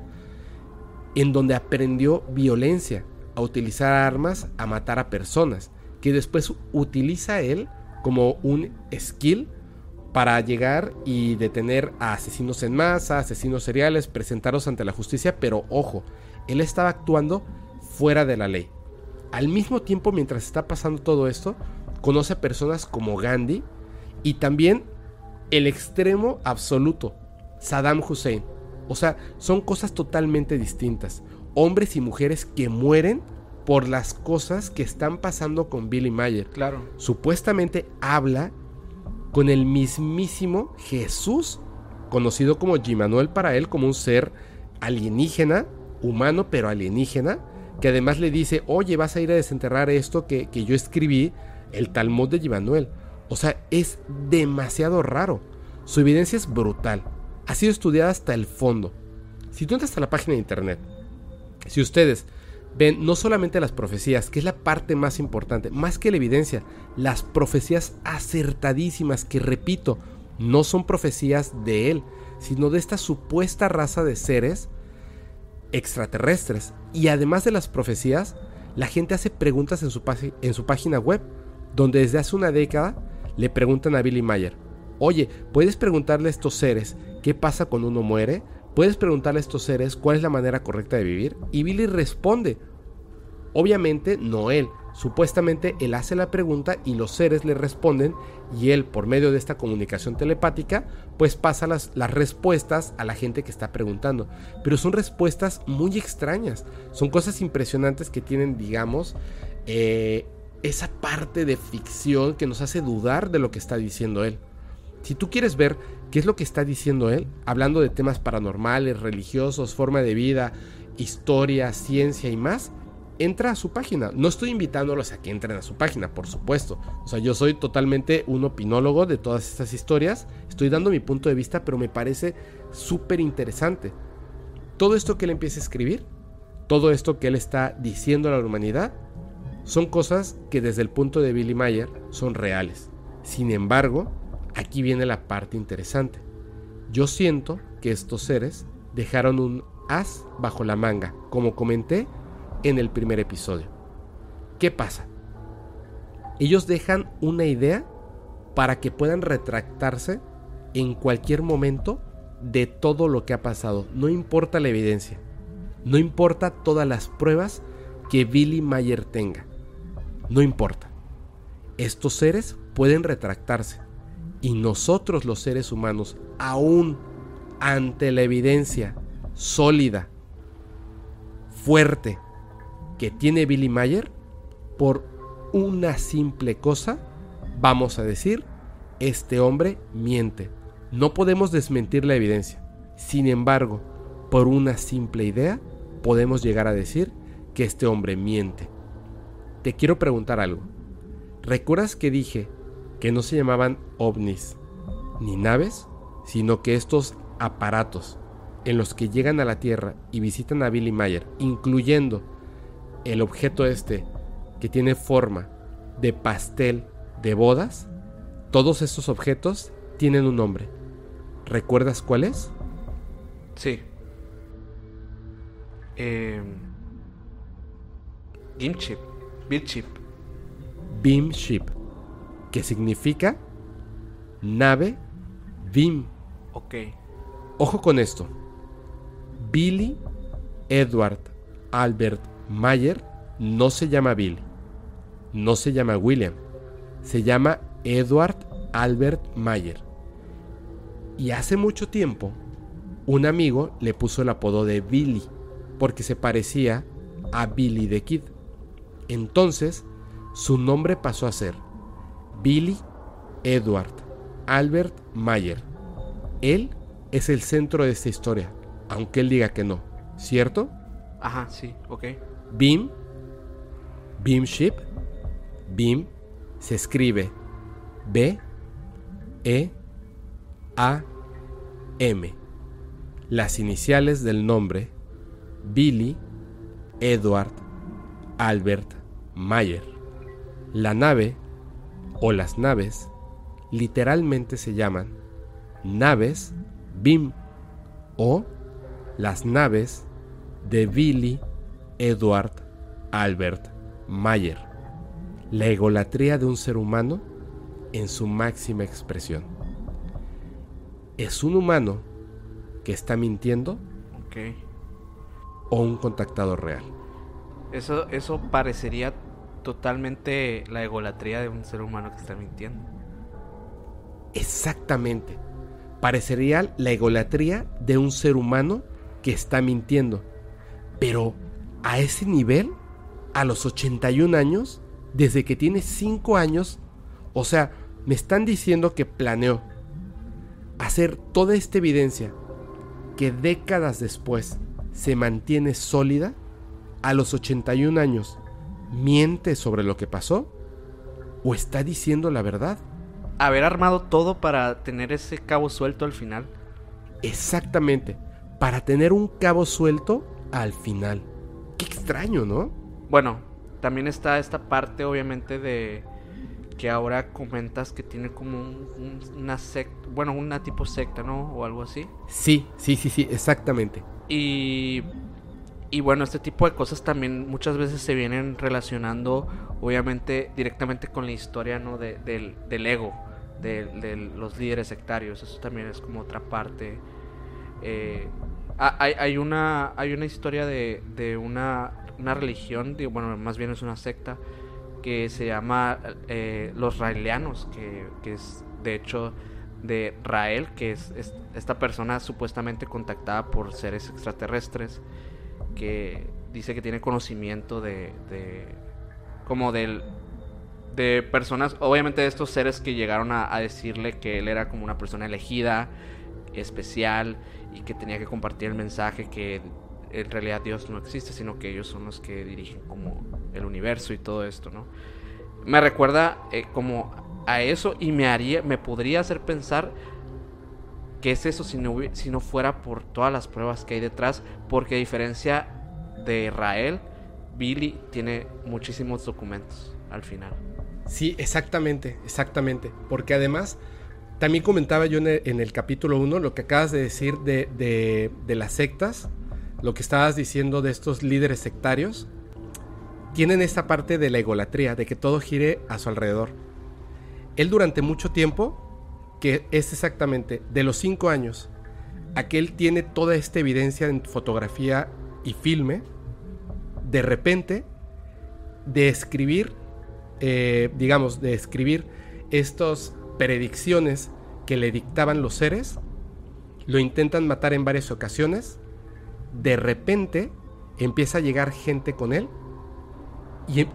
en donde aprendió violencia, a utilizar armas, a matar a personas, que después utiliza él como un skill para llegar y detener a asesinos en masa, asesinos seriales, presentarlos ante la justicia, pero ojo, él estaba actuando fuera de la ley. Al mismo tiempo, mientras está pasando todo esto, conoce a personas como Gandhi y también el extremo absoluto, Saddam Hussein. O sea, son cosas totalmente distintas. Hombres y mujeres que mueren por las cosas que están pasando con Billy Mayer. Claro. Supuestamente habla con el mismísimo Jesús, conocido como Manuel para él, como un ser alienígena, humano pero alienígena, que además le dice, oye, vas a ir a desenterrar esto que, que yo escribí, el Talmud de Manuel. O sea, es demasiado raro. Su evidencia es brutal. Ha sido estudiada hasta el fondo. Si tú entras a la página de internet, si ustedes ven no solamente las profecías, que es la parte más importante, más que la evidencia, las profecías acertadísimas que, repito, no son profecías de él, sino de esta supuesta raza de seres extraterrestres. Y además de las profecías, la gente hace preguntas en su, en su página web, donde desde hace una década le preguntan a Billy Mayer, oye, ¿puedes preguntarle a estos seres qué pasa cuando uno muere? ¿Puedes preguntarle a estos seres cuál es la manera correcta de vivir? Y Billy responde. Obviamente no él, Supuestamente él hace la pregunta y los seres le responden y él por medio de esta comunicación telepática pues pasa las, las respuestas a la gente que está preguntando. Pero son respuestas muy extrañas, son cosas impresionantes que tienen digamos eh, esa parte de ficción que nos hace dudar de lo que está diciendo él. Si tú quieres ver qué es lo que está diciendo él, hablando de temas paranormales, religiosos, forma de vida, historia, ciencia y más, entra a su página. No estoy invitándolos a que entren a su página, por supuesto. O sea, yo soy totalmente un opinólogo de todas estas historias. Estoy dando mi punto de vista, pero me parece súper interesante. Todo esto que él empieza a escribir, todo esto que él está diciendo a la humanidad, son cosas que desde el punto de Billy Mayer son reales. Sin embargo, aquí viene la parte interesante. Yo siento que estos seres dejaron un as bajo la manga, como comenté en el primer episodio. ¿Qué pasa? Ellos dejan una idea para que puedan retractarse en cualquier momento de todo lo que ha pasado. No importa la evidencia. No importa todas las pruebas que Billy Mayer tenga. No importa. Estos seres pueden retractarse. Y nosotros los seres humanos, aún ante la evidencia sólida, fuerte, que tiene Billy Mayer, por una simple cosa, vamos a decir, este hombre miente. No podemos desmentir la evidencia. Sin embargo, por una simple idea, podemos llegar a decir que este hombre miente. Te quiero preguntar algo. ¿Recuerdas que dije que no se llamaban ovnis ni naves, sino que estos aparatos en los que llegan a la Tierra y visitan a Billy Mayer, incluyendo el objeto este que tiene forma de pastel de bodas, todos estos objetos tienen un nombre. ¿Recuerdas cuál es? Sí. Eh, Beam Chip. Beam. Beam Ship, que significa nave Beam. Ok. Ojo con esto. Billy Edward Albert Mayer no se llama Billy, no se llama William, se llama Edward Albert Mayer. Y hace mucho tiempo, un amigo le puso el apodo de Billy, porque se parecía a Billy the Kid. Entonces, su nombre pasó a ser Billy Edward Albert Mayer. Él es el centro de esta historia, aunque él diga que no, ¿cierto? Ajá, sí, ok. Beam, Beam Ship, Beam se escribe B, E, A, M. Las iniciales del nombre Billy Edward Albert Mayer. La nave o las naves literalmente se llaman naves Beam o las naves de Billy Edward Albert Mayer. La egolatría de un ser humano en su máxima expresión. ¿Es un humano que está mintiendo o un contactado real? Eso, eso parecería totalmente la egolatría de un ser humano que está mintiendo. Exactamente. Parecería la egolatría de un ser humano que está mintiendo. Pero a ese nivel, a los 81 años, desde que tiene 5 años, o sea, me están diciendo que planeó hacer toda esta evidencia que décadas después se mantiene sólida, a los 81 años, miente sobre lo que pasó o está diciendo la verdad. Haber armado todo para tener ese cabo suelto al final. Exactamente, para tener un cabo suelto al final. Qué extraño, ¿no? Bueno, también está esta parte obviamente de que ahora comentas que tiene como un- un- una secta, bueno, una tipo secta, ¿no? O algo así. Sí, sí, sí, sí, exactamente. Y, y bueno, este tipo de cosas también muchas veces se vienen relacionando, obviamente, directamente con la historia, ¿no? De- del, del ego, de, de los líderes sectarios. Eso también es como otra parte. Eh, ha- hay, hay una, hay una historia de, de una, una religión, bueno, más bien es una secta, que se llama eh, Los Raelianos, que, que, es de hecho de Rael, que es, esta persona supuestamente contactada por seres extraterrestres, que dice que tiene conocimiento de, de como del de personas, obviamente de estos seres que llegaron a, decirle que él era como una persona elegida, especial y que tenía que compartir el mensaje que en realidad Dios no existe, sino que ellos son los que dirigen como el universo y todo esto, ¿no? Me recuerda eh, como a eso y me haría, me podría hacer pensar que es eso si no, si no fuera por todas las pruebas que hay detrás, porque a diferencia de Israel, Billy tiene muchísimos documentos al final. Sí, exactamente, exactamente. Porque además, también comentaba yo en el, capítulo 1 lo que acabas de decir de, de, las sectas, lo que estabas diciendo de estos líderes sectarios, tienen esta parte de la egolatría, de que todo gire a su alrededor. Él durante mucho tiempo, que es exactamente de los 5 años, a que él tiene toda esta evidencia en fotografía y filme, de repente, de escribir eh, digamos, de escribir estas predicciones que le dictaban los seres, lo intentan matar en varias ocasiones, de repente empieza a llegar gente con él, y,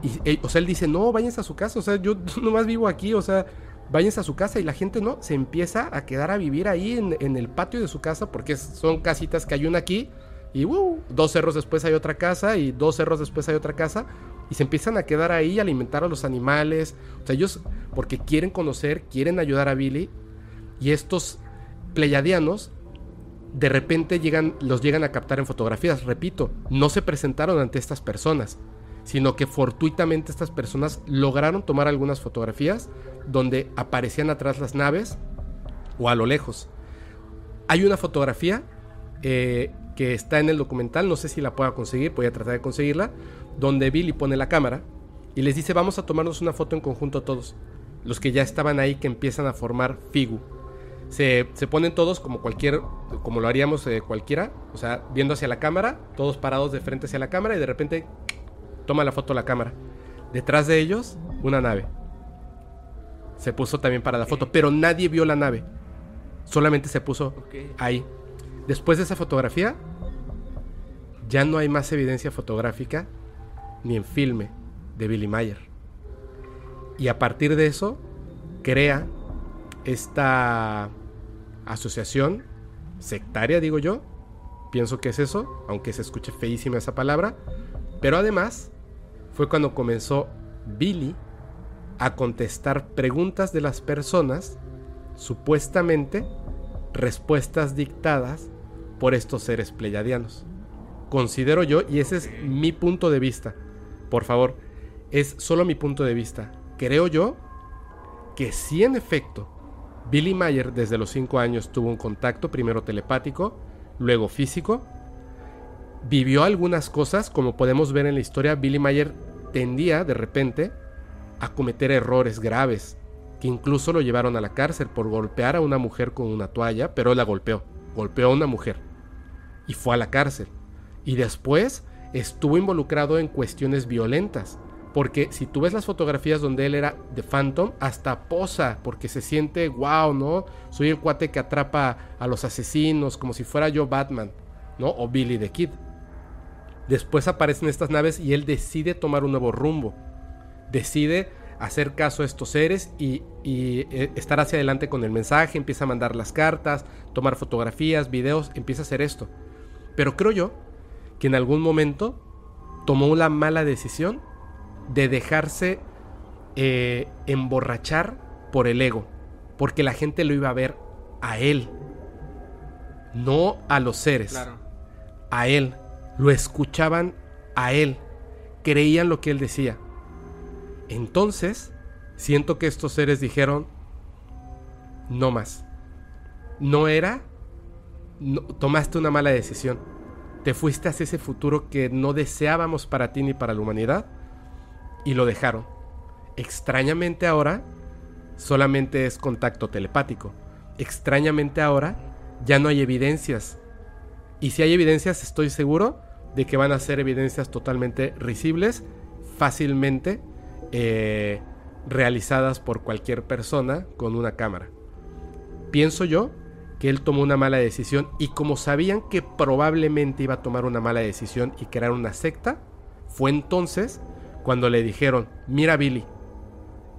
o sea, él dice, no, váyanse a su casa, o sea, yo nomás vivo aquí, o sea, váyanse a su casa, y la gente no, se empieza a quedar a vivir ahí en, el patio de su casa, porque son casitas que hay una aquí, y uh, dos cerros después hay otra casa, y dos cerros después hay otra casa, y se empiezan a quedar ahí y alimentar a los animales. O sea, ellos, porque quieren conocer, quieren ayudar a Billy. Y estos pleyadianos, de repente llegan, los llegan a captar en fotografías. Repito, no se presentaron ante estas personas, sino que fortuitamente estas personas lograron tomar algunas fotografías donde aparecían atrás las naves o a lo lejos. Hay una fotografía eh, que está en el documental, no sé si la pueda conseguir, voy a tratar de conseguirla, donde Billy pone la cámara y les dice vamos a tomarnos una foto en conjunto todos. Los que ya estaban ahí que empiezan a formar Figu. Se, ponen todos como cualquier, como lo haríamos eh, cualquiera, o sea, viendo hacia la cámara, todos parados de frente hacia la cámara y de repente toma la foto la cámara. Detrás de ellos, una nave. Se puso también para la foto, pero nadie vio la nave. Solamente se puso ahí. Después de esa fotografía, ya no hay más evidencia fotográfica ni en filme de Billy Mayer. Y a partir de eso, crea esta asociación sectaria, digo yo. Pienso que es eso, aunque se escuche feísima esa palabra. Pero además, fue cuando comenzó Billy a contestar preguntas de las personas, supuestamente respuestas dictadas por estos seres pleyadianos. Considero yo, y ese es mi punto de vista, por favor, es solo mi punto de vista. Creo yo que si en efecto Billy Mayer desde los 5 años tuvo un contacto, primero telepático, luego físico, vivió algunas cosas, como podemos ver en la historia, Billy Mayer tendía de repente a cometer errores graves, que incluso lo llevaron a la cárcel por golpear a una mujer con una toalla, pero la golpeó, golpeó a una mujer y fue a la cárcel. Y después estuvo involucrado en cuestiones violentas. Porque si tú ves las fotografías donde él era de Phantom, hasta posa, porque se siente, wow, ¿no? Soy el cuate que atrapa a los asesinos, como si fuera yo Batman, ¿no? O Billy the Kid. Después aparecen estas naves y él decide tomar un nuevo rumbo. Decide hacer caso a estos seres y, y eh, estar hacia adelante con el mensaje, empieza a mandar las cartas, tomar fotografías, videos, empieza a hacer esto. Pero creo yo que en algún momento tomó la mala decisión de dejarse eh, emborrachar por el ego, porque la gente lo iba a ver a él, no a los seres, a él, lo escuchaban a él, creían lo que él decía. Entonces, siento que estos seres dijeron, no más, no era, tomaste una mala decisión te fuiste hacia ese futuro que no deseábamos para ti ni para la humanidad y lo dejaron. Extrañamente ahora solamente es contacto telepático. Extrañamente ahora ya no hay evidencias. Y si hay evidencias estoy seguro de que van a ser evidencias totalmente risibles, fácilmente eh, realizadas por cualquier persona con una cámara. Pienso yo que él tomó una mala decisión y como sabían que probablemente iba a tomar una mala decisión y crear una secta, fue entonces cuando le dijeron, mira Billy,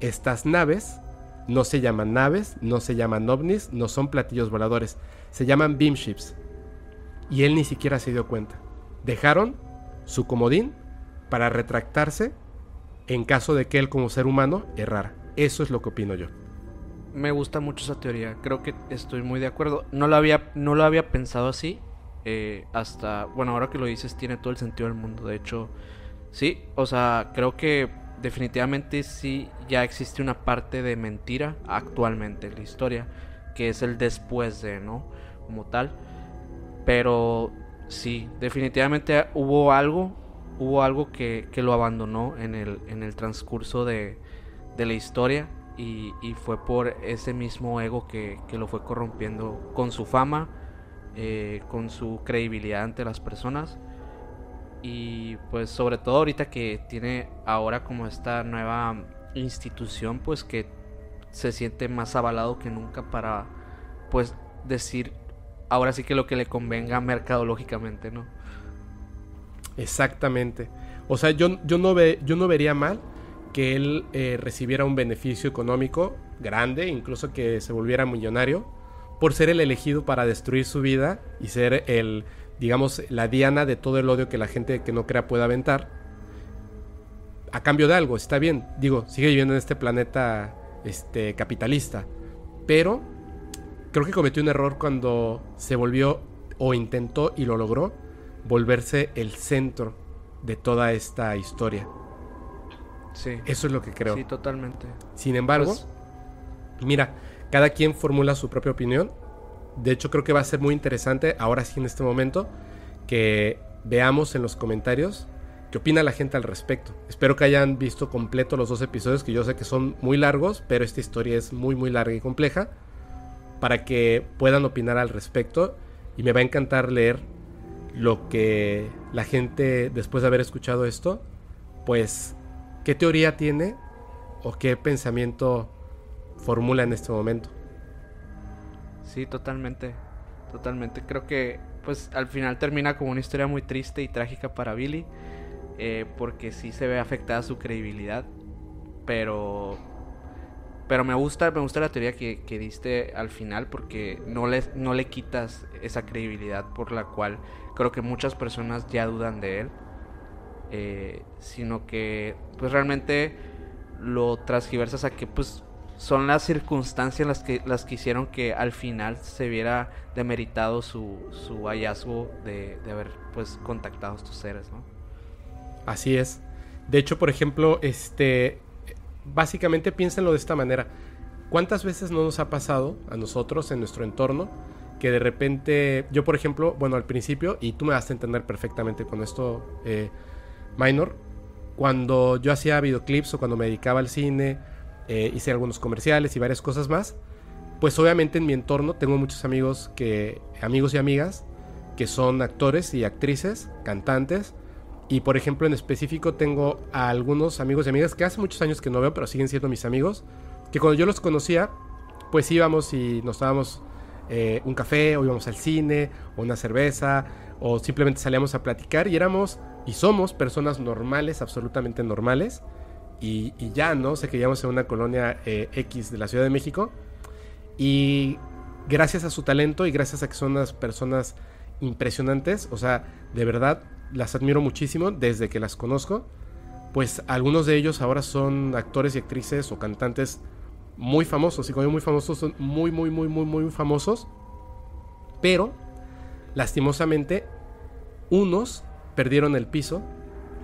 estas naves no se llaman naves, no se llaman ovnis, no son platillos voladores, se llaman beamships. Y él ni siquiera se dio cuenta. Dejaron su comodín para retractarse en caso de que él como ser humano errara. Eso es lo que opino yo. Me gusta mucho esa teoría, creo que estoy muy de acuerdo. No lo había, no lo había pensado así, eh, hasta, bueno, ahora que lo dices tiene todo el sentido del mundo. De hecho, sí, o sea, creo que definitivamente sí ya existe una parte de mentira actualmente en la historia, que es el después de, ¿no? Como tal. Pero sí, definitivamente hubo algo, hubo algo que, que lo abandonó en el, en el transcurso de, de la historia y, y, fue por ese mismo ego que, que, lo fue corrompiendo con su fama, eh, con su credibilidad ante las personas. Y pues sobre todo ahorita que tiene ahora como esta nueva institución pues que se siente más avalado que nunca para pues decir ahora sí que lo que le convenga mercadológicamente, ¿no? Exactamente. O sea, yo, yo, no, ve, yo no vería mal que él eh, recibiera un beneficio económico grande, incluso que se volviera millonario, por ser el elegido para destruir su vida y ser el, digamos, la diana de todo el odio que la gente que no crea puede aventar. A cambio de algo, está bien. Digo, sigue viviendo en este planeta este, capitalista. Pero creo que cometió un error cuando se volvió o intentó y lo logró volverse el centro de toda esta historia. Sí. Eso es lo que creo. Sí, totalmente. Sin embargo, pues... mira, cada quien formula su propia opinión. De hecho, creo que va a ser muy interesante, ahora sí en este momento, que veamos en los comentarios qué opina la gente al respecto. Espero que hayan visto completo los dos episodios, que yo sé que son muy largos, pero esta historia es muy, muy larga y compleja, para que puedan opinar al respecto. Y me va a encantar leer lo que la gente, después de haber escuchado esto, pues, qué teoría tiene o qué pensamiento formula en este momento. Sí, totalmente. Totalmente. Creo que pues al final termina como una historia muy triste y trágica para Billy. Eh, porque sí se ve afectada su credibilidad. Pero. Pero me gusta, me gusta la teoría que, que diste al final. Porque no le, no le quitas esa credibilidad por la cual creo que muchas personas ya dudan de él. Eh, sino que pues realmente lo transgiversas a que pues son las circunstancias las que, las que hicieron que al final se viera demeritado su, su hallazgo de, de, haber pues contactado estos seres, ¿no? Así es. De hecho, por ejemplo, este básicamente piénsenlo de esta manera. ¿Cuántas veces no nos ha pasado a nosotros en nuestro entorno que de repente, yo por ejemplo, bueno, al principio, y tú me vas a entender perfectamente con esto, eh, Minor, cuando yo hacía videoclips o cuando me dedicaba al cine, eh, hice algunos comerciales y varias cosas más. Pues obviamente en mi entorno tengo muchos amigos que amigos y amigas que son actores y actrices, cantantes y por ejemplo en específico tengo a algunos amigos y amigas que hace muchos años que no veo, pero siguen siendo mis amigos, que cuando yo los conocía, pues íbamos y nos dábamos eh, un café o íbamos al cine o una cerveza o simplemente salíamos a platicar y éramos y somos personas normales, absolutamente normales y, ya, ¿no? que vivíamos en una colonia eh, X de la Ciudad de México. Y gracias a su talento y gracias a que son unas personas impresionantes, o sea, de verdad las admiro muchísimo desde que las conozco. Pues algunos de ellos ahora son actores y actrices o cantantes muy famosos. Y cuando muy famosos, son muy, muy, muy, muy, muy famosos. Pero, lastimosamente, unos perdieron el piso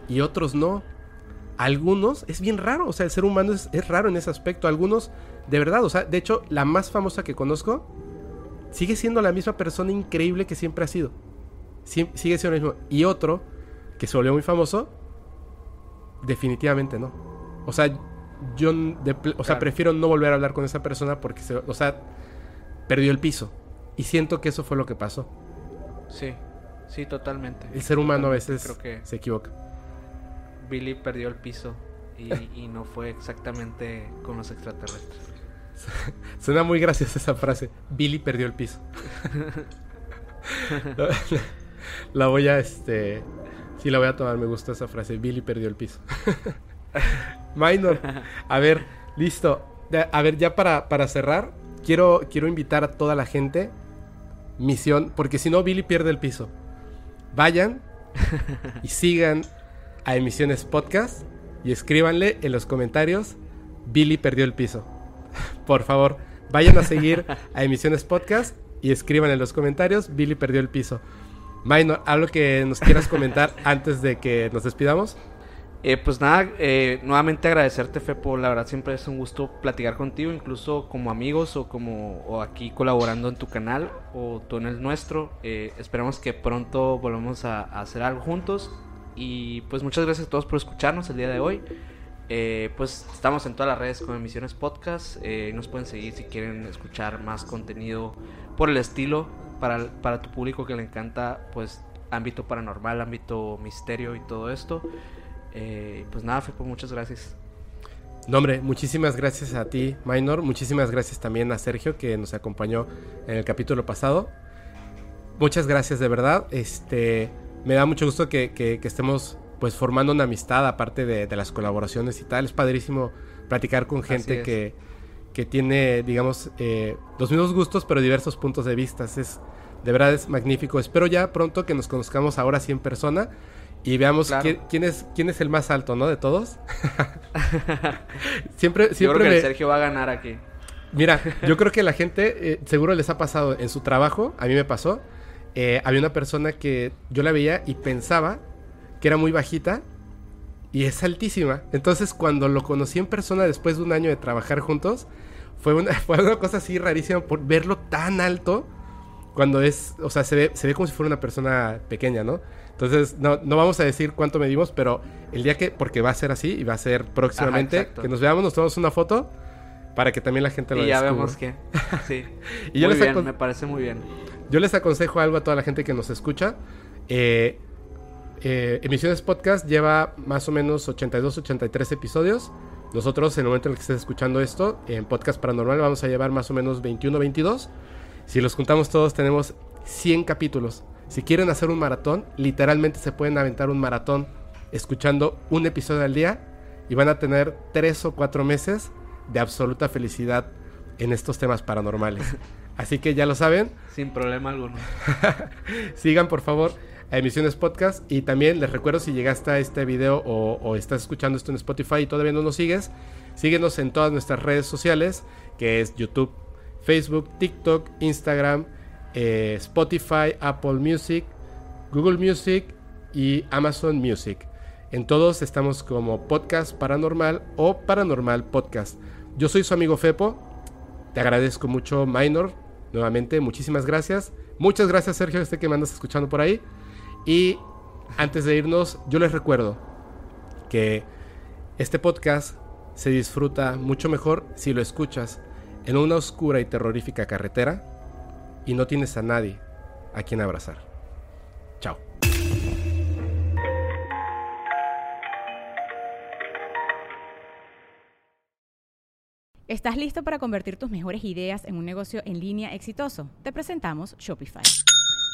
y otros no algunos es bien raro, o sea, el ser humano es, es, raro en ese aspecto. Algunos, de verdad, o sea, de hecho, la más famosa que conozco sigue siendo la misma persona increíble que siempre ha sido. Sigue siendo el mismo. Y otro, que se volvió muy famoso, definitivamente no. O sea, yo de, o sea, prefiero no volver a hablar con esa persona porque, se, o sea, perdió el piso. Y siento que eso fue lo que pasó. Sí, sí, totalmente. El ser humano totalmente. a veces Creo que... se equivoca. Billy perdió el piso. y, y no fue exactamente con los extraterrestres. Suena muy graciosa esa frase. Billy perdió el piso. la, voy a, este... Sí, la voy a tomar, me gusta esa frase. Billy perdió el piso. Minor. A ver, listo. A ver, ya para, para cerrar, quiero, quiero invitar a toda la gente. Misión, porque si no, Billy pierde el piso. Vayan y sigan a Emisiones Podcast y escríbanle en los comentarios: Billy perdió el piso. Por favor, vayan a seguir a Emisiones Podcast y escriban en los comentarios: Billy perdió el piso. Minor, ¿algo que nos quieras comentar antes de que nos despidamos? Eh, pues nada, eh, nuevamente agradecerte, Fepo. La verdad siempre es un gusto platicar contigo, incluso como amigos o como o aquí colaborando en tu canal o tú en el nuestro. Eh, esperamos que pronto volvamos a, a hacer algo juntos. Y pues muchas gracias a todos por escucharnos el día de hoy. Eh, pues estamos en todas las redes con Emisiones Podcast. Eh, nos pueden seguir si quieren escuchar más contenido por el estilo para, para tu público que le encanta, pues ámbito paranormal, ámbito misterio y todo esto. Eh, pues nada, Fepo, muchas gracias. No, hombre, muchísimas gracias a ti, Minor. Muchísimas gracias también a Sergio que nos acompañó en el capítulo pasado. Muchas gracias de verdad. Este, me da mucho gusto que, que- que estemos pues formando una amistad aparte de, de las colaboraciones y tal. Es padrísimo platicar con gente es. que, que tiene, digamos, eh, los mismos gustos pero diversos puntos de vista. Es, de verdad es magnífico. Espero ya pronto que nos conozcamos ahora sí en persona y veamos Claro. quién, quién es, quién es el más alto, ¿no? De todos. siempre Yo siempre creo que me- el Sergio va a ganar aquí. Mira, yo creo que la gente eh, seguro les ha pasado en su trabajo, a mí me pasó, eh, había una persona que yo la veía y pensaba que era muy bajita y es altísima. Entonces cuando lo conocí en persona después de un año de trabajar juntos, fue una, fue una cosa así rarísima por verlo tan alto cuando es, o sea, se ve, se ve como si fuera una persona pequeña, ¿no? Entonces, no, no vamos a decir cuánto medimos, pero el día que, porque va a ser así y va a ser próximamente, que nos veamos, nos tomamos una foto para que también la gente lo Y ya descubra. vemos que. Sí. Y yo muy les bien, me parece muy bien. Yo les aconsejo algo a toda la gente que nos escucha. Eh, eh, Emisiones Podcast lleva más o menos 82, 83 episodios. Nosotros, en el momento en el que estés escuchando esto, en Podcast Paranormal vamos a llevar más o menos 21, 22. Si los juntamos todos, tenemos 100 capítulos. Si quieren hacer un maratón, literalmente se pueden aventar un maratón escuchando un episodio al día y van a tener 3 o 4 meses de absoluta felicidad en estos temas paranormales. Así que ya lo saben, Sin problema alguno. Sigan por favor a Emisiones Podcast y también les recuerdo si llegaste a este video o, estás escuchando esto en Spotify y todavía no nos sigues, síguenos en todas nuestras redes sociales que es YouTube, Facebook, TikTok, Instagram, eh, Spotify, Apple Music, Google Music y Amazon Music. En todos estamos como Podcast Paranormal o Paranormal Podcast. Yo soy su amigo Fepo. Te agradezco mucho, Minor. Nuevamente, muchísimas gracias. Muchas gracias, Sergio, este que me andas escuchando por ahí. Y antes de irnos, yo les recuerdo que este podcast se disfruta mucho mejor si lo escuchas en una oscura y terrorífica carretera y no tienes a nadie a quien abrazar. Chao. ¿Estás listo para convertir tus mejores ideas en un negocio en línea exitoso? Te presentamos Shopify.